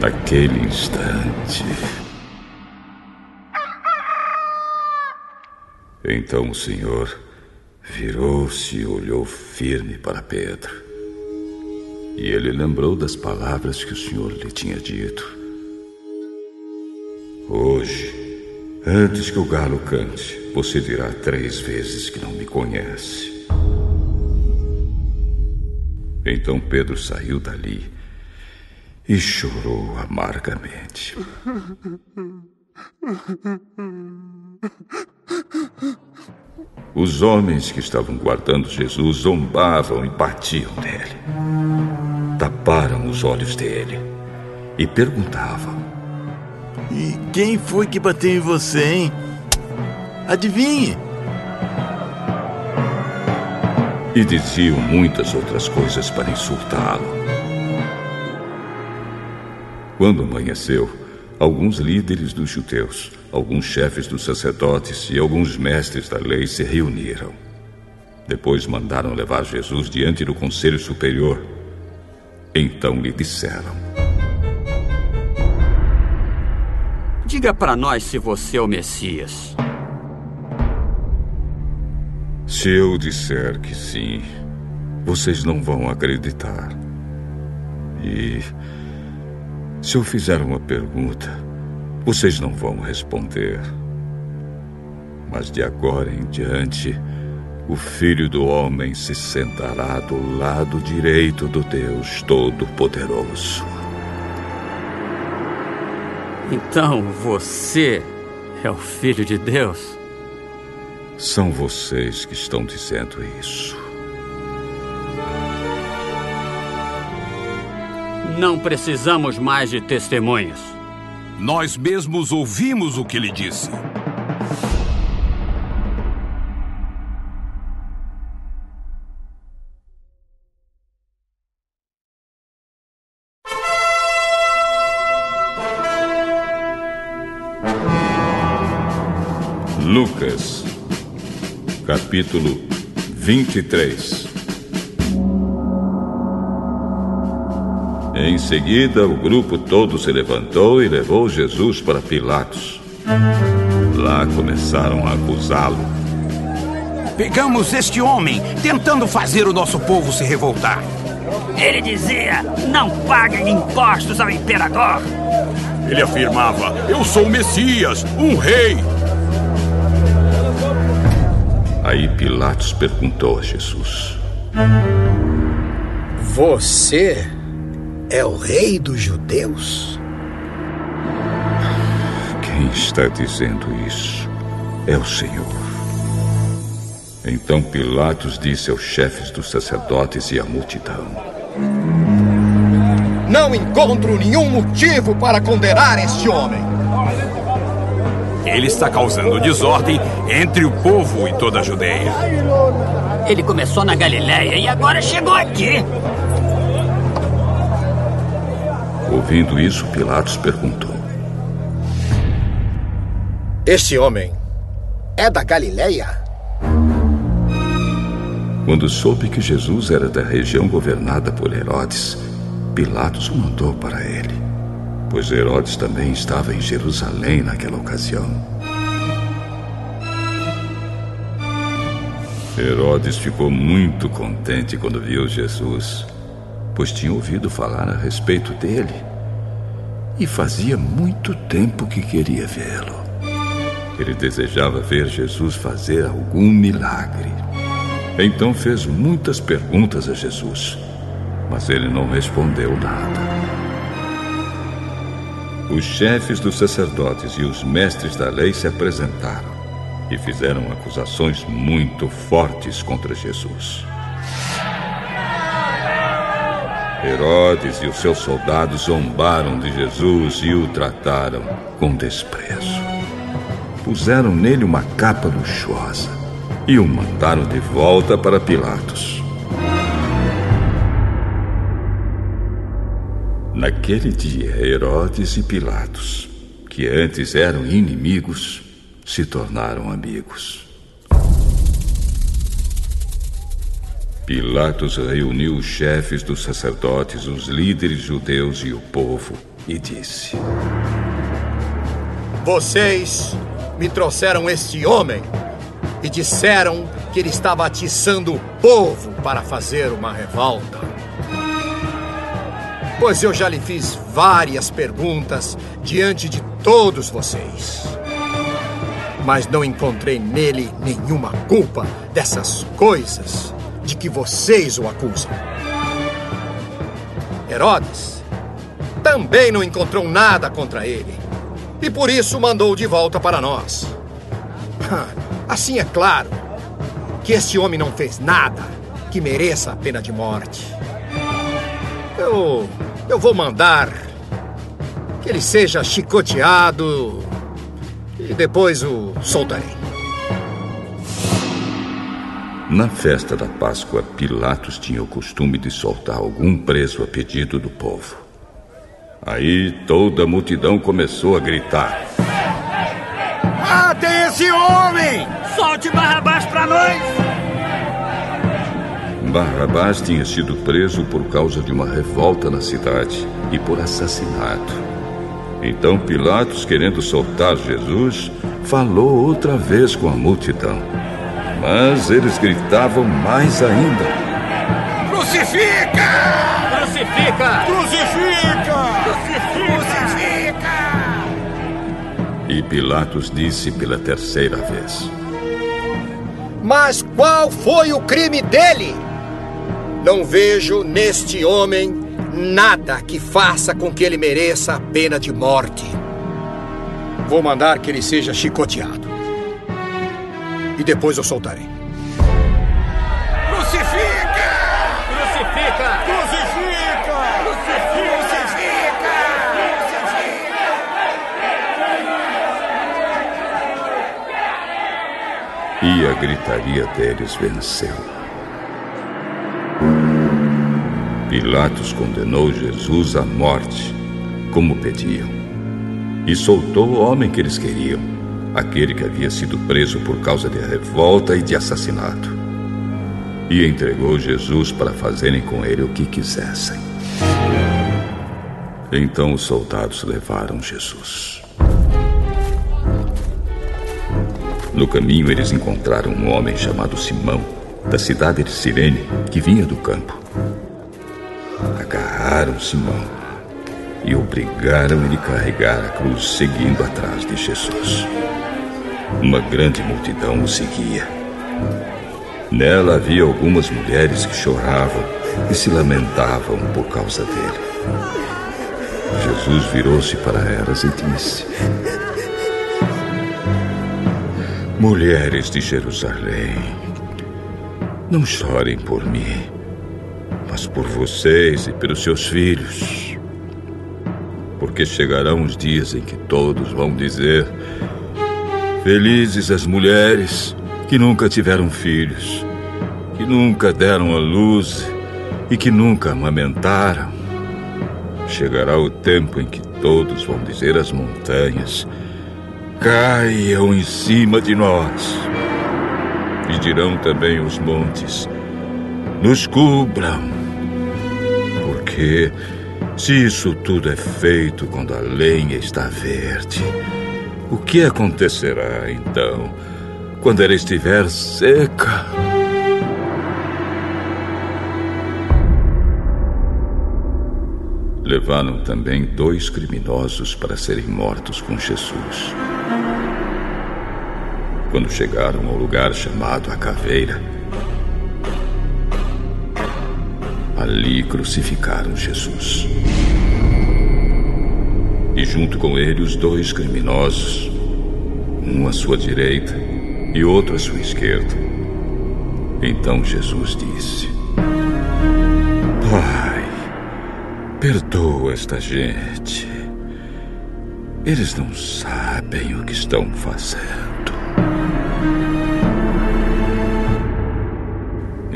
Naquele instante. Então o Senhor virou-se e olhou firme para Pedro. E ele lembrou das palavras que o Senhor lhe tinha dito. Hoje, antes que o galo cante, você dirá três vezes que não me conhece. Então Pedro saiu dali e chorou amargamente. Os homens que estavam guardando Jesus zombavam e batiam nele. Taparam os olhos dele e perguntavam: E quem foi que bateu em você, hein? Adivinhe! E diziam muitas outras coisas para insultá-lo. Quando amanheceu, alguns líderes dos judeus, alguns chefes dos sacerdotes e alguns mestres da lei se reuniram. Depois mandaram levar Jesus diante do conselho superior. Então lhe disseram: Diga para nós se você é o Messias. Se eu disser que sim, vocês não vão acreditar. E se eu fizer uma pergunta, vocês não vão responder. Mas de agora em diante, o Filho do Homem se sentará do lado direito do Deus Todo-Poderoso. Então você é o Filho de Deus? São vocês que estão dizendo isso. Não precisamos mais de testemunhas. Nós mesmos ouvimos o que ele disse. Capítulo 23. Em seguida, o grupo todo se levantou e levou Jesus para Pilatos. Lá começaram a acusá-lo. Pegamos este homem tentando fazer o nosso povo se revoltar. Ele dizia: não paguem impostos ao imperador. Ele afirmava: Eu sou o Messias, um rei. Aí Pilatos perguntou a Jesus: Você é o rei dos judeus? Quem está dizendo isso é o Senhor. Então Pilatos disse aos chefes dos sacerdotes e à multidão: Não encontro nenhum motivo para condenar este homem. Ele está causando desordem entre o povo e toda a Judeia. Ele começou na Galiléia e agora chegou aqui. Ouvindo isso, Pilatos perguntou: Este homem é da Galiléia? Quando soube que Jesus era da região governada por Herodes, Pilatos o mandou para ele, pois Herodes também estava em Jerusalém naquela ocasião. Herodes ficou muito contente quando viu Jesus, pois tinha ouvido falar a respeito dele e fazia muito tempo que queria vê-lo. Ele desejava ver Jesus fazer algum milagre. Então fez muitas perguntas a Jesus. mas ele não respondeu nada. Os chefes dos sacerdotes e os mestres da lei se apresentaram e fizeram acusações muito fortes contra Jesus. Herodes e os seus soldados zombaram de Jesus e o trataram com desprezo. Puseram nele uma capa luxuosa e o mandaram de volta para Pilatos. Naquele dia, Herodes e Pilatos, que antes eram inimigos, se tornaram amigos. Pilatos reuniu os chefes dos sacerdotes, os líderes judeus e o povo e disse: Vocês me trouxeram este homem e disseram que ele estava atiçando o povo para fazer uma revolta. Pois eu já lhe fiz várias perguntas diante de todos vocês. Mas não encontrei nele nenhuma culpa dessas coisas de que vocês o acusam. Herodes também não encontrou nada contra ele e por isso mandou de volta para nós. Assim é claro que esse homem não fez nada que mereça a pena de morte. Eu. Eu vou mandar que ele seja chicoteado e depois o soltarei. Na festa da Páscoa, Pilatos tinha o costume de soltar algum preso a pedido do povo. Aí toda a multidão começou a gritar: Matem esse homem! Solte Barrabás para nós! Barrabás tinha sido preso por causa de uma revolta na cidade e por assassinato. Então Pilatos, querendo soltar Jesus, falou outra vez com a multidão. Mas eles gritavam mais ainda: Crucifica! Crucifica! Crucifica! Crucifica! E Pilatos disse pela terceira vez: Mas qual foi o crime dele? Não vejo neste homem nada que faça com que ele mereça a pena de morte. Vou mandar que ele seja chicoteado e depois eu soltarei. Crucifica! Crucifica! Crucifica! Crucifica! E a gritaria deles venceu. Pilatos condenou Jesus à morte, como pediam, e soltou o homem que eles queriam aquele que havia sido preso por causa de revolta e de assassinato. E entregou Jesus para fazerem com ele o que quisessem. Então os soldados levaram Jesus. No caminho, eles encontraram um homem chamado Simão, da cidade de Cirene, que vinha do campo. Agarraram Simão e obrigaram ele a carregar a cruz, seguindo atrás de Jesus. Uma grande multidão o seguia. Nela havia algumas mulheres que choravam e se lamentavam por causa dele. Jesus virou-se para elas e disse: Mulheres de Jerusalém, não chorem por mim, mas por vocês e pelos seus filhos. Porque chegarão os dias em que todos vão dizer: Felizes as mulheres que nunca tiveram filhos, que nunca deram à luz e que nunca amamentaram. Chegará o tempo em que todos vão dizer às montanhas: Caiam em cima de nós. E dirão também os montes: Nos cubram. Se isso tudo é feito quando a lenha está verde, o que acontecerá então quando ela estiver seca? Levaram também dois criminosos para serem mortos com Jesus. Quando chegaram ao lugar chamado a Caveira, Ali crucificaram Jesus. E junto com ele os dois criminosos, um à sua direita e outro à sua esquerda. Então Jesus disse: Pai, perdoa esta gente. Eles não sabem o que estão fazendo.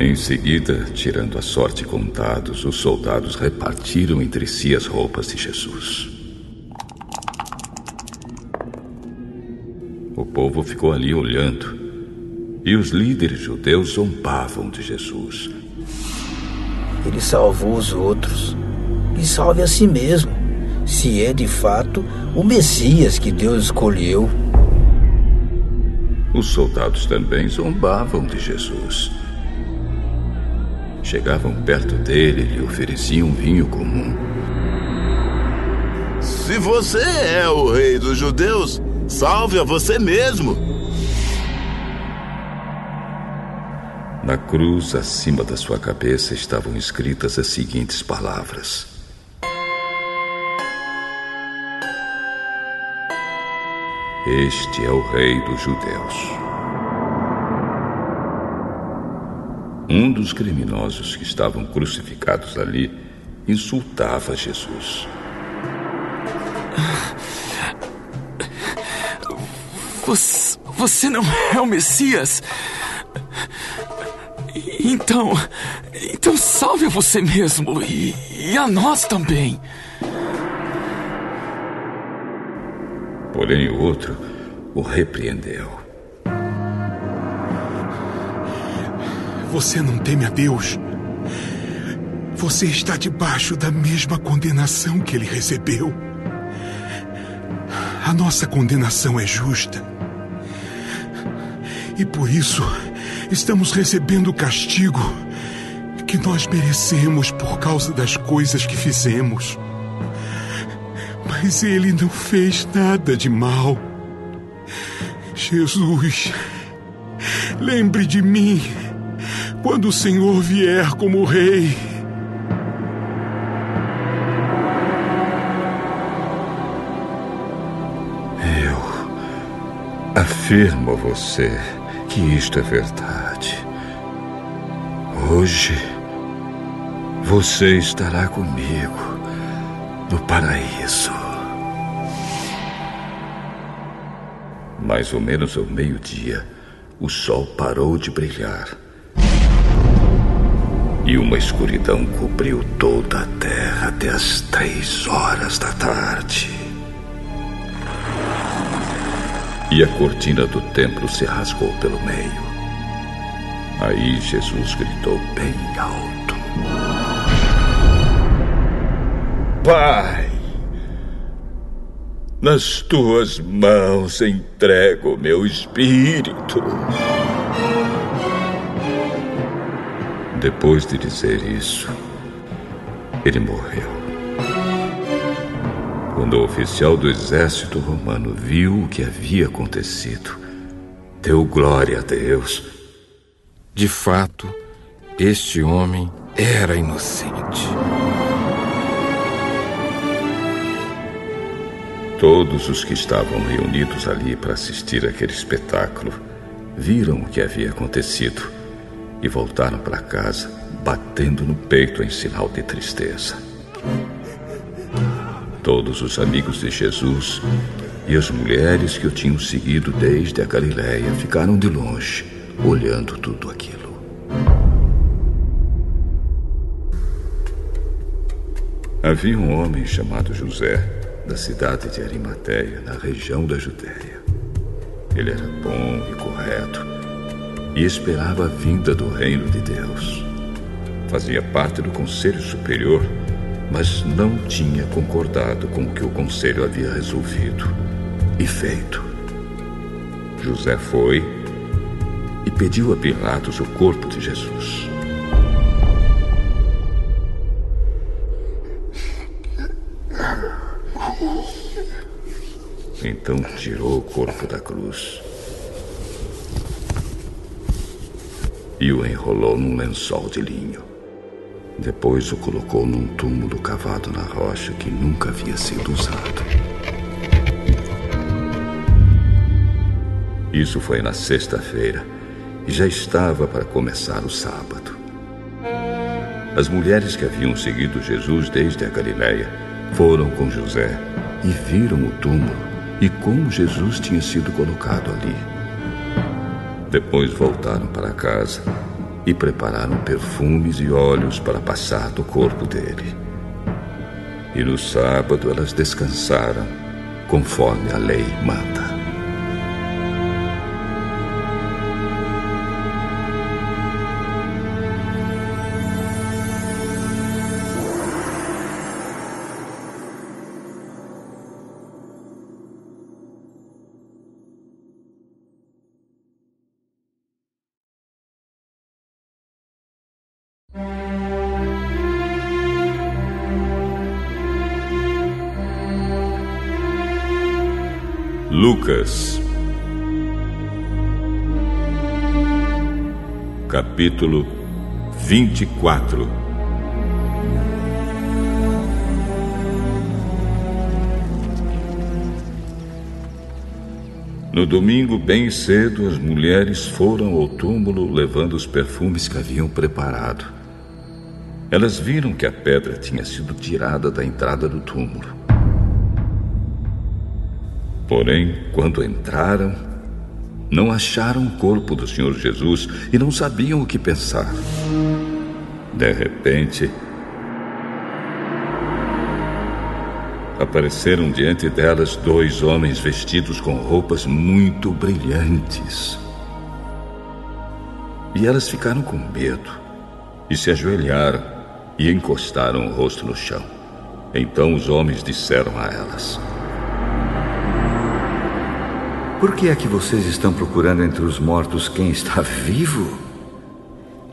Em seguida, tirando a sorte contados, os soldados repartiram entre si as roupas de Jesus. O povo ficou ali olhando, e os líderes judeus zombavam de Jesus. Ele salvou os outros e salve a si mesmo, se é de fato o Messias que Deus escolheu. Os soldados também zombavam de Jesus. Chegavam perto dele e lhe ofereciam vinho comum. Se você é o rei dos judeus, salve a você mesmo. Na cruz, acima da sua cabeça, estavam escritas as seguintes palavras: Este é o Rei dos Judeus. Um dos criminosos que estavam crucificados ali insultava Jesus. Você, você não é o Messias? Então. Então salve a você mesmo e, e a nós também. Porém, o outro o repreendeu. Você não teme a Deus? Você está debaixo da mesma condenação que ele recebeu. A nossa condenação é justa. E por isso estamos recebendo o castigo que nós merecemos por causa das coisas que fizemos. Mas ele não fez nada de mal. Jesus, lembre de mim quando o Senhor vier como rei. Eu afirmo a você que isto é verdade. Hoje você estará comigo no paraíso. Mais ou menos ao meio-dia, o sol parou de brilhar. E uma escuridão cobriu toda a terra até as três horas da tarde. E a cortina do templo se rasgou pelo meio. Aí Jesus gritou bem alto: Pai, nas tuas mãos entrego o meu espírito. Depois de dizer isso, ele morreu. Quando o oficial do exército romano viu o que havia acontecido, deu glória a Deus. De fato, este homem era inocente. Todos os que estavam reunidos ali para assistir aquele espetáculo viram o que havia acontecido e voltaram para casa batendo no peito em sinal de tristeza. Todos os amigos de Jesus e as mulheres que o tinham seguido desde a Galiléia ficaram de longe, olhando tudo aquilo. Havia um homem chamado José, da cidade de Arimateia, na região da Judéia. Ele era bom e correto e esperava a vinda do reino de Deus. Fazia parte do conselho superior, mas não tinha concordado com o que o conselho havia resolvido e feito. José foi e pediu a Pilatos o corpo de Jesus. Então tirou o corpo da cruz e o enrolou num lençol de linho. Depois o colocou num túmulo cavado na rocha que nunca havia sido usado. Isso foi na sexta-feira e já estava para começar o sábado. As mulheres que haviam seguido Jesus desde a Galiléia foram com José e viram o túmulo e como Jesus tinha sido colocado ali. Depois voltaram para casa e prepararam perfumes e óleos para passar do corpo dele. E no sábado elas descansaram, conforme a lei manda. Capítulo 24. No domingo, bem cedo, as mulheres foram ao túmulo levando os perfumes que haviam preparado. Elas viram que a pedra tinha sido tirada da entrada do túmulo. Porém, quando entraram, não acharam o corpo do Senhor Jesus e não sabiam o que pensar. De repente, apareceram diante delas dois homens vestidos com roupas muito brilhantes. E elas ficaram com medo e se ajoelharam e encostaram o rosto no chão. Então os homens disseram a elas: Por que é que vocês estão procurando entre os mortos quem está vivo?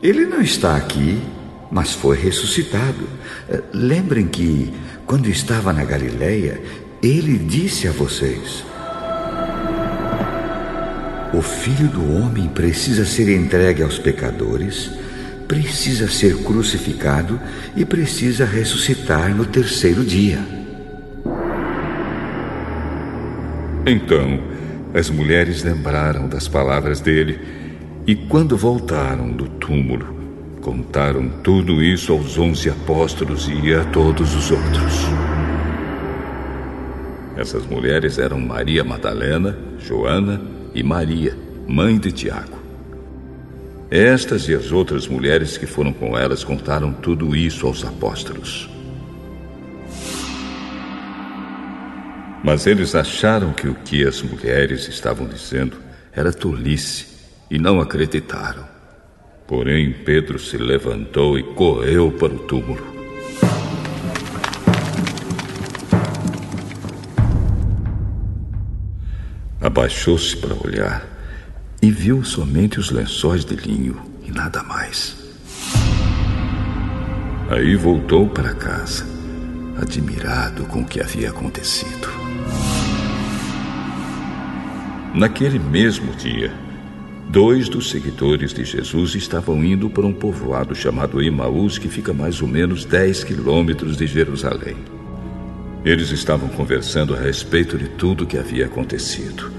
Ele não está aqui, mas foi ressuscitado. Eh, lembrem que, quando estava na Galileia, ele disse a vocês: O filho do homem precisa ser entregue aos pecadores, precisa ser crucificado e precisa ressuscitar no terceiro dia. Então, as mulheres lembraram das palavras dele e, quando voltaram do túmulo, contaram tudo isso aos onze apóstolos e a todos os outros. Essas mulheres eram Maria Madalena, Joana e Maria, mãe de Tiago. Estas e as outras mulheres que foram com elas contaram tudo isso aos apóstolos. Mas eles acharam que o que as mulheres estavam dizendo era tolice e não acreditaram. Porém, Pedro se levantou e correu para o túmulo. Abaixou-se para olhar e viu somente os lençóis de linho e nada mais. Aí voltou para casa, admirado com o que havia acontecido. Naquele mesmo dia, dois dos seguidores de Jesus estavam indo para um povoado chamado Emaús, que fica mais ou menos 10 quilômetros de Jerusalém. Eles estavam conversando a respeito de tudo o que havia acontecido.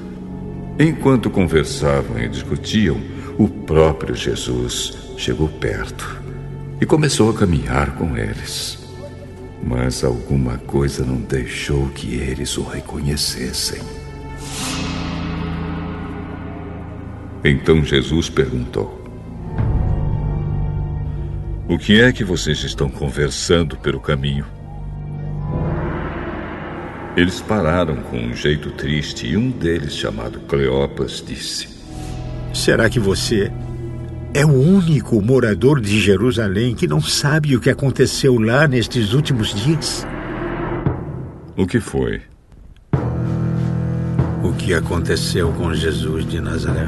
Enquanto conversavam e discutiam, o próprio Jesus chegou perto e começou a caminhar com eles. Mas alguma coisa não deixou que eles o reconhecessem. Então Jesus perguntou: O que é que vocês estão conversando pelo caminho? Eles pararam com um jeito triste e um deles, chamado Cleopas, disse: Será que você é o único morador de Jerusalém que não sabe o que aconteceu lá nestes últimos dias? O que foi? O que aconteceu com Jesus de Nazaré?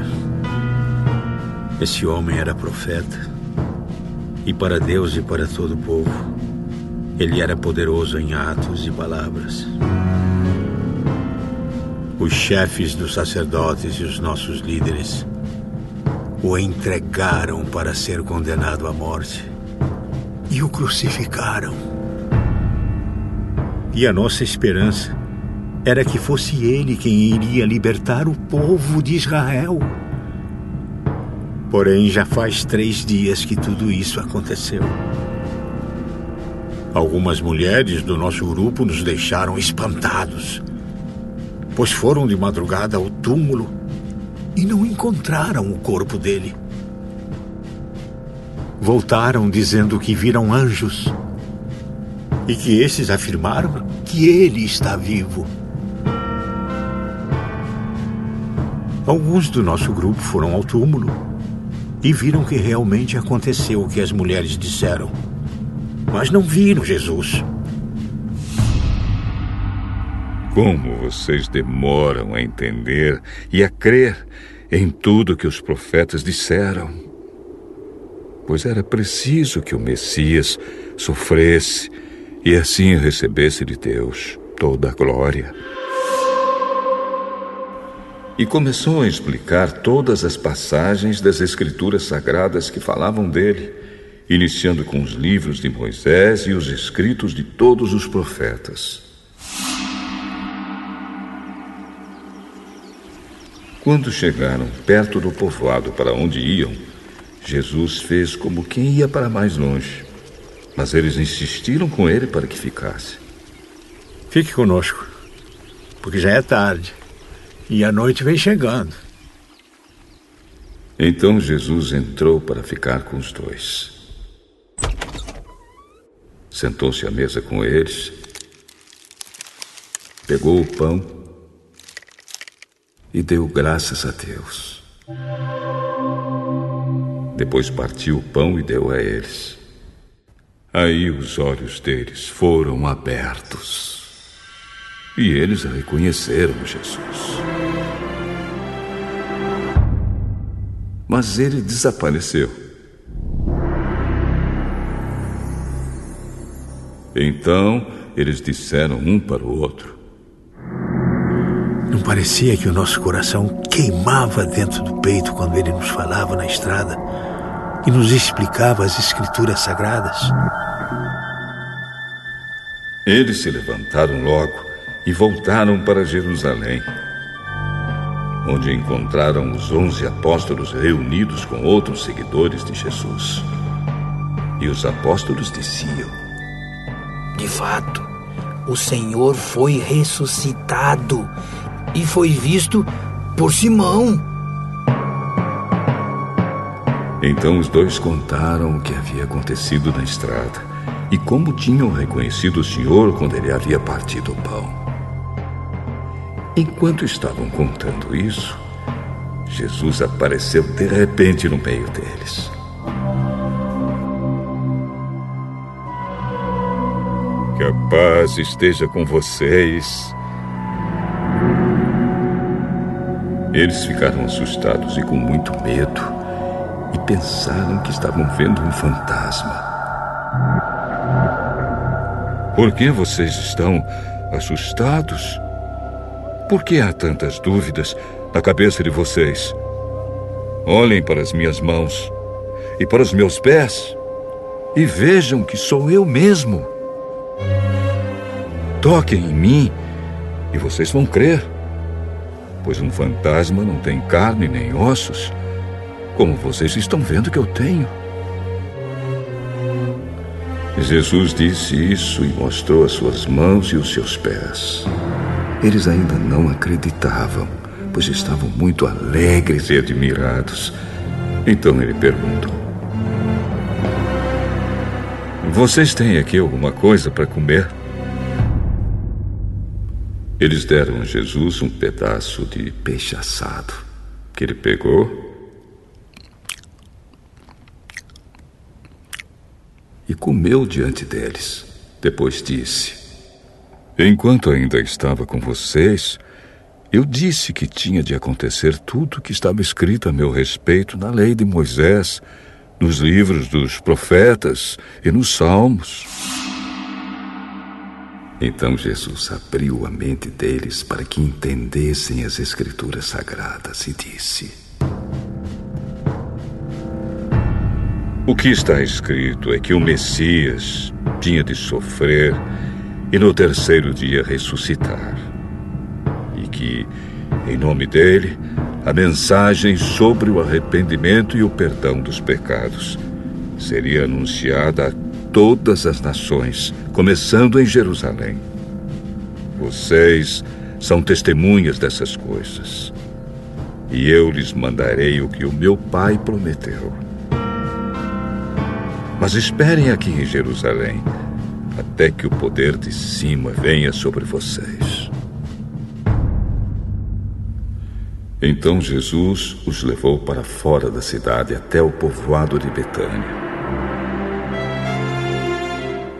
Esse homem era profeta, e para Deus e para todo o povo, ele era poderoso em atos e palavras. Os chefes dos sacerdotes e os nossos líderes o entregaram para ser condenado à morte. e o crucificaram. E a nossa esperança era que fosse ele quem iria libertar o povo de Israel. Porém, já faz três dias que tudo isso aconteceu. Algumas mulheres do nosso grupo nos deixaram espantados, pois foram de madrugada ao túmulo e não encontraram o corpo dele. Voltaram dizendo que viram anjos e que esses afirmaram que ele está vivo. Alguns do nosso grupo foram ao túmulo e viram que realmente aconteceu o que as mulheres disseram mas não viram Jesus. Como vocês demoram a entender e a crer em tudo que os profetas disseram? Pois era preciso que o Messias sofresse e assim recebesse de Deus toda a glória. E começou a explicar todas as passagens das Escrituras Sagradas que falavam dele iniciando com os livros de Moisés e os escritos de todos os profetas. Quando chegaram perto do povoado para onde iam, Jesus fez como quem ia para mais longe. Mas eles insistiram com ele para que ficasse. Fique conosco, porque já é tarde e a noite vem chegando. Então Jesus entrou para ficar com os dois. Sentou-se à mesa com eles, pegou o pão e deu graças a Deus. Depois partiu o pão e deu a eles. Aí os olhos deles foram abertos e eles reconheceram Jesus. Mas ele desapareceu. Então eles disseram um para o outro: Não parecia que o nosso coração queimava dentro do peito quando ele nos falava na estrada e nos explicava as Escrituras Sagradas? Eles se levantaram logo e voltaram para Jerusalém, onde encontraram os onze apóstolos reunidos com outros seguidores de Jesus. E os apóstolos diziam: de fato, o Senhor foi ressuscitado e foi visto por Simão. Então os dois contaram o que havia acontecido na estrada e como tinham reconhecido o Senhor quando ele havia partido o pão. Enquanto estavam contando isso, Jesus apareceu de repente no meio deles. Que a paz esteja com vocês. Eles ficaram assustados e com muito medo e pensaram que estavam vendo um fantasma. Por que vocês estão assustados? Por que há tantas dúvidas na cabeça de vocês? Olhem para as minhas mãos e para os meus pés e vejam que sou eu mesmo. Toquem em mim e vocês vão crer. Pois um fantasma não tem carne nem ossos, como vocês estão vendo que eu tenho. Jesus disse isso e mostrou as suas mãos e os seus pés. Eles ainda não acreditavam, pois estavam muito alegres e admirados. Então ele perguntou: Vocês têm aqui alguma coisa para comer? Eles deram a Jesus um pedaço de peixe assado, que ele pegou e comeu diante deles. Depois disse: Enquanto ainda estava com vocês, eu disse que tinha de acontecer tudo o que estava escrito a meu respeito na lei de Moisés, nos livros dos profetas e nos salmos. Então Jesus abriu a mente deles para que entendessem as Escrituras Sagradas e disse: O que está escrito é que o Messias tinha de sofrer e no terceiro dia ressuscitar. E que, em nome dele, a mensagem sobre o arrependimento e o perdão dos pecados seria anunciada a todas as nações, começando em Jerusalém. Vocês são testemunhas dessas coisas. E eu lhes mandarei o que o meu pai prometeu. Mas esperem aqui em Jerusalém, até que o poder de cima venha sobre vocês. Então Jesus os levou para fora da cidade até o povoado de Betânia.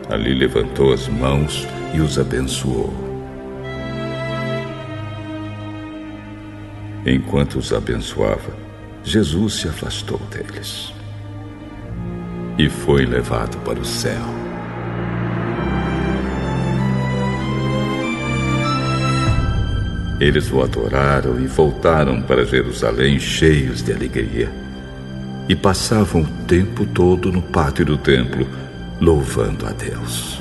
Ali levantou as mãos e os abençoou. Enquanto os abençoava, Jesus se afastou deles e foi levado para o céu. Eles o adoraram e voltaram para Jerusalém cheios de alegria. E passavam o tempo todo no pátio do templo, louvando a Deus.